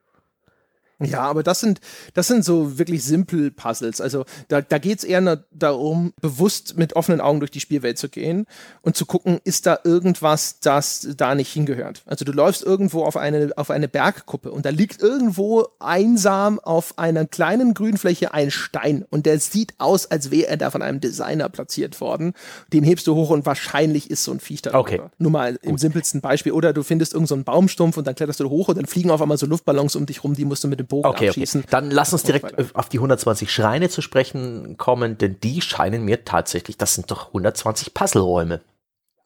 Ja, aber das sind, das sind so wirklich simpel Puzzles. Also da, da geht es eher darum, bewusst mit offenen Augen durch die Spielwelt zu gehen und zu gucken, ist da irgendwas, das da nicht hingehört. Also du läufst irgendwo auf eine, auf eine Bergkuppe und da liegt irgendwo einsam auf einer kleinen Grünfläche ein Stein und der sieht aus, als wäre er da von einem Designer platziert worden. Den hebst du hoch und wahrscheinlich ist so ein Viech da. Okay. Nur mal im Gut. simpelsten Beispiel. Oder du findest irgendeinen so Baumstumpf und dann kletterst du hoch und dann fliegen auf einmal so Luftballons um dich rum, die musst du mit dem Bogen okay, abschießen. Okay. Dann lass uns direkt auf die 120 Schreine zu sprechen kommen, denn die scheinen mir tatsächlich, das sind doch 120 Puzzleräume.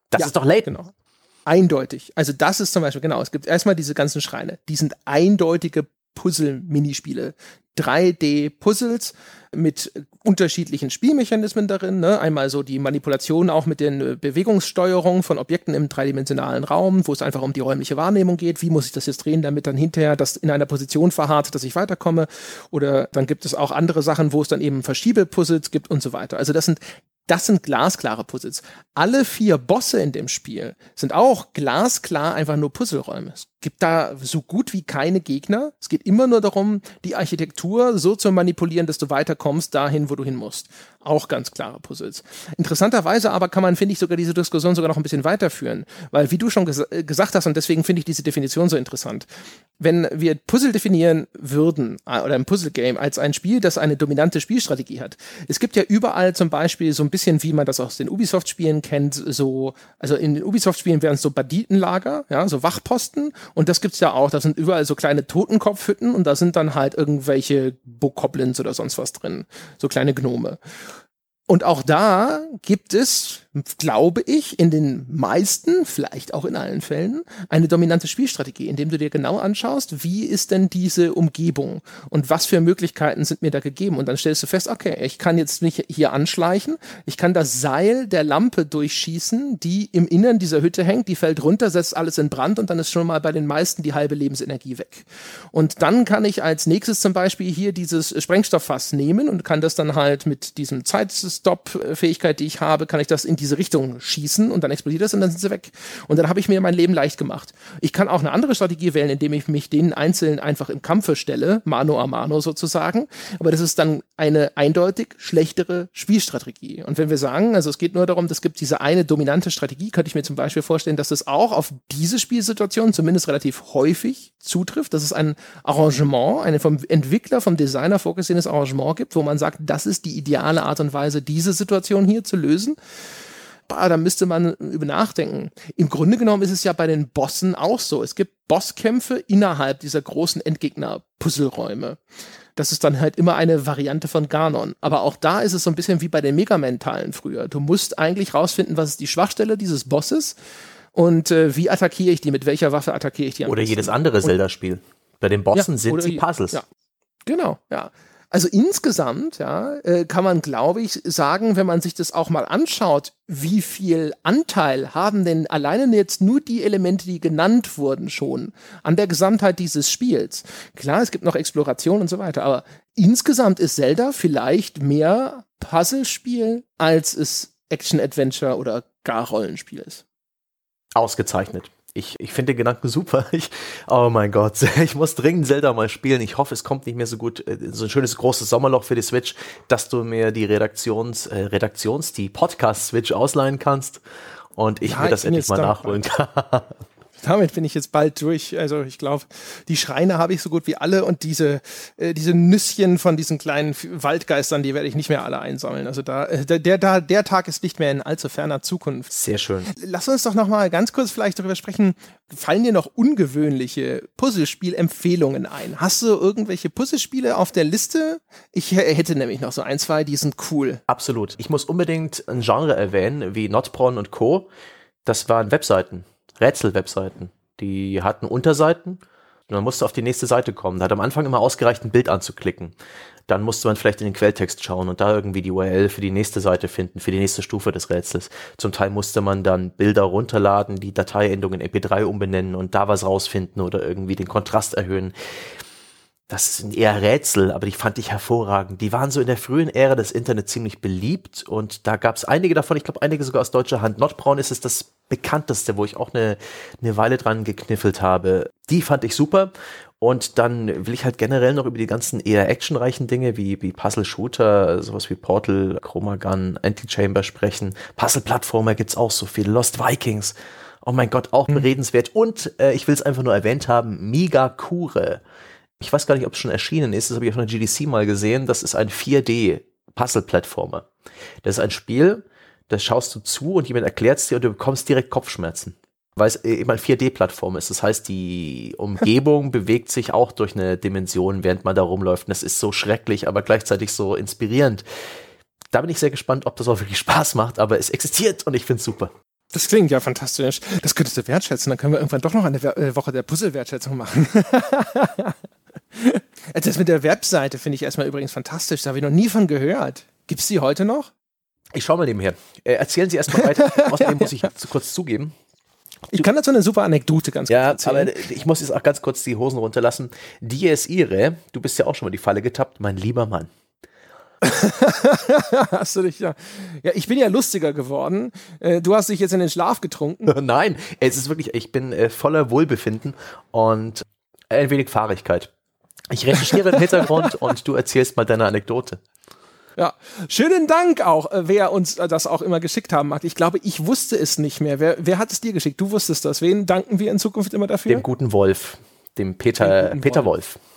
Das ja, ist doch late. Genau. Eindeutig. Also das ist zum Beispiel, genau, es gibt erstmal diese ganzen Schreine. Die sind eindeutige Puzzle-Minispiele. 3D-Puzzles mit unterschiedlichen Spielmechanismen darin. Ne? Einmal so die Manipulation auch mit den äh, Bewegungssteuerungen von Objekten im dreidimensionalen Raum, wo es einfach um die räumliche Wahrnehmung geht. Wie muss ich das jetzt drehen, damit dann hinterher das in einer Position verharrt, dass ich weiterkomme? Oder dann gibt es auch andere Sachen, wo es dann eben Verschiebepuzzles gibt und so weiter. Also das sind das sind glasklare Puzzles. Alle vier Bosse in dem Spiel sind auch glasklar einfach nur Puzzleräume. Gibt da so gut wie keine Gegner. Es geht immer nur darum, die Architektur so zu manipulieren, dass du weiterkommst dahin, wo du hin musst. Auch ganz klare Puzzles. Interessanterweise aber kann man, finde ich, sogar diese Diskussion sogar noch ein bisschen weiterführen. Weil, wie du schon ges äh, gesagt hast, und deswegen finde ich diese Definition so interessant. Wenn wir Puzzle definieren würden, äh, oder ein Puzzle-Game als ein Spiel, das eine dominante Spielstrategie hat. Es gibt ja überall zum Beispiel so ein bisschen, wie man das aus den Ubisoft-Spielen kennt, so, also in den Ubisoft-Spielen wären es so Banditenlager, ja, so Wachposten und das gibt's ja auch. Da sind überall so kleine Totenkopfhütten und da sind dann halt irgendwelche Bokoblins oder sonst was drin. So kleine Gnome. Und auch da gibt es glaube ich, in den meisten, vielleicht auch in allen Fällen, eine dominante Spielstrategie, indem du dir genau anschaust, wie ist denn diese Umgebung und was für Möglichkeiten sind mir da gegeben. Und dann stellst du fest, okay, ich kann jetzt mich hier anschleichen, ich kann das Seil der Lampe durchschießen, die im Innern dieser Hütte hängt, die fällt runter, setzt alles in Brand und dann ist schon mal bei den meisten die halbe Lebensenergie weg. Und dann kann ich als nächstes zum Beispiel hier dieses Sprengstofffass nehmen und kann das dann halt mit diesem Zeitstop-Fähigkeit, die ich habe, kann ich das in diese Richtung schießen und dann explodiert das und dann sind sie weg. Und dann habe ich mir mein Leben leicht gemacht. Ich kann auch eine andere Strategie wählen, indem ich mich denen einzeln einfach im Kampfe stelle, mano a mano sozusagen. Aber das ist dann eine eindeutig schlechtere Spielstrategie. Und wenn wir sagen, also es geht nur darum, es gibt diese eine dominante Strategie, könnte ich mir zum Beispiel vorstellen, dass das auch auf diese Spielsituation zumindest relativ häufig zutrifft, dass es ein Arrangement, eine vom Entwickler, vom Designer vorgesehenes Arrangement gibt, wo man sagt, das ist die ideale Art und Weise, diese Situation hier zu lösen bah, da müsste man über nachdenken. Im Grunde genommen ist es ja bei den Bossen auch so. Es gibt Bosskämpfe innerhalb dieser großen Endgegner-Puzzleräume. Das ist dann halt immer eine Variante von Ganon. Aber auch da ist es so ein bisschen wie bei den Mega Man-Teilen früher. Du musst eigentlich rausfinden, was ist die Schwachstelle dieses Bosses und äh, wie attackiere ich die, mit welcher Waffe attackiere ich die. Oder jedes andere Zelda-Spiel. Bei den Bossen ja, sind sie Puzzles. Ja. Genau, ja. Also insgesamt, ja, äh, kann man, glaube ich, sagen, wenn man sich das auch mal anschaut, wie viel Anteil haben denn alleine jetzt nur die Elemente, die genannt wurden schon, an der Gesamtheit dieses Spiels. Klar, es gibt noch Exploration und so weiter, aber insgesamt ist Zelda vielleicht mehr Puzzlespiel, als es Action-Adventure oder gar Rollenspiel ist. Ausgezeichnet ich, ich finde den Gedanken super. Ich, oh mein Gott, ich muss dringend Zelda mal spielen. Ich hoffe, es kommt nicht mehr so gut, äh, so ein schönes großes Sommerloch für die Switch, dass du mir die Redaktions, äh, Redaktions, die Podcast-Switch ausleihen kannst und ich ja, mir das endlich mal nachholen kann. damit bin ich jetzt bald durch. Also ich glaube, die Schreine habe ich so gut wie alle und diese, äh, diese Nüsschen von diesen kleinen Waldgeistern, die werde ich nicht mehr alle einsammeln. Also da, äh, der, der, der Tag ist nicht mehr in allzu ferner Zukunft. Sehr schön. Lass uns doch noch mal ganz kurz vielleicht darüber sprechen. Fallen dir noch ungewöhnliche Puzzlespiel-Empfehlungen ein? Hast du irgendwelche Puzzlespiele auf der Liste? Ich hätte nämlich noch so ein, zwei, die sind cool. Absolut. Ich muss unbedingt ein Genre erwähnen, wie Notpron und Co. Das waren Webseiten. Rätsel-Webseiten. Die hatten Unterseiten und man musste auf die nächste Seite kommen. Da hat am Anfang immer ausgereicht, ein Bild anzuklicken. Dann musste man vielleicht in den Quelltext schauen und da irgendwie die URL für die nächste Seite finden, für die nächste Stufe des Rätsels. Zum Teil musste man dann Bilder runterladen, die Dateiendung in MP3 umbenennen und da was rausfinden oder irgendwie den Kontrast erhöhen. Das sind eher Rätsel, aber die fand ich hervorragend. Die waren so in der frühen Ära des Internets ziemlich beliebt und da gab es einige davon, ich glaube einige sogar aus deutscher Hand. Notbraun ist es das bekannteste, wo ich auch eine, eine Weile dran gekniffelt habe. Die fand ich super. Und dann will ich halt generell noch über die ganzen eher actionreichen Dinge wie, wie Puzzle-Shooter, sowas wie Portal, Chroma Gun, Anti-Chamber sprechen. Puzzle-Plattformer gibt's auch so viel. Lost Vikings. Oh mein Gott, auch mhm. beredenswert. Und äh, ich will es einfach nur erwähnt haben, Migakure ich weiß gar nicht, ob es schon erschienen ist, das habe ich auf einer GDC mal gesehen, das ist ein 4D-Puzzle-Plattformer. Das ist ein Spiel, das schaust du zu und jemand erklärt es dir und du bekommst direkt Kopfschmerzen. Weil es eben ein 4D-Plattform ist. Das heißt, die Umgebung bewegt sich auch durch eine Dimension, während man da rumläuft. Und das ist so schrecklich, aber gleichzeitig so inspirierend. Da bin ich sehr gespannt, ob das auch wirklich Spaß macht, aber es existiert und ich finde es super. Das klingt ja fantastisch. Das könntest du wertschätzen. Dann können wir irgendwann doch noch eine äh, Woche der Puzzle-Wertschätzung machen. Das mit der Webseite finde ich erstmal übrigens fantastisch. Da habe ich noch nie von gehört. Gibt es die heute noch? Ich schaue mal nebenher. Äh, erzählen Sie erstmal weiter. Außerdem muss ich zu kurz zugeben. Ich kann dazu eine super Anekdote ganz ja, kurz erzählen. Ja, aber ich muss jetzt auch ganz kurz die Hosen runterlassen. Dies Ire, du bist ja auch schon mal die Falle getappt, mein lieber Mann. hast du dich ja. Ja, ich bin ja lustiger geworden. Äh, du hast dich jetzt in den Schlaf getrunken. Nein, es ist wirklich, ich bin äh, voller Wohlbefinden und ein wenig Fahrigkeit. Ich recherchiere im Hintergrund und du erzählst mal deine Anekdote. Ja, schönen Dank auch, äh, wer uns äh, das auch immer geschickt haben mag. Ich glaube, ich wusste es nicht mehr. Wer, wer hat es dir geschickt? Du wusstest das. Wen danken wir in Zukunft immer dafür? Dem guten Wolf, dem Peter, guten Peter Wolf. Wolf.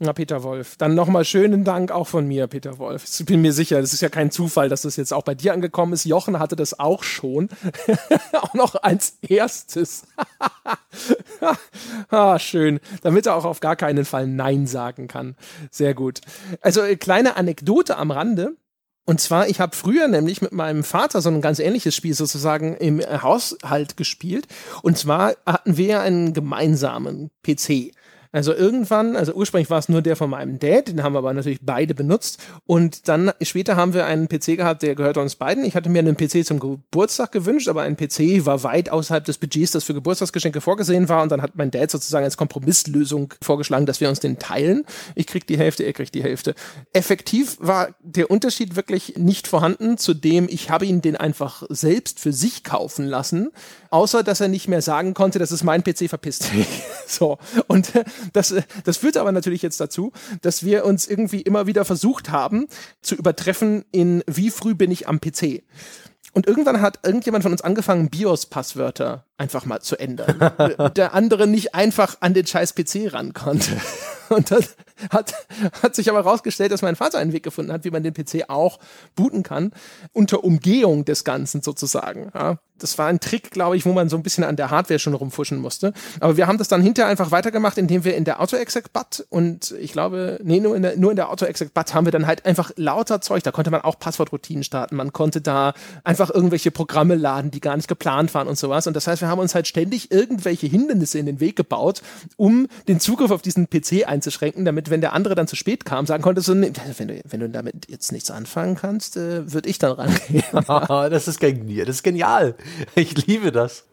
Na, Peter Wolf. Dann nochmal schönen Dank auch von mir, Peter Wolf. Ich bin mir sicher, das ist ja kein Zufall, dass das jetzt auch bei dir angekommen ist. Jochen hatte das auch schon. auch noch als erstes. ah, schön. Damit er auch auf gar keinen Fall Nein sagen kann. Sehr gut. Also, äh, kleine Anekdote am Rande. Und zwar, ich habe früher nämlich mit meinem Vater so ein ganz ähnliches Spiel sozusagen im Haushalt gespielt. Und zwar hatten wir einen gemeinsamen PC. Also irgendwann, also ursprünglich war es nur der von meinem Dad, den haben wir aber natürlich beide benutzt. Und dann später haben wir einen PC gehabt, der gehört uns beiden. Ich hatte mir einen PC zum Geburtstag gewünscht, aber ein PC war weit außerhalb des Budgets, das für Geburtstagsgeschenke vorgesehen war. Und dann hat mein Dad sozusagen als Kompromisslösung vorgeschlagen, dass wir uns den teilen. Ich krieg die Hälfte, er kriegt die Hälfte. Effektiv war der Unterschied wirklich nicht vorhanden, zudem ich habe ihn den einfach selbst für sich kaufen lassen, außer dass er nicht mehr sagen konnte, das ist mein PC, verpisst so. Und das, das führt aber natürlich jetzt dazu, dass wir uns irgendwie immer wieder versucht haben zu übertreffen in wie früh bin ich am PC. Und irgendwann hat irgendjemand von uns angefangen, BIOS-Passwörter einfach mal zu ändern. der andere nicht einfach an den scheiß PC ran konnte. Und das hat, hat sich aber herausgestellt, dass mein Vater einen Weg gefunden hat, wie man den PC auch booten kann, unter Umgehung des Ganzen sozusagen. Ja, das war ein Trick, glaube ich, wo man so ein bisschen an der Hardware schon rumfuschen musste. Aber wir haben das dann hinterher einfach weitergemacht, indem wir in der Auto-Exec-Bat und ich glaube, nee, nur in der, nur in der Auto-Exec-Bat haben wir dann halt einfach lauter Zeug. Da konnte man auch Passwortroutinen starten. Man konnte da einfach irgendwelche Programme laden, die gar nicht geplant waren und sowas. Und das heißt, wir haben uns halt ständig irgendwelche Hindernisse in den Weg gebaut, um den Zugriff auf diesen PC einzuschränken, damit, wenn der andere dann zu spät kam, sagen konnte, so, nee, wenn, du, wenn du damit jetzt nichts anfangen kannst, äh, würde ich dann rangehen. das ist genial. Das ist genial. Ich liebe das.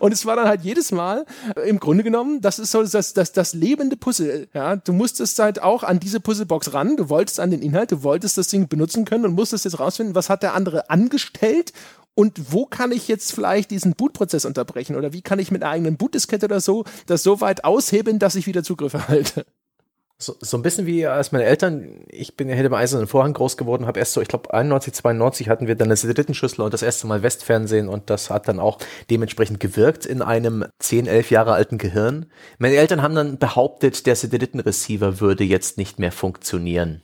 Und es war dann halt jedes Mal, äh, im Grunde genommen, das ist so das, das, das lebende Puzzle. Ja? Du musstest halt auch an diese Puzzlebox ran, du wolltest an den Inhalt, du wolltest das Ding benutzen können und musstest jetzt rausfinden, was hat der andere angestellt und wo kann ich jetzt vielleicht diesen Bootprozess unterbrechen oder wie kann ich mit einer eigenen Bootdiskette oder so das so weit aushebeln, dass ich wieder Zugriff erhalte. So, so ein bisschen wie als meine Eltern, ich bin ja hinter dem eisernen Vorhang groß geworden, habe erst so, ich glaube 91, 92 hatten wir dann eine Satellitenschüssel und das erste Mal Westfernsehen und das hat dann auch dementsprechend gewirkt in einem 10, 11 Jahre alten Gehirn. Meine Eltern haben dann behauptet, der Satellitenreceiver würde jetzt nicht mehr funktionieren.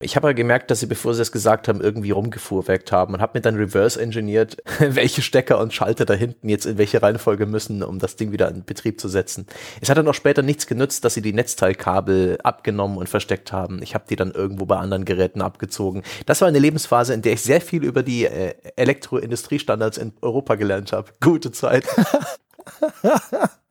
Ich habe ja gemerkt, dass sie, bevor sie das gesagt haben, irgendwie rumgefuhrwerkt haben und habe mir dann reverse engineert, welche Stecker und Schalter da hinten jetzt in welche Reihenfolge müssen, um das Ding wieder in Betrieb zu setzen. Es hat dann auch später nichts genützt, dass sie die Netzteilkabel abgenommen und versteckt haben. Ich habe die dann irgendwo bei anderen Geräten abgezogen. Das war eine Lebensphase, in der ich sehr viel über die äh, Elektroindustriestandards in Europa gelernt habe. Gute Zeit.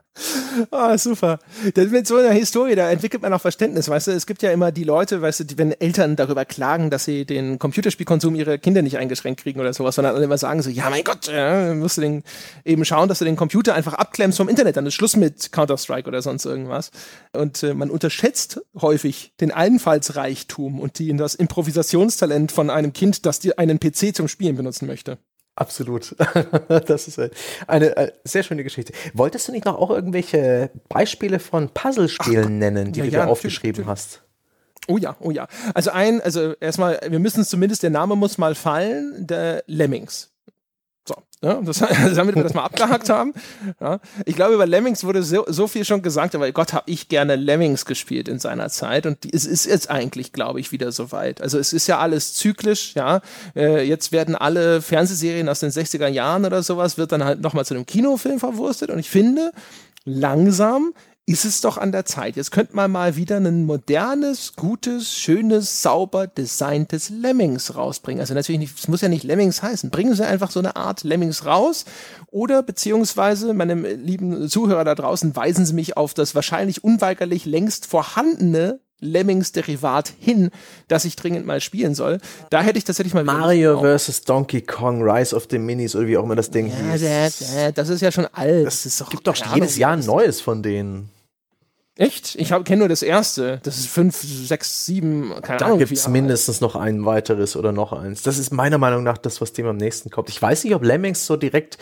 Ah, super. Das mit so einer Historie, da entwickelt man auch Verständnis, weißt du, es gibt ja immer die Leute, weißt du, die, wenn Eltern darüber klagen, dass sie den Computerspielkonsum ihrer Kinder nicht eingeschränkt kriegen oder sowas, sondern alle immer sagen so, ja mein Gott, ja, musst du den, eben schauen, dass du den Computer einfach abklemmst vom Internet, dann ist Schluss mit Counter-Strike oder sonst irgendwas. Und äh, man unterschätzt häufig den Einfallsreichtum und die, das Improvisationstalent von einem Kind, das dir einen PC zum Spielen benutzen möchte. Absolut. Das ist eine, eine, sehr schöne Geschichte. Wolltest du nicht noch auch irgendwelche Beispiele von Puzzlespielen nennen, die ja, du ja, dir aufgeschrieben natürlich. hast? Oh ja, oh ja. Also ein, also erstmal, wir müssen zumindest, der Name muss mal fallen, der Lemmings. Ja, das, damit wir das mal abgehakt haben. Ja. Ich glaube, über Lemmings wurde so, so viel schon gesagt, aber Gott, habe ich gerne Lemmings gespielt in seiner Zeit und die, es ist jetzt eigentlich, glaube ich, wieder soweit. Also es ist ja alles zyklisch, ja. Äh, jetzt werden alle Fernsehserien aus den 60er Jahren oder sowas, wird dann halt nochmal zu einem Kinofilm verwurstet und ich finde, langsam ist es doch an der Zeit. Jetzt könnte man mal wieder ein modernes, gutes, schönes, sauber designtes Lemmings rausbringen. Also natürlich nicht, es muss ja nicht Lemmings heißen. Bringen Sie einfach so eine Art Lemmings raus oder beziehungsweise, meinem lieben Zuhörer da draußen, weisen Sie mich auf das wahrscheinlich unweigerlich längst vorhandene Lemmings-Derivat hin, das ich dringend mal spielen soll. Da hätte ich tatsächlich mal Mario vs. Donkey Kong, Rise of the Minis oder wie auch immer das Ding ja, hieß. Der, das ist ja schon alt. Das, das gibt doch jedes Jahr ein neues von denen. Echt? Ich kenne nur das erste. Das ist fünf, sechs, sieben, keine da Ahnung. Da gibt es mindestens noch ein weiteres oder noch eins. Das ist meiner Meinung nach das, was dem am nächsten kommt. Ich weiß nicht, ob Lemmings so direkt.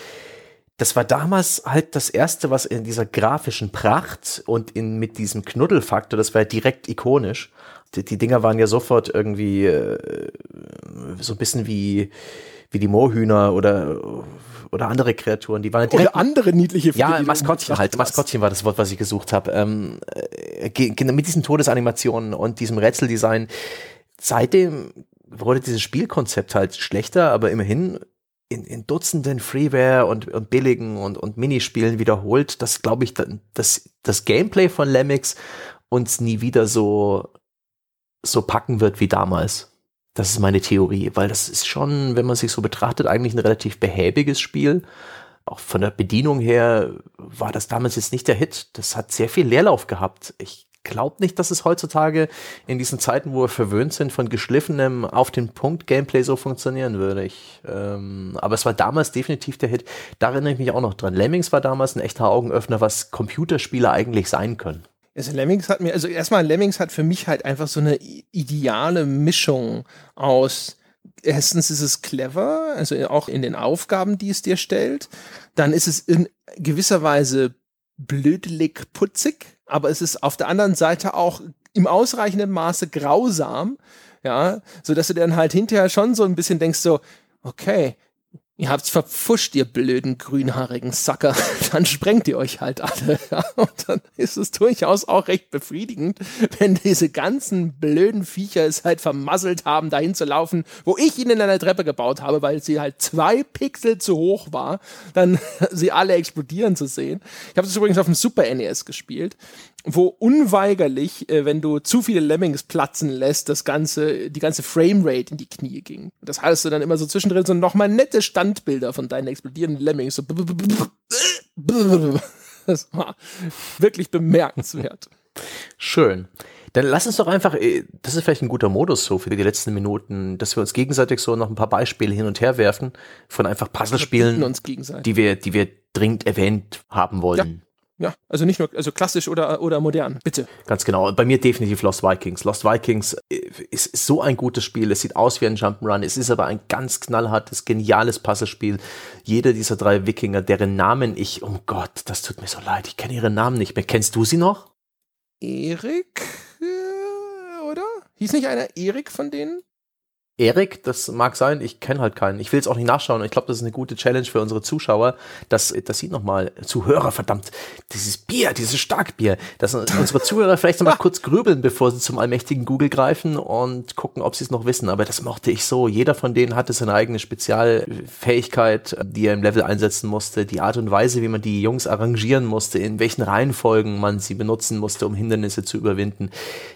Das war damals halt das erste, was in dieser grafischen Pracht und in, mit diesem Knuddelfaktor, das war ja direkt ikonisch. Die, die Dinger waren ja sofort irgendwie äh, so ein bisschen wie, wie die Mohühner oder oder andere Kreaturen, die waren direkt, oder andere niedliche Vögel. Ja, Maskottchen halt. Maskottchen war das Wort, was ich gesucht habe. Ähm, äh, mit diesen Todesanimationen und diesem Rätseldesign. Seitdem wurde dieses Spielkonzept halt schlechter, aber immerhin in, in Dutzenden Freeware und, und billigen und, und Minispielen wiederholt, dass, glaube ich, das, das Gameplay von Lemmix uns nie wieder so, so packen wird wie damals. Das ist meine Theorie, weil das ist schon, wenn man sich so betrachtet, eigentlich ein relativ behäbiges Spiel. Auch von der Bedienung her war das damals jetzt nicht der Hit. Das hat sehr viel Leerlauf gehabt. Ich glaube nicht, dass es heutzutage in diesen Zeiten, wo wir verwöhnt sind, von geschliffenem auf den Punkt Gameplay so funktionieren würde. Ich, ähm, aber es war damals definitiv der Hit. Da erinnere ich mich auch noch dran. Lemmings war damals ein echter Augenöffner, was Computerspiele eigentlich sein können. Also Lemmings hat mir, also erstmal Lemmings hat für mich halt einfach so eine ideale Mischung aus erstens ist es clever, also auch in den Aufgaben, die es dir stellt. Dann ist es in gewisser Weise blödelig putzig, aber es ist auf der anderen Seite auch im ausreichenden Maße grausam, ja, so dass du dann halt hinterher schon so ein bisschen denkst so, okay, Ihr habt's verpfuscht, ihr blöden grünhaarigen Sacker. Dann sprengt ihr euch halt alle. Und dann ist es durchaus auch recht befriedigend, wenn diese ganzen blöden Viecher es halt vermasselt haben, dahin zu laufen, wo ich ihnen eine Treppe gebaut habe, weil sie halt zwei Pixel zu hoch war, dann sie alle explodieren zu sehen. Ich habe das übrigens auf dem Super NES gespielt wo unweigerlich, äh, wenn du zu viele Lemmings platzen lässt, das ganze, die ganze Framerate in die Knie ging. Das heißt du dann immer so zwischendrin so nochmal nette Standbilder von deinen explodierenden Lemmings. So das war wirklich bemerkenswert. Schön. Dann lass uns doch einfach, äh, das ist vielleicht ein guter Modus so für die letzten Minuten, dass wir uns gegenseitig so noch ein paar Beispiele hin und her werfen von einfach Puzzlespielen, die wir, die wir dringend erwähnt haben wollen. Ja. Ja, also nicht nur, also klassisch oder, oder modern, bitte. Ganz genau. Bei mir definitiv Lost Vikings. Lost Vikings äh, ist, so ein gutes Spiel. Es sieht aus wie ein Jump'n'Run. Es ist aber ein ganz knallhartes, geniales Puzzlespiel. Jeder dieser drei Wikinger, deren Namen ich, um Gott, das tut mir so leid, ich kenne ihre Namen nicht mehr. Kennst du sie noch? Erik? Hieß nicht einer Erik von denen? Erik, das mag sein, ich kenne halt keinen. Ich will es auch nicht nachschauen. Ich glaube, das ist eine gute Challenge für unsere Zuschauer, dass, dass sie nochmal, Zuhörer, verdammt, dieses Bier, dieses Starkbier, dass unsere Zuhörer vielleicht nochmal kurz grübeln, bevor sie zum allmächtigen Google greifen und gucken, ob sie es noch wissen. Aber das mochte ich so. Jeder von denen hatte seine eigene Spezialfähigkeit, die er im Level einsetzen musste, die Art und Weise, wie man die Jungs arrangieren musste, in welchen Reihenfolgen man sie benutzen musste, um Hindernisse zu überwinden.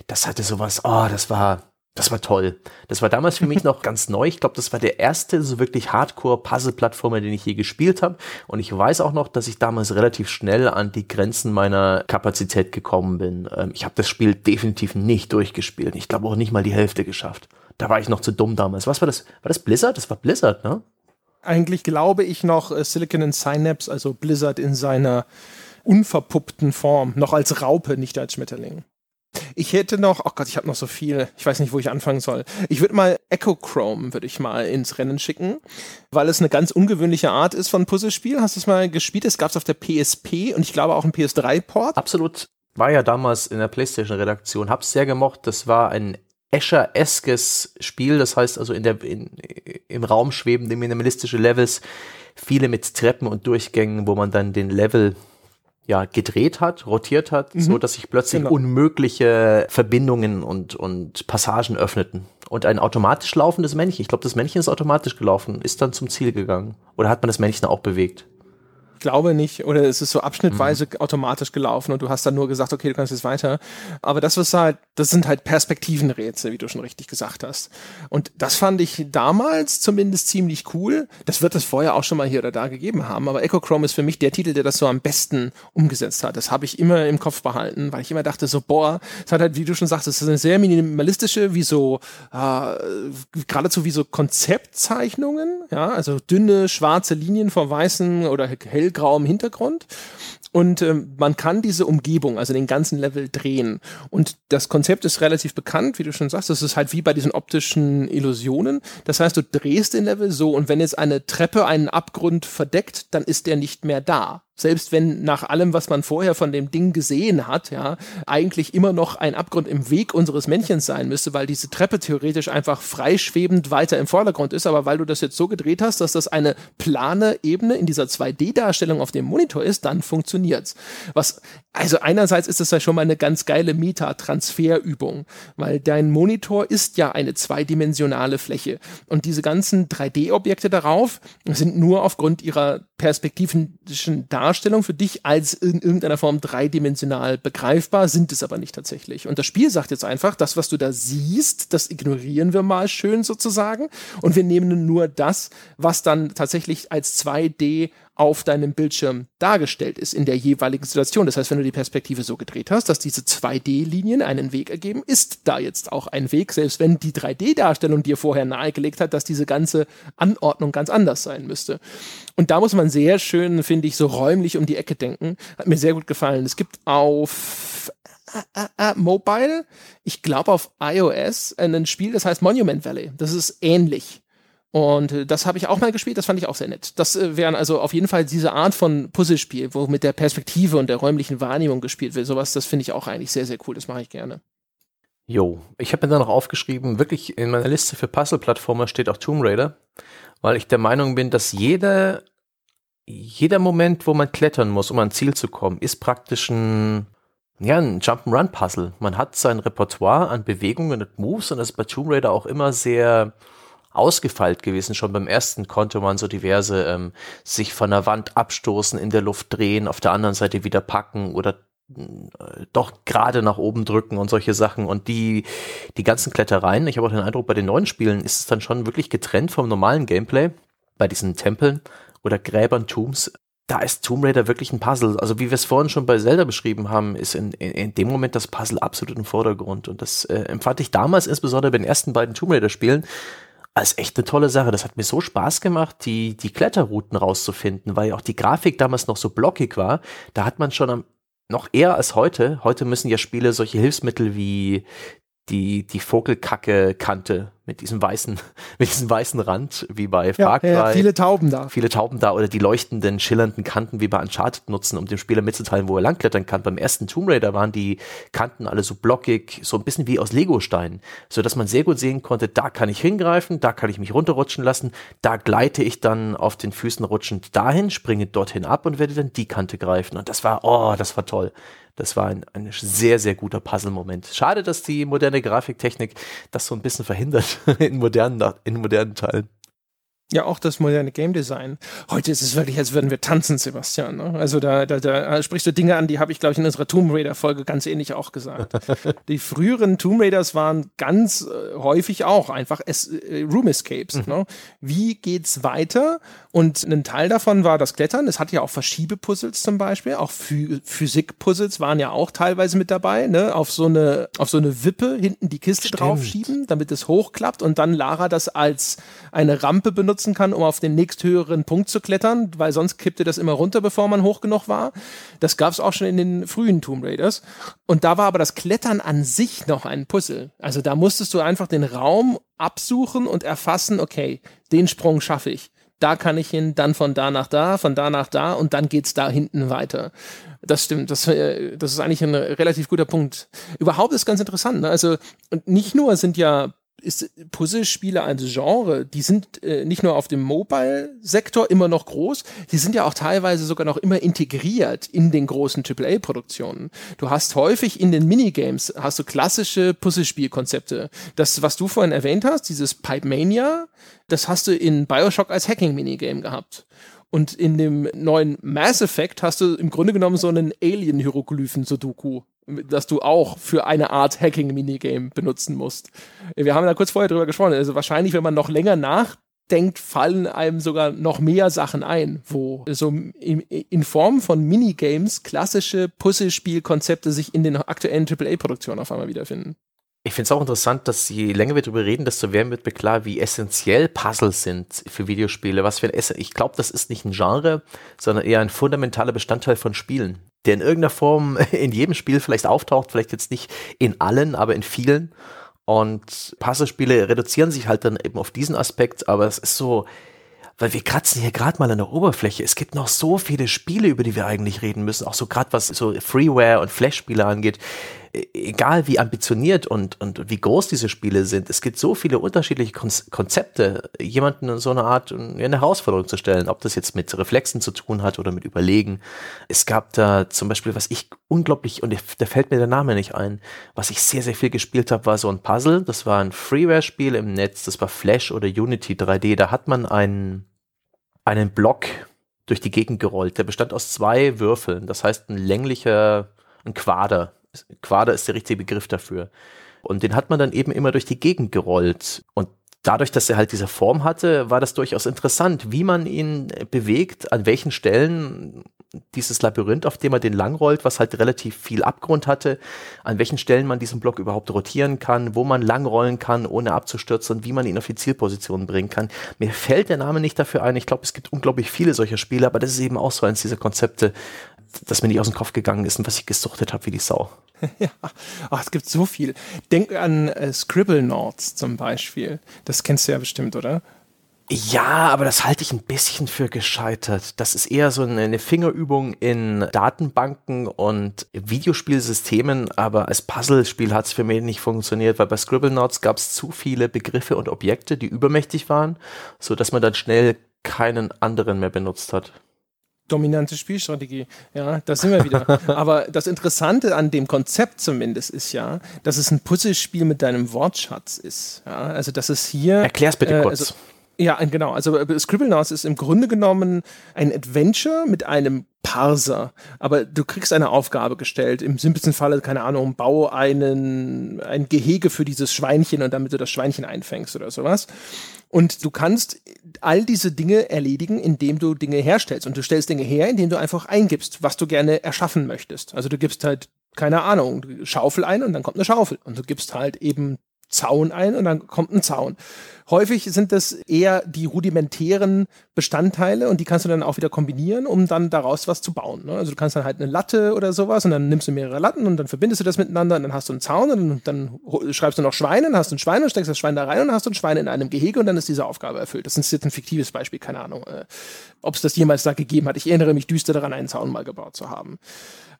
Das hatte sowas, oh, das war, das war toll. Das war damals für mich noch ganz neu. Ich glaube, das war der erste so wirklich Hardcore-Puzzle-Plattformer, den ich je gespielt habe. Und ich weiß auch noch, dass ich damals relativ schnell an die Grenzen meiner Kapazität gekommen bin. Ähm, ich habe das Spiel definitiv nicht durchgespielt. Ich glaube auch nicht mal die Hälfte geschafft. Da war ich noch zu dumm damals. Was war das? War das Blizzard? Das war Blizzard, ne? Eigentlich glaube ich noch äh, Silicon and Synapse, also Blizzard in seiner unverpuppten Form, noch als Raupe, nicht als Schmetterling. Ich hätte noch, oh Gott, ich habe noch so viel. Ich weiß nicht, wo ich anfangen soll. Ich würde mal Echo Chrome würde ich mal ins Rennen schicken, weil es eine ganz ungewöhnliche Art ist von Puzzlespiel. Hast du es mal gespielt? Es gab es auf der PSP und ich glaube auch einen PS3-Port. Absolut. War ja damals in der PlayStation-Redaktion. Hab's sehr gemocht. Das war ein Escher-eskes Spiel. Das heißt also in der, in, im Raum schwebende minimalistische Levels. Viele mit Treppen und Durchgängen, wo man dann den Level ja, gedreht hat, rotiert hat, mhm. so dass sich plötzlich genau. unmögliche Verbindungen und, und Passagen öffneten. Und ein automatisch laufendes Männchen, ich glaube, das Männchen ist automatisch gelaufen, ist dann zum Ziel gegangen. Oder hat man das Männchen auch bewegt? Glaube nicht. Oder es ist so abschnittweise mhm. automatisch gelaufen und du hast dann nur gesagt, okay, du kannst jetzt weiter. Aber das was halt, das sind halt Perspektivenrätsel, wie du schon richtig gesagt hast. Und das fand ich damals zumindest ziemlich cool. Das wird es vorher auch schon mal hier oder da gegeben haben. Aber Echo Chrome ist für mich der Titel, der das so am besten umgesetzt hat. Das habe ich immer im Kopf behalten, weil ich immer dachte so, boah, es hat halt, wie du schon sagst, es ist eine sehr minimalistische, wie so, äh, geradezu wie so Konzeptzeichnungen, ja, also dünne, schwarze Linien vor weißen oder hell hellgrauem Hintergrund. Und ähm, man kann diese Umgebung, also den ganzen Level drehen. Und das Konzept ist relativ bekannt, wie du schon sagst. Das ist halt wie bei diesen optischen Illusionen. Das heißt, du drehst den Level so und wenn jetzt eine Treppe einen Abgrund verdeckt, dann ist der nicht mehr da selbst wenn nach allem, was man vorher von dem Ding gesehen hat, ja, eigentlich immer noch ein Abgrund im Weg unseres Männchens sein müsste, weil diese Treppe theoretisch einfach freischwebend weiter im Vordergrund ist, aber weil du das jetzt so gedreht hast, dass das eine plane Ebene in dieser 2D-Darstellung auf dem Monitor ist, dann funktioniert's. Was, also einerseits ist das ja schon mal eine ganz geile Meta-Transferübung, weil dein Monitor ist ja eine zweidimensionale Fläche und diese ganzen 3D-Objekte darauf sind nur aufgrund ihrer perspektivischen Darstellung Darstellung für dich als in irgendeiner Form dreidimensional begreifbar, sind es aber nicht tatsächlich. Und das Spiel sagt jetzt einfach, das, was du da siehst, das ignorieren wir mal schön sozusagen und wir nehmen nur das, was dann tatsächlich als 2D auf deinem Bildschirm dargestellt ist in der jeweiligen Situation. Das heißt, wenn du die Perspektive so gedreht hast, dass diese 2D-Linien einen Weg ergeben, ist da jetzt auch ein Weg, selbst wenn die 3D-Darstellung dir vorher nahegelegt hat, dass diese ganze Anordnung ganz anders sein müsste. Und da muss man sehr schön, finde ich, so räumlich um die Ecke denken. Hat mir sehr gut gefallen. Es gibt auf äh, äh, äh Mobile, ich glaube auf iOS, ein Spiel, das heißt Monument Valley. Das ist ähnlich. Und äh, das habe ich auch mal gespielt, das fand ich auch sehr nett. Das äh, wären also auf jeden Fall diese Art von Puzzlespiel, wo mit der Perspektive und der räumlichen Wahrnehmung gespielt wird. Sowas, das finde ich auch eigentlich sehr, sehr cool. Das mache ich gerne. Jo, ich habe mir da noch aufgeschrieben, wirklich in meiner Liste für Puzzle-Plattformer steht auch Tomb Raider, weil ich der Meinung bin, dass jeder, jeder Moment, wo man klettern muss, um an Ziel zu kommen, ist praktisch ein, ja, ein Jump'n'Run-Puzzle. Man hat sein Repertoire an Bewegungen und Moves und das ist bei Tomb Raider auch immer sehr, ausgefeilt gewesen. Schon beim ersten konnte man so diverse ähm, sich von der Wand abstoßen, in der Luft drehen, auf der anderen Seite wieder packen oder äh, doch gerade nach oben drücken und solche Sachen und die die ganzen Klettereien, ich habe auch den Eindruck, bei den neuen Spielen ist es dann schon wirklich getrennt vom normalen Gameplay bei diesen Tempeln oder Gräbern Tombs. Da ist Tomb Raider wirklich ein Puzzle. Also wie wir es vorhin schon bei Zelda beschrieben haben, ist in, in, in dem Moment das Puzzle absolut im Vordergrund. Und das äh, empfand ich damals insbesondere bei den ersten beiden Tomb Raider Spielen als echt eine tolle Sache. Das hat mir so Spaß gemacht, die, die Kletterrouten rauszufinden, weil auch die Grafik damals noch so blockig war. Da hat man schon am, noch eher als heute, heute müssen ja Spiele solche Hilfsmittel wie die, die Vogelkacke-Kante mit diesem weißen, mit diesem weißen Rand, wie bei Far Cry. Ja, ja, viele Tauben da. Viele Tauben da oder die leuchtenden, schillernden Kanten wie bei Uncharted nutzen, um dem Spieler mitzuteilen, wo er langklettern kann. Beim ersten Tomb Raider waren die Kanten alle so blockig, so ein bisschen wie aus Legosteinen, so dass man sehr gut sehen konnte, da kann ich hingreifen, da kann ich mich runterrutschen lassen, da gleite ich dann auf den Füßen rutschend dahin, springe dorthin ab und werde dann die Kante greifen. Und das war, oh, das war toll. Das war ein, ein sehr, sehr guter Puzzle-Moment. Schade, dass die moderne Grafiktechnik das so ein bisschen verhindert in modernen, in modernen Teilen. Ja, auch das moderne Game Design. Heute ist es wirklich, als würden wir tanzen, Sebastian. Ne? Also da, da, da sprichst du Dinge an, die habe ich, glaube ich, in unserer Tomb Raider-Folge ganz ähnlich auch gesagt. die früheren Tomb Raiders waren ganz äh, häufig auch einfach es, äh, Room Escapes. Mhm. Ne? Wie geht's weiter? Und ein Teil davon war das Klettern. Es hatte ja auch Verschiebepuzzles zum Beispiel. Auch Physik-Puzzles waren ja auch teilweise mit dabei. Ne? Auf, so eine, auf so eine Wippe hinten die Kiste Stimmt. draufschieben, damit es hochklappt und dann Lara das als eine Rampe benutzt nutzen kann, um auf den nächsthöheren Punkt zu klettern, weil sonst kippte das immer runter, bevor man hoch genug war. Das gab es auch schon in den frühen Tomb Raiders. Und da war aber das Klettern an sich noch ein Puzzle. Also da musstest du einfach den Raum absuchen und erfassen, okay, den Sprung schaffe ich. Da kann ich hin, dann von da nach da, von da nach da und dann geht's da hinten weiter. Das stimmt, das, äh, das ist eigentlich ein relativ guter Punkt. Überhaupt ist ganz interessant. Ne? Also nicht nur sind ja ist Puzzlespiele ein Genre, die sind äh, nicht nur auf dem Mobile-Sektor immer noch groß, die sind ja auch teilweise sogar noch immer integriert in den großen AAA-Produktionen. Du hast häufig in den Minigames, hast du klassische Puzzlespielkonzepte. Das, was du vorhin erwähnt hast, dieses Pipe Mania, das hast du in Bioshock als Hacking-Minigame gehabt. Und in dem neuen Mass Effect hast du im Grunde genommen so einen Alien-Hieroglyphen-Sudoku das du auch für eine Art Hacking-Minigame benutzen musst. Wir haben da kurz vorher drüber gesprochen. Also wahrscheinlich, wenn man noch länger nachdenkt, fallen einem sogar noch mehr Sachen ein, wo so in, in Form von Minigames klassische Puzzlespielkonzepte sich in den aktuellen AAA-Produktionen auf einmal wiederfinden. Ich finde es auch interessant, dass je länger wir darüber reden, desto mehr wird mir klar, wie essentiell Puzzles sind für Videospiele. Was für ein Essen. Ich glaube, das ist nicht ein Genre, sondern eher ein fundamentaler Bestandteil von Spielen der in irgendeiner Form in jedem Spiel vielleicht auftaucht, vielleicht jetzt nicht in allen, aber in vielen. Und Puzzlespiele reduzieren sich halt dann eben auf diesen Aspekt, aber es ist so, weil wir kratzen hier gerade mal an der Oberfläche. Es gibt noch so viele Spiele, über die wir eigentlich reden müssen, auch so gerade was so Freeware und Flash-Spiele angeht. E, egal wie ambitioniert und, und wie groß diese Spiele sind, es gibt so viele unterschiedliche Konzepte, jemanden in so eine Art eine Herausforderung zu stellen, ob das jetzt mit Reflexen zu tun hat oder mit Überlegen. Es gab da zum Beispiel, was ich unglaublich, und da fällt mir der Name nicht ein, was ich sehr, sehr viel gespielt habe, war so ein Puzzle. Das war ein Freeware-Spiel im Netz, das war Flash oder Unity 3D. Da hat man einen einen Block durch die Gegend gerollt. Der bestand aus zwei Würfeln. Das heißt, ein länglicher, ein Quader. Quader ist der richtige Begriff dafür. Und den hat man dann eben immer durch die Gegend gerollt. Und dadurch, dass er halt diese Form hatte, war das durchaus interessant, wie man ihn bewegt, an welchen Stellen dieses Labyrinth, auf dem er den langrollt, was halt relativ viel Abgrund hatte, an welchen Stellen man diesen Block überhaupt rotieren kann, wo man langrollen kann, ohne abzustürzen und wie man ihn auf die Zielposition bringen kann. Mir fällt der Name nicht dafür ein. Ich glaube, es gibt unglaublich viele solcher Spiele, aber das ist eben auch so eins dieser Konzepte, das mir nicht aus dem Kopf gegangen ist und was ich gesuchtet habe wie die Sau. ja, Ach, es gibt so viel. Denk an äh, Scribble Notes zum Beispiel. Das kennst du ja bestimmt, oder? Ja, aber das halte ich ein bisschen für gescheitert. Das ist eher so eine Fingerübung in Datenbanken und Videospielsystemen, aber als Puzzlespiel hat es für mich nicht funktioniert, weil bei Scribblenauts gab es zu viele Begriffe und Objekte, die übermächtig waren, so dass man dann schnell keinen anderen mehr benutzt hat dominante Spielstrategie. Ja, da sind wir wieder. Aber das Interessante an dem Konzept zumindest ist ja, dass es ein Puzzlespiel mit deinem Wortschatz ist. Ja, also dass es hier. Erklär's bitte äh, kurz. Also, ja, genau. Also äh, Scribblenauts ist im Grunde genommen ein Adventure mit einem Parser. Aber du kriegst eine Aufgabe gestellt. Im simpelsten Falle, keine Ahnung, bau einen, ein Gehege für dieses Schweinchen und damit du das Schweinchen einfängst oder sowas. Und du kannst all diese Dinge erledigen, indem du Dinge herstellst. Und du stellst Dinge her, indem du einfach eingibst, was du gerne erschaffen möchtest. Also du gibst halt, keine Ahnung, Schaufel ein und dann kommt eine Schaufel. Und du gibst halt eben Zaun ein und dann kommt ein Zaun. Häufig sind das eher die rudimentären Bestandteile und die kannst du dann auch wieder kombinieren, um dann daraus was zu bauen. Ne? Also du kannst dann halt eine Latte oder sowas und dann nimmst du mehrere Latten und dann verbindest du das miteinander und dann hast du einen Zaun und dann, schreibst du noch Schweine, dann hast du ein Schwein und steckst das Schwein da rein und hast du ein Schwein in einem Gehege und dann ist diese Aufgabe erfüllt. Das ist jetzt ein fiktives Beispiel, keine Ahnung, äh, ob es das jemals da gegeben hat. Ich erinnere mich düster daran, einen Zaun mal gebaut zu haben.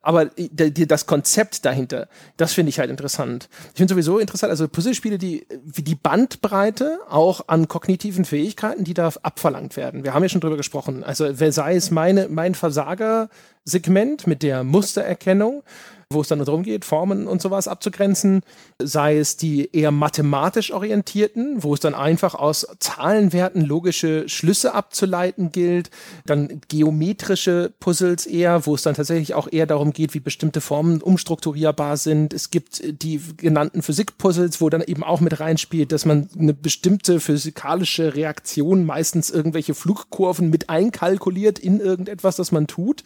Aber das Konzept dahinter, das finde ich halt interessant. Ich finde sowieso interessant, also Puzzlespiele, die, wie die Bandbreite auch an kognitiven Fähigkeiten, die da abverlangt werden. Wir haben ja schon drüber gesprochen. Also, sei es meine, mein Versager-Segment mit der Mustererkennung, wo es dann darum geht, Formen und sowas abzugrenzen, sei es die eher mathematisch orientierten, wo es dann einfach aus Zahlenwerten logische Schlüsse abzuleiten gilt, dann geometrische Puzzles eher, wo es dann tatsächlich auch eher darum geht, wie bestimmte Formen umstrukturierbar sind. Es gibt die genannten Physikpuzzles, wo dann eben auch mit reinspielt, dass man eine bestimmte physikalische Reaktion, meistens irgendwelche Flugkurven mit einkalkuliert in irgendetwas, das man tut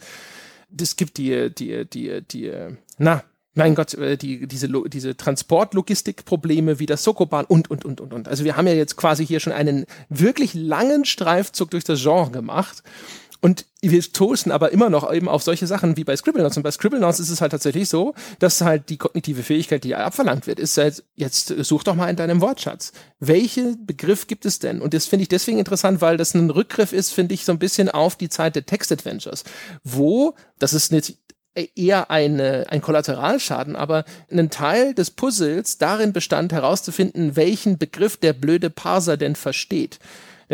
es gibt die, die, die, die, na, mein Gott, äh, die, diese, diese Transportlogistikprobleme wie das Sokoban und, und, und, und, und. Also wir haben ja jetzt quasi hier schon einen wirklich langen Streifzug durch das Genre gemacht. Und wir stoßen aber immer noch eben auf solche Sachen wie bei Scribblenauts. Und bei Scribblenauts ist es halt tatsächlich so, dass halt die kognitive Fähigkeit, die abverlangt wird, ist halt, jetzt such doch mal in deinem Wortschatz. Welchen Begriff gibt es denn? Und das finde ich deswegen interessant, weil das ein Rückgriff ist, finde ich, so ein bisschen auf die Zeit der Text-Adventures, wo, das ist nicht eher eine, ein Kollateralschaden, aber ein Teil des Puzzles darin bestand, herauszufinden, welchen Begriff der blöde Parser denn versteht.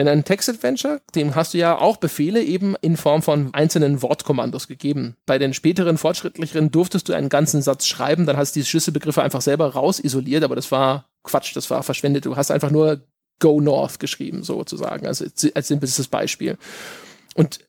Denn ein Text-Adventure, dem hast du ja auch Befehle eben in Form von einzelnen Wortkommandos gegeben. Bei den späteren, fortschrittlicheren durftest du einen ganzen Satz schreiben, dann hast du die Schlüsselbegriffe einfach selber rausisoliert, aber das war Quatsch, das war verschwendet. Du hast einfach nur Go North geschrieben, sozusagen, also als simples Beispiel. Und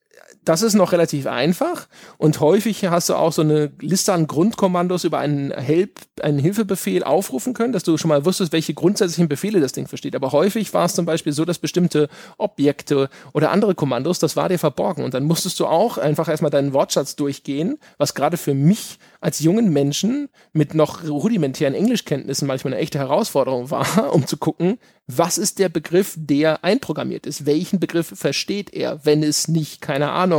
das ist noch relativ einfach und häufig hast du auch so eine Liste an Grundkommandos über einen, Help, einen Hilfebefehl aufrufen können, dass du schon mal wusstest, welche grundsätzlichen Befehle das Ding versteht. Aber häufig war es zum Beispiel so, dass bestimmte Objekte oder andere Kommandos, das war dir verborgen und dann musstest du auch einfach erstmal deinen Wortschatz durchgehen, was gerade für mich als jungen Menschen mit noch rudimentären Englischkenntnissen manchmal eine echte Herausforderung war, um zu gucken, was ist der Begriff, der einprogrammiert ist? Welchen Begriff versteht er, wenn es nicht, keine Ahnung,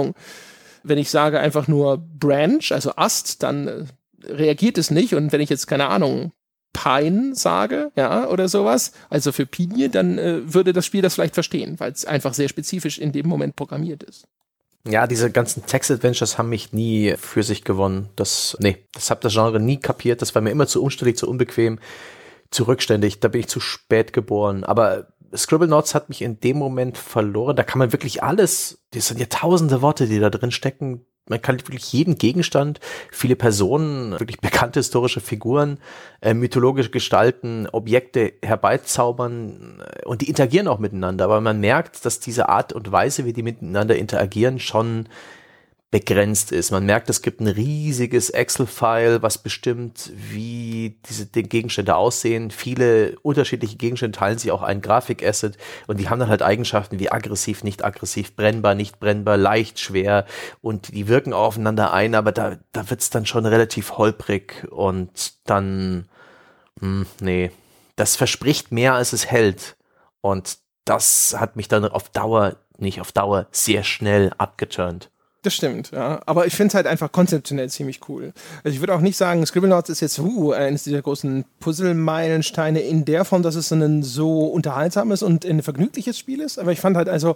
wenn ich sage einfach nur Branch, also Ast, dann äh, reagiert es nicht. Und wenn ich jetzt, keine Ahnung, Pine sage, ja, oder sowas, also für Pinie, dann äh, würde das Spiel das vielleicht verstehen, weil es einfach sehr spezifisch in dem Moment programmiert ist. Ja, diese ganzen Text-Adventures haben mich nie für sich gewonnen. Das, nee, das hab das Genre nie kapiert. Das war mir immer zu umständlich, zu unbequem zu rückständig, da bin ich zu spät geboren. Aber Scribble Notes hat mich in dem Moment verloren. Da kann man wirklich alles, das sind ja tausende Worte, die da drin stecken. Man kann wirklich jeden Gegenstand, viele Personen, wirklich bekannte historische Figuren, äh, mythologische Gestalten, Objekte herbeizaubern äh, und die interagieren auch miteinander. Aber man merkt, dass diese Art und Weise, wie die miteinander interagieren, schon begrenzt ist. Man merkt, es gibt ein riesiges Excel-File, was bestimmt, wie diese Gegenstände aussehen. Viele unterschiedliche Gegenstände teilen sich auch ein Grafik-Asset und die haben dann halt Eigenschaften wie aggressiv, nicht aggressiv, brennbar, nicht brennbar, leicht, schwer und die wirken aufeinander ein, aber da, da wird's dann schon relativ holprig und dann, hm, nee, das verspricht mehr, als es hält und das hat mich dann auf Dauer, nicht auf Dauer, sehr schnell abgeturnt. Das stimmt, ja. Aber ich finde es halt einfach konzeptionell ziemlich cool. Also ich würde auch nicht sagen, Scribblenauts ist jetzt uh, eines dieser großen Puzzle-Meilensteine in der Form, dass es ein so unterhaltsames und ein vergnügliches Spiel ist. Aber ich fand halt also,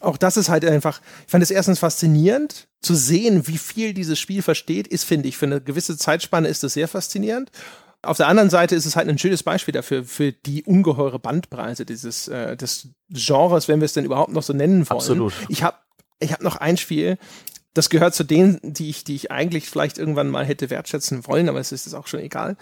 auch das ist halt einfach, ich fand es erstens faszinierend zu sehen, wie viel dieses Spiel versteht, ist, finde ich, für eine gewisse Zeitspanne ist das sehr faszinierend. Auf der anderen Seite ist es halt ein schönes Beispiel dafür, für die ungeheure Bandbreite dieses äh, des Genres, wenn wir es denn überhaupt noch so nennen wollen. Absolut. Ich habe ich habe noch ein Spiel, das gehört zu denen, die ich, die ich eigentlich vielleicht irgendwann mal hätte wertschätzen wollen, aber es ist auch schon egal.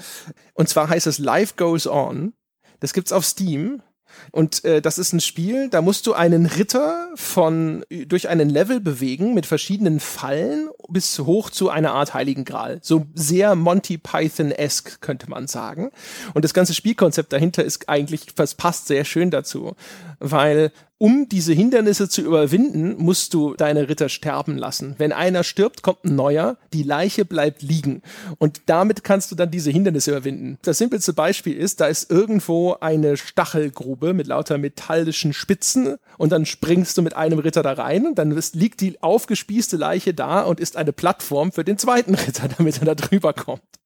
Und zwar heißt es Life Goes On. Das gibt's auf Steam. Und äh, das ist ein Spiel, da musst du einen Ritter von durch einen Level bewegen mit verschiedenen Fallen bis hoch zu einer Art Heiligen Gral. So sehr Monty Python-esque könnte man sagen. Und das ganze Spielkonzept dahinter ist eigentlich, das passt sehr schön dazu, weil um diese Hindernisse zu überwinden, musst du deine Ritter sterben lassen. Wenn einer stirbt, kommt ein neuer, die Leiche bleibt liegen. Und damit kannst du dann diese Hindernisse überwinden. Das simpelste Beispiel ist, da ist irgendwo eine Stachelgrube mit lauter metallischen Spitzen und dann springst du mit einem Ritter da rein und dann liegt die aufgespießte Leiche da und ist eine Plattform für den zweiten Ritter, damit er da drüber kommt.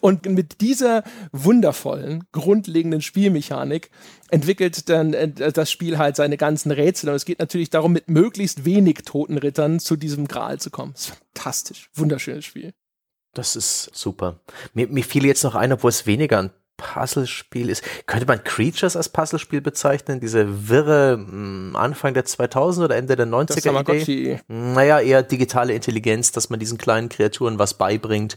Und mit dieser wundervollen, grundlegenden Spielmechanik entwickelt dann äh, das Spiel halt seine ganzen Rätsel. Und es geht natürlich darum, mit möglichst wenig toten Rittern zu diesem Gral zu kommen. Ist fantastisch. Wunderschönes Spiel. Das ist super. Mir, mir fiel jetzt noch ein, obwohl es weniger an Puzzlespiel ist. Könnte man Creatures als Puzzlespiel bezeichnen? Diese wirre hm, Anfang der 2000 oder Ende der 90er Idee? Naja, eher digitale Intelligenz, dass man diesen kleinen Kreaturen was beibringt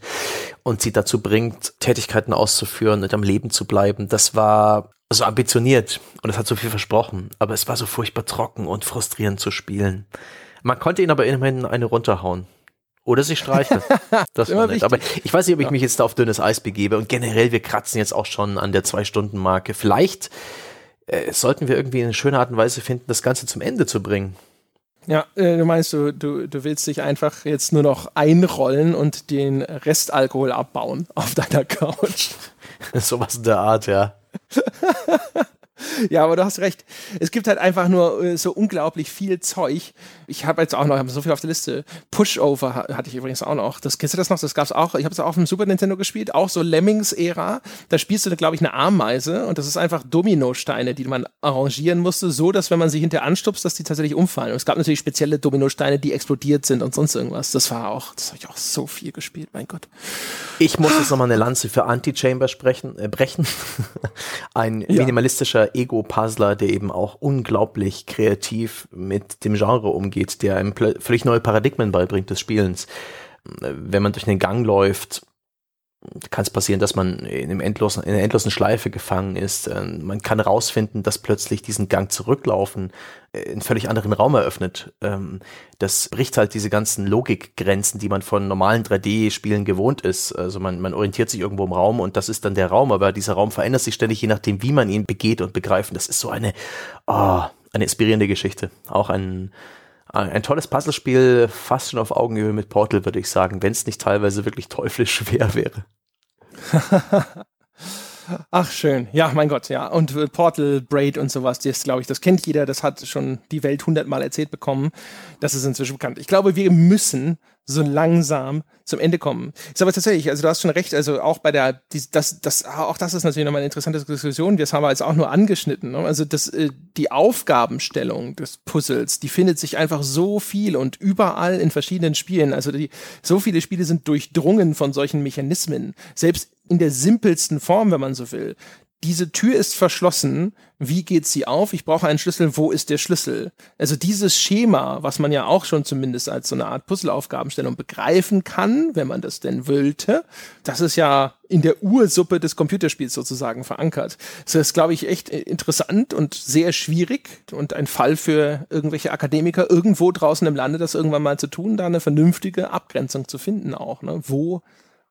und sie dazu bringt, Tätigkeiten auszuführen und am Leben zu bleiben. Das war so ambitioniert und es hat so viel versprochen, aber es war so furchtbar trocken und frustrierend zu spielen. Man konnte ihn aber immerhin eine runterhauen. Oder sich streichen. Das war nett. Aber ich weiß nicht, ob ich mich jetzt da auf dünnes Eis begebe. Und generell, wir kratzen jetzt auch schon an der Zwei-Stunden-Marke. Vielleicht äh, sollten wir irgendwie eine schöne Art und Weise finden, das Ganze zum Ende zu bringen. Ja, äh, du meinst, du, du, du willst dich einfach jetzt nur noch einrollen und den Restalkohol abbauen auf deiner Couch. Sowas in der Art, ja. Ja, aber du hast recht. Es gibt halt einfach nur äh, so unglaublich viel Zeug. Ich habe jetzt auch noch hab so viel auf der Liste. Pushover hatte ich übrigens auch noch. Das kennst du das noch? Das gab's auch. Ich habe es auch auf dem Super Nintendo gespielt, auch so Lemmings-Ära. Da spielst du, glaube ich, eine Ameise und das ist einfach Dominosteine, die man arrangieren musste, so dass wenn man sie hinterher anstupst, dass die tatsächlich umfallen. Und es gab natürlich spezielle Dominosteine, die explodiert sind und sonst irgendwas. Das war auch, das habe ich auch so viel gespielt, mein Gott. Ich muss jetzt nochmal eine Lanze für Anti-Chamber sprechen, äh, brechen. Ein ja. minimalistischer Ego-Puzzler, der eben auch unglaublich kreativ mit dem Genre umgeht, der einem völlig neue Paradigmen beibringt des Spielens. Wenn man durch einen Gang läuft, kann es passieren, dass man in, einem endlosen, in einer endlosen Schleife gefangen ist. Ähm, man kann rausfinden, dass plötzlich diesen Gang zurücklaufen äh, einen völlig anderen Raum eröffnet. Ähm, das bricht halt diese ganzen Logikgrenzen, die man von normalen 3D-Spielen gewohnt ist. Also man, man orientiert sich irgendwo im Raum und das ist dann der Raum, aber dieser Raum verändert sich ständig, je nachdem, wie man ihn begeht und begreift. das ist so eine, oh, eine inspirierende Geschichte. Auch ein, ein tolles Puzzlespiel, fast schon auf Augenhöhe mit Portal, würde ich sagen, wenn es nicht teilweise wirklich teuflisch schwer wäre. Ach, schön. Ja, mein Gott, ja. Und äh, Portal, Braid und sowas, das glaube ich, das kennt jeder, das hat schon die Welt hundertmal erzählt bekommen. Das ist inzwischen bekannt. Ich glaube, wir müssen so langsam zum Ende kommen. Ist aber tatsächlich, also du hast schon recht, also auch bei der, die, das, das, auch das ist natürlich nochmal eine interessante Diskussion, das haben wir jetzt auch nur angeschnitten. Ne? Also das, äh, die Aufgabenstellung des Puzzles, die findet sich einfach so viel und überall in verschiedenen Spielen. Also die, so viele Spiele sind durchdrungen von solchen Mechanismen. Selbst in der simpelsten Form, wenn man so will diese Tür ist verschlossen. Wie geht sie auf? Ich brauche einen Schlüssel. Wo ist der Schlüssel? Also dieses Schema, was man ja auch schon zumindest als so eine Art Puzzleaufgabenstellung begreifen kann, wenn man das denn wollte, das ist ja in der Ursuppe des Computerspiels sozusagen verankert. Das ist, glaube ich, echt interessant und sehr schwierig und ein Fall für irgendwelche Akademiker irgendwo draußen im Lande, das irgendwann mal zu tun, da eine vernünftige Abgrenzung zu finden auch. Ne? Wo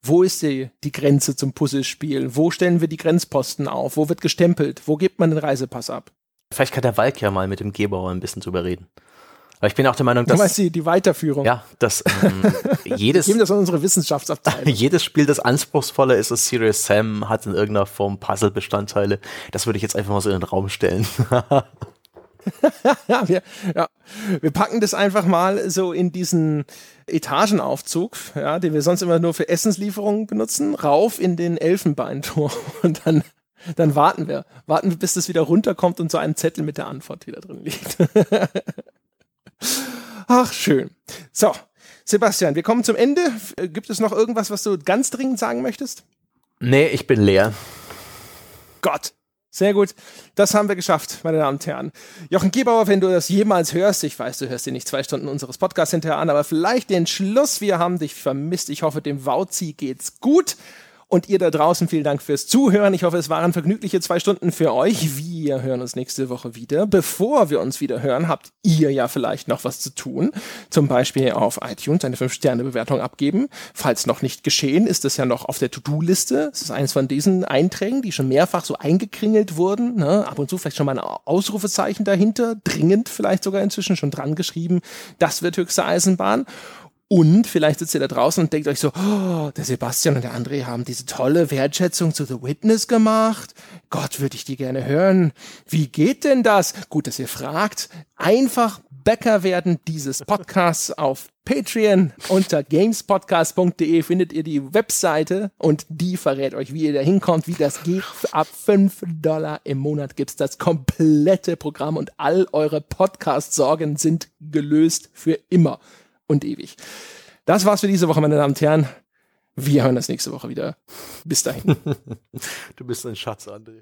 wo ist die, die Grenze zum Puzzlespiel? Wo stellen wir die Grenzposten auf? Wo wird gestempelt? Wo gibt man den Reisepass ab? Vielleicht kann der Walk ja mal mit dem Gebauer ein bisschen drüber reden. Aber ich bin auch der Meinung, dass. Du meinst die, die Weiterführung? Ja, dass ähm, jedes. Wir geben das an unsere Wissenschaftsabteilung. jedes Spiel, das anspruchsvoller ist als Serious Sam, hat in irgendeiner Form Puzzle-Bestandteile. Das würde ich jetzt einfach mal so in den Raum stellen. ja, wir, ja, wir packen das einfach mal so in diesen Etagenaufzug, ja, den wir sonst immer nur für Essenslieferungen benutzen, rauf in den Elfenbeinturm und dann dann warten wir. Warten wir, bis das wieder runterkommt und so ein Zettel mit der Antwort wieder drin liegt. Ach, schön. So, Sebastian, wir kommen zum Ende. Gibt es noch irgendwas, was du ganz dringend sagen möchtest? Nee, ich bin leer. Gott. Sehr gut. Das haben wir geschafft, meine Damen und Herren. Jochen Gebauer, wenn du das jemals hörst, ich weiß, du hörst dir nicht zwei Stunden unseres Podcasts hinterher an, aber vielleicht den Schluss. Wir haben dich vermisst. Ich hoffe, dem Wauzi geht's gut. Und ihr da draußen, vielen Dank fürs Zuhören. Ich hoffe, es waren vergnügliche zwei Stunden für euch. Wir hören uns nächste Woche wieder. Bevor wir uns wieder hören, habt ihr ja vielleicht noch was zu tun. Zum Beispiel auf iTunes eine 5-Sterne-Bewertung abgeben. Falls noch nicht geschehen, ist das ja noch auf der To-Do-Liste. Es ist eines von diesen Einträgen, die schon mehrfach so eingekringelt wurden. Ne? Ab und zu vielleicht schon mal ein Ausrufezeichen dahinter. Dringend vielleicht sogar inzwischen schon dran geschrieben. Das wird höchste Eisenbahn. Und vielleicht sitzt ihr da draußen und denkt euch so, oh, der Sebastian und der André haben diese tolle Wertschätzung zu The Witness gemacht. Gott, würde ich die gerne hören. Wie geht denn das? Gut, dass ihr fragt. Einfach Bäcker werden dieses Podcasts auf Patreon unter gamespodcast.de findet ihr die Webseite und die verrät euch, wie ihr da hinkommt, wie das geht. Ab 5 Dollar im Monat gibt's das komplette Programm und all eure Podcast-Sorgen sind gelöst für immer und ewig. Das war's für diese Woche, meine Damen und Herren. Wir hören uns nächste Woche wieder. Bis dahin. du bist ein Schatz, André.